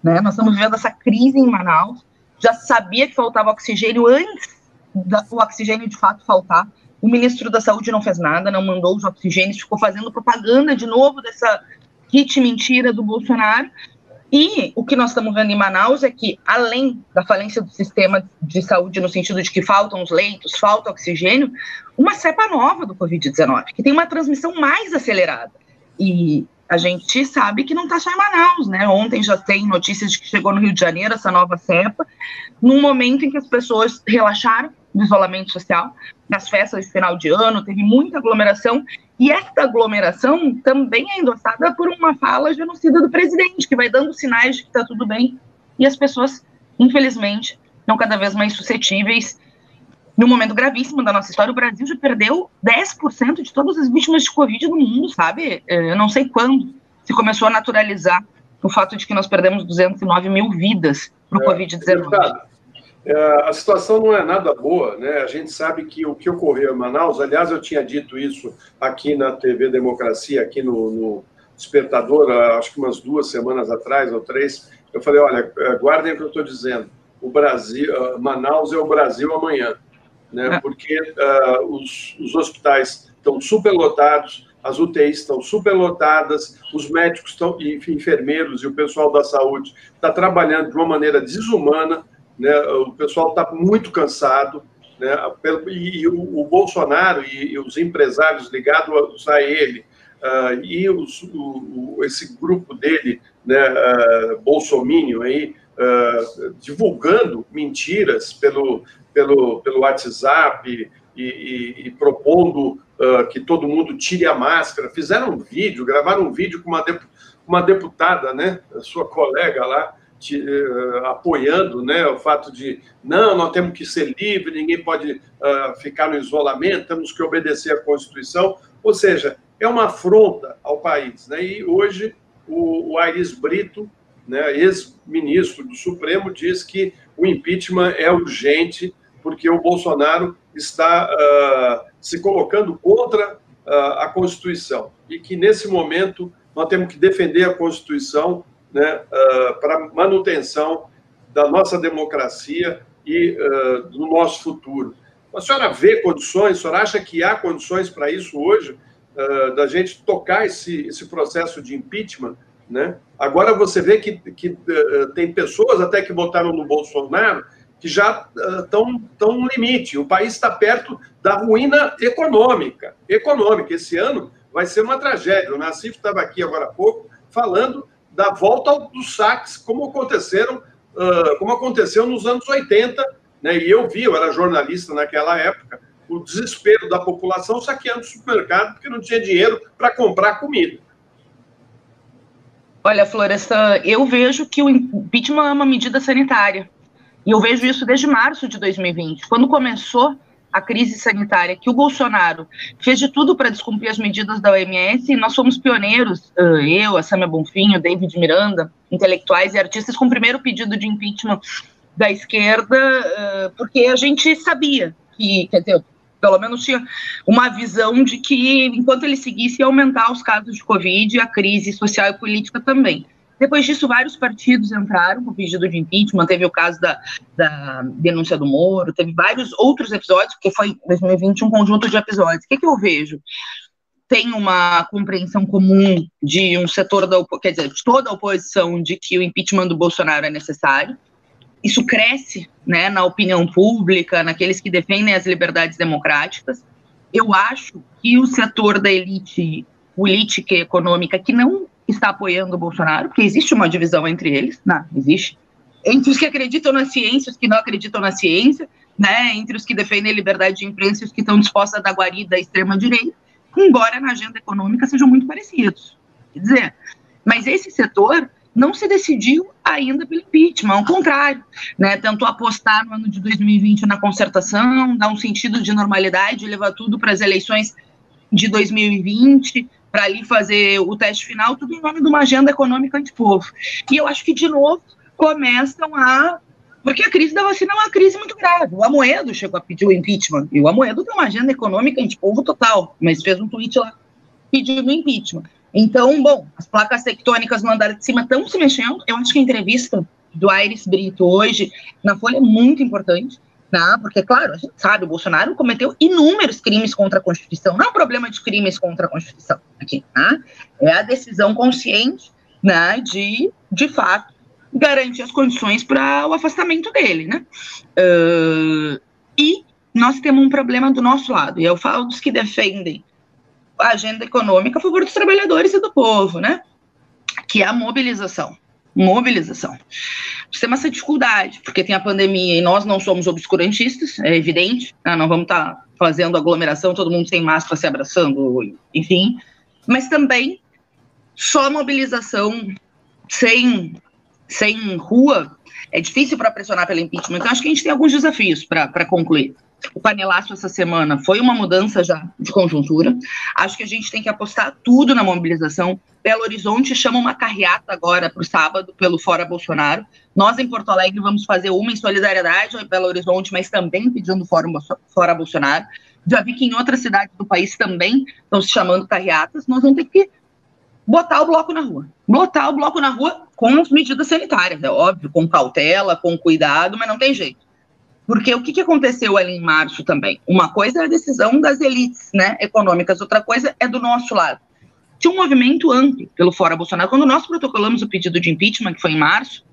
Né? Nós estamos vivendo essa crise em Manaus, já sabia que faltava oxigênio antes do oxigênio de fato faltar, o ministro da Saúde não fez nada, não mandou os oxigênios, ficou fazendo propaganda de novo dessa kit mentira do Bolsonaro. E o que nós estamos vendo em Manaus é que, além da falência do sistema de saúde, no sentido de que faltam os leitos, falta oxigênio, uma cepa nova do Covid-19, que tem uma transmissão mais acelerada. E a gente sabe que não está só em Manaus, né? Ontem já tem notícias de que chegou no Rio de Janeiro essa nova cepa, num momento em que as pessoas relaxaram do isolamento social, nas festas de final de ano, teve muita aglomeração, e esta aglomeração também é endossada por uma fala genocida do presidente, que vai dando sinais de que está tudo bem, e as pessoas, infelizmente, estão cada vez mais suscetíveis. Num momento gravíssimo da nossa história, o Brasil já perdeu 10% de todas as vítimas de Covid no mundo, sabe? É, eu não sei quando se começou a naturalizar o fato de que nós perdemos 209 mil vidas para o é, Covid-19. É, a situação não é nada boa, né? A gente sabe que o que ocorreu em Manaus, aliás, eu tinha dito isso aqui na TV Democracia, aqui no, no Despertador, acho que umas duas semanas atrás ou três. Eu falei: olha, é, guardem o que eu estou dizendo. O Brasil, Manaus é o Brasil amanhã, né? É. Porque uh, os, os hospitais estão superlotados, as UTIs estão superlotadas, os médicos estão, e enfermeiros e o pessoal da saúde está trabalhando de uma maneira desumana né? O pessoal está muito cansado, né? E, e o, o, Bolsonaro e, e, os empresários ligados a ele uh, e os, o, esse grupo dele, né? Uh, aí uh, divulgando mentiras pelo pelo pelo WhatsApp e, e propondo que todo mundo tire a máscara, fizeram um vídeo, gravaram um vídeo com uma, uma deputada, né? Sua colega lá te, uh, apoiando né, o fato de não, nós temos que ser livres, ninguém pode uh, ficar no isolamento, temos que obedecer à Constituição. Ou seja, é uma afronta ao país. Né? E hoje o, o Aires Brito, né, ex-ministro do Supremo, diz que o impeachment é urgente porque o Bolsonaro está uh, se colocando contra a Constituição e que nesse momento nós temos que defender a Constituição né, uh, para manutenção da nossa democracia e uh, do nosso futuro. A senhora vê condições, a senhora acha que há condições para isso hoje, uh, da gente tocar esse, esse processo de impeachment? Né? Agora você vê que, que tem pessoas até que votaram no Bolsonaro que já estão uh, no limite. O país está perto da ruína econômica. Econômica. Esse ano vai ser uma tragédia. O Nassif estava aqui agora há pouco falando da volta dos saques, como aconteceram, uh, como aconteceu nos anos 80, né? E eu vi, eu era jornalista naquela época, o desespero da população saqueando o supermercado porque não tinha dinheiro para comprar comida. Olha, Floresta, eu vejo que o impeachment é uma medida sanitária. E eu vejo isso desde março de 2020. Quando começou a crise sanitária, que o Bolsonaro fez de tudo para descumprir as medidas da OMS, e nós fomos pioneiros, eu, a Samia Bonfim, o David Miranda, intelectuais e artistas, com o primeiro pedido de impeachment da esquerda, porque a gente sabia que, quer dizer, pelo menos tinha uma visão de que, enquanto ele seguisse, ia aumentar os casos de Covid e a crise social e política também. Depois disso, vários partidos entraram com pedido de impeachment. Teve o caso da, da denúncia do Moro, teve vários outros episódios, porque foi 2020 um conjunto de episódios. O que, que eu vejo? Tem uma compreensão comum de um setor da quer dizer, de toda a oposição de que o impeachment do Bolsonaro é necessário isso cresce né, na opinião pública, naqueles que defendem as liberdades democráticas. Eu acho que o setor da elite política e econômica que não está apoiando o Bolsonaro, porque existe uma divisão entre eles, não, existe, entre os que acreditam na ciência os que não acreditam na ciência, né, entre os que defendem a liberdade de imprensa e os que estão dispostos a dar guarida à extrema-direita, embora na agenda econômica sejam muito parecidos. Quer dizer, mas esse setor não se decidiu ainda pelo impeachment, ao contrário, né, tentou apostar no ano de 2020 na concertação, dar um sentido de normalidade, levar tudo para as eleições de 2020, para ali fazer o teste final, tudo em nome de uma agenda econômica antipovo. E eu acho que, de novo, começam a. Porque a crise da vacina é uma crise muito grave. O Amoedo chegou a pedir o impeachment, e o Amoedo tem uma agenda econômica antipovo total, mas fez um tweet lá pedindo impeachment. Então, bom, as placas tectônicas no andar de cima estão se mexendo. Eu acho que a entrevista do Aires Brito hoje na Folha é muito importante, né? porque, claro, a gente sabe, o Bolsonaro cometeu inúmeros crimes contra a Constituição. Não é um problema de crimes contra a Constituição aqui, né? é a decisão consciente né, de, de fato, garantir as condições para o afastamento dele. Né? Uh, e nós temos um problema do nosso lado, e eu falo dos que defendem a agenda econômica a favor dos trabalhadores e do povo, né? Que é a mobilização. Mobilização. Temos essa dificuldade, porque tem a pandemia e nós não somos obscurantistas, é evidente, né? não vamos estar tá fazendo aglomeração, todo mundo sem máscara se abraçando, enfim. Mas também só mobilização sem, sem rua é difícil para pressionar pelo impeachment. Então, acho que a gente tem alguns desafios para concluir o panelaço essa semana foi uma mudança já de conjuntura. Acho que a gente tem que apostar tudo na mobilização. Belo Horizonte chama uma carreata agora para o sábado pelo Fora Bolsonaro. Nós em Porto Alegre vamos fazer uma em solidariedade ao Belo Horizonte, mas também pedindo Fora, fora Bolsonaro. Já vi que em outras cidades do país também estão se chamando carreatas. Nós vamos ter que botar o bloco na rua. Botar o bloco na rua com as medidas sanitárias, é óbvio, com cautela, com cuidado, mas não tem jeito. Porque o que, que aconteceu ali em março também? Uma coisa é a decisão das elites né, econômicas, outra coisa é do nosso lado. Tinha um movimento amplo pelo Fora Bolsonaro. Quando nós protocolamos o pedido de impeachment, que foi em março,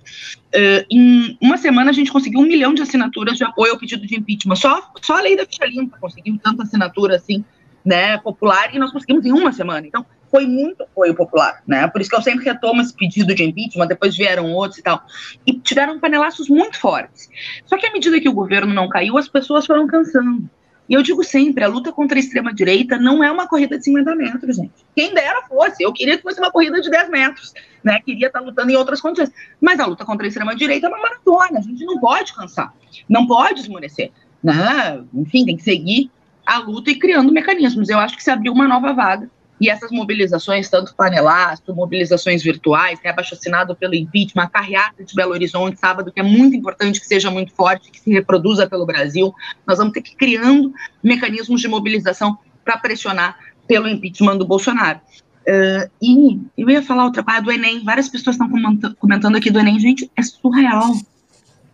uh, em uma semana a gente conseguiu um milhão de assinaturas de apoio ao pedido de impeachment. Só, só a lei da ficha limpa conseguiu tanta assinatura assim, né, popular, e nós conseguimos em uma semana. Então, foi muito apoio popular, né? Por isso que eu sempre retomo esse pedido de impeachment, depois vieram outros e tal. E tiveram panelaços muito fortes. Só que à medida que o governo não caiu, as pessoas foram cansando. E eu digo sempre, a luta contra a extrema-direita não é uma corrida de 50 metros, gente. Quem dera fosse, eu queria que fosse uma corrida de 10 metros, né? Queria estar lutando em outras condições. Mas a luta contra a extrema-direita é uma maratona, a gente não pode cansar, não pode esmorecer, né? Enfim, tem que seguir a luta e criando mecanismos. Eu acho que se abriu uma nova vaga e essas mobilizações, tanto panelaço, mobilizações virtuais, tem abaixo assinado pelo impeachment, a carreata de Belo Horizonte, sábado, que é muito importante que seja muito forte, que se reproduza pelo Brasil. Nós vamos ter que ir criando mecanismos de mobilização para pressionar pelo impeachment do Bolsonaro. Uh, e eu ia falar outra coisa do Enem, várias pessoas estão comentando aqui do Enem, gente, é surreal.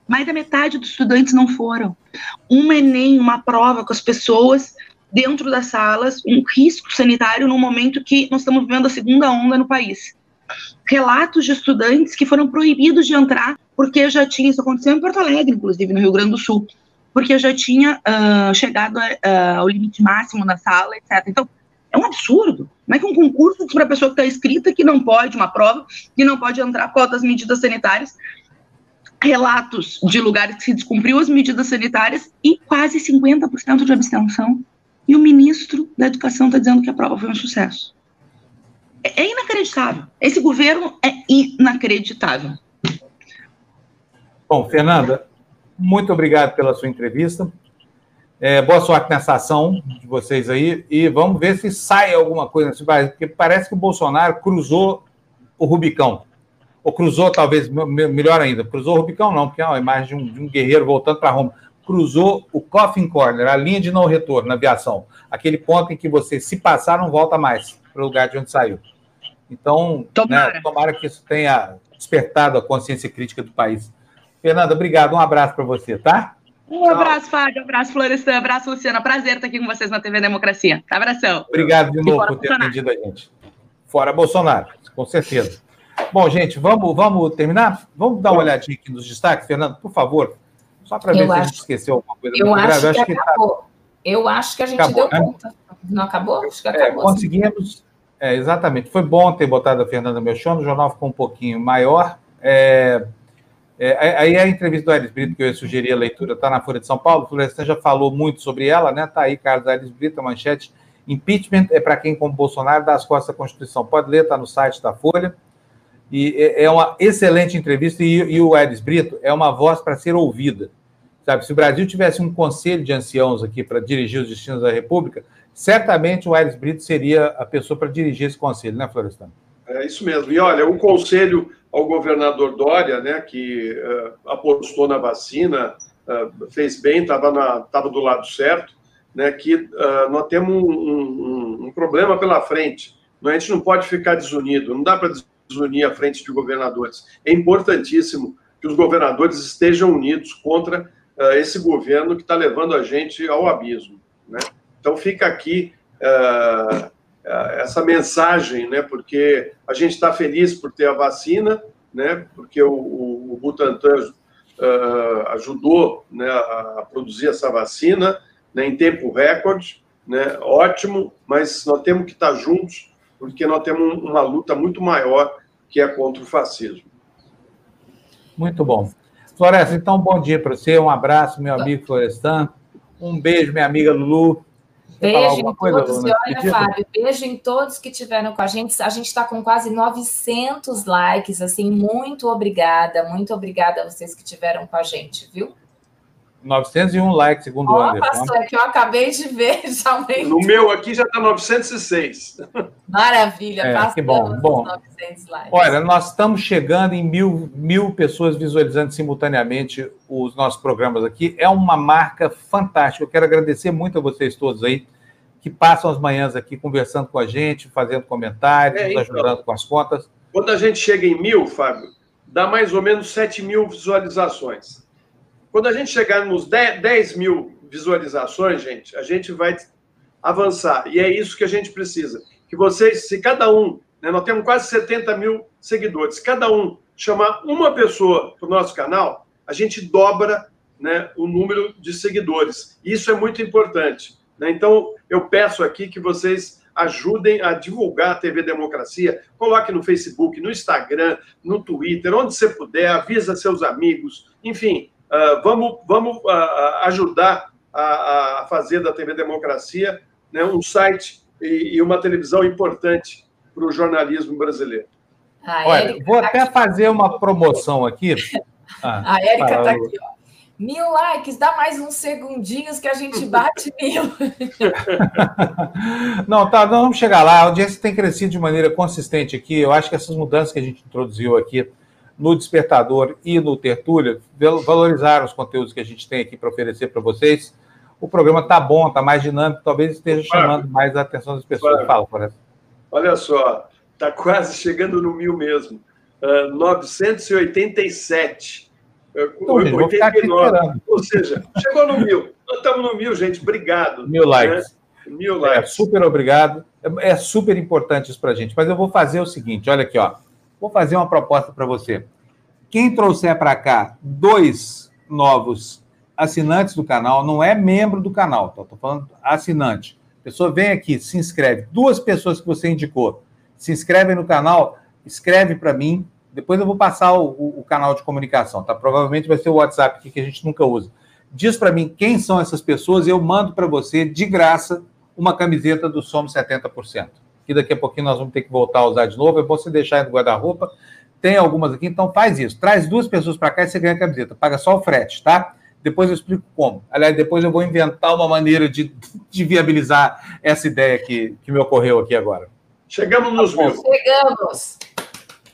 Mais da metade dos estudantes não foram. Um Enem, uma prova com as pessoas dentro das salas um risco sanitário no momento que nós estamos vivendo a segunda onda no país. Relatos de estudantes que foram proibidos de entrar porque já tinha, isso aconteceu em Porto Alegre, inclusive, no Rio Grande do Sul, porque já tinha uh, chegado uh, ao limite máximo na sala, etc. Então, é um absurdo. Como é que um concurso para a pessoa que está inscrita que não pode, uma prova, que não pode entrar por causa das medidas sanitárias, relatos de lugares que se descumpriu as medidas sanitárias e quase 50% de abstenção. E o ministro da Educação está dizendo que a prova foi um sucesso. É, é inacreditável. Esse governo é inacreditável. Bom, Fernanda, muito obrigado pela sua entrevista. É, boa sorte nessa ação de vocês aí e vamos ver se sai alguma coisa nesse país, porque parece que o Bolsonaro cruzou o Rubicão. Ou cruzou, talvez, melhor ainda, cruzou o Rubicão não, porque é uma imagem de um, de um guerreiro voltando para Roma. Cruzou o coffin corner, a linha de não retorno na aviação. Aquele ponto em que você, se passar, não volta mais para o lugar de onde saiu. Então, tomara. Né, tomara que isso tenha despertado a consciência crítica do país. Fernanda, obrigado. Um abraço para você, tá? Um abraço, Fábio. Um abraço, Florestan. Um abraço, Luciana. Prazer estar aqui com vocês na TV Democracia. Abração. Obrigado de novo por ter Bolsonaro. atendido a gente. Fora Bolsonaro, com certeza. Bom, gente, vamos, vamos terminar? Vamos dar uma olhadinha aqui nos destaques, Fernando, por favor. Só para ver se a gente esqueceu alguma coisa. Eu acho, que, acho que tá acabou. Tá... Eu acho que a gente acabou, deu né? conta. Não acabou? Acho que é, acabou. É, conseguimos. É, exatamente. Foi bom ter botado a Fernanda Melchon, o jornal ficou um pouquinho maior. É, é, aí a entrevista do Aires Brito, que eu sugeri a leitura, está na Folha de São Paulo. O Florestan já falou muito sobre ela, né? Está aí, Carlos Aires Brito, a manchete. Impeachment é para quem, como Bolsonaro, dá as costas à Constituição. Pode ler, está no site da Folha. E é, é uma excelente entrevista. E, e o Aires Brito é uma voz para ser ouvida. Sabe, se o Brasil tivesse um conselho de anciãos aqui para dirigir os destinos da República, certamente o Aires Brito seria a pessoa para dirigir esse conselho, né, Florestan? É isso mesmo. E olha, o conselho ao governador Dória, né, que uh, apostou na vacina, uh, fez bem, estava tava do lado certo, né, que uh, nós temos um, um, um, problema pela frente. A gente não pode ficar desunido, não dá para desunir a frente de governadores. É importantíssimo que os governadores estejam unidos contra esse governo que está levando a gente ao abismo. Né? Então fica aqui é, essa mensagem, né? Porque a gente está feliz por ter a vacina, né? Porque o, o Butantan uh, ajudou né, a produzir essa vacina né, em tempo recorde, né? Ótimo, mas nós temos que estar juntos porque nós temos uma luta muito maior que é contra o fascismo. Muito bom. Floresta, então, bom dia para você, um abraço, meu amigo Florestan, um beijo, minha amiga Lulu, Beijo em todos. E olha, Fábio, beijo em todos que tiveram com a gente. A gente está com quase 900 likes, assim, muito obrigada, muito obrigada a vocês que tiveram com a gente, viu? 901 likes, segundo o Anderson. pastor, que eu acabei de ver já No meu aqui já está 906. Maravilha, é, que bom. bom 900 likes. Olha, nós estamos chegando em mil, mil pessoas visualizando simultaneamente os nossos programas aqui. É uma marca fantástica. Eu quero agradecer muito a vocês todos aí que passam as manhãs aqui conversando com a gente, fazendo comentários, é, nos então, ajudando com as contas. Quando a gente chega em mil, Fábio, dá mais ou menos 7 mil visualizações. Quando a gente chegar nos 10, 10 mil visualizações, gente, a gente vai avançar. E é isso que a gente precisa. Que vocês, se cada um, né, nós temos quase 70 mil seguidores, cada um chamar uma pessoa para o nosso canal, a gente dobra né, o número de seguidores. Isso é muito importante. Né? Então, eu peço aqui que vocês ajudem a divulgar a TV Democracia. Coloque no Facebook, no Instagram, no Twitter, onde você puder, avisa seus amigos, enfim, Uh, vamos vamos uh, ajudar a, a, fazer da TV Democracia né, um site e, e uma televisão importante para o jornalismo brasileiro. Olha, vou tá até aqui. fazer uma promoção aqui. Ah, a Érica está aqui, ó. Mil likes, dá mais uns segundinhos que a gente bate mil. não, tá, não vamos chegar lá. A audiência tem crescido de maneira consistente aqui. Eu acho que essas mudanças que a gente introduziu aqui no Despertador e no Tertúlia, valorizaram os conteúdos que a gente tem aqui para oferecer para vocês. O programa está bom, está mais dinâmico, talvez esteja chamando mais a atenção das pessoas. Fala, Floresta. Olha só, está quase chegando no mil mesmo. Uh, 987. Então, 89. Ou seja, chegou no mil. Nós estamos no mil, gente. Obrigado. Mil likes. Né? Mil likes. É, super obrigado. É, é super importante isso para a gente. Mas eu vou fazer o seguinte: olha aqui, ó. Vou fazer uma proposta para você. Quem trouxer para cá dois novos assinantes do canal, não é membro do canal, tá? Estou falando assinante. A pessoa vem aqui, se inscreve. Duas pessoas que você indicou se inscrevem no canal, escreve para mim. Depois eu vou passar o, o, o, canal de comunicação, tá? Provavelmente vai ser o WhatsApp aqui que a gente nunca usa. Diz para mim quem são essas pessoas eu mando para você de graça uma camiseta do Somos 70%. Que daqui a pouquinho nós vamos ter que voltar a usar de novo. É bom você deixar aí no guarda-roupa. Tem algumas aqui, então faz isso. Traz duas pessoas para cá e você ganha a camiseta. Paga só o frete, tá? Depois eu explico como. Aliás, depois eu vou inventar uma maneira de, de viabilizar essa ideia que, que me ocorreu aqui agora. Chegamos nos mil. Chegamos.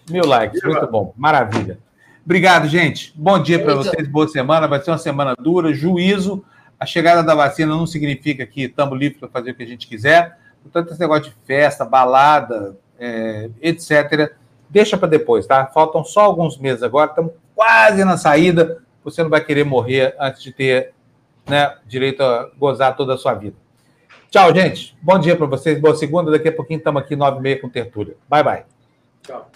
Mil likes, muito bom. Maravilha. Obrigado, gente. Bom dia para vocês, boa semana. Vai ser uma semana dura. Juízo. A chegada da vacina não significa que estamos livres para fazer o que a gente quiser. Portanto, esse negócio de festa, balada, é, etc., deixa para depois, tá? Faltam só alguns meses agora, estamos quase na saída. Você não vai querer morrer antes de ter né, direito a gozar toda a sua vida. Tchau, gente. Bom dia para vocês. Boa segunda. Daqui a pouquinho estamos aqui, nove e meia, com tertúlia. Bye, bye. Tchau.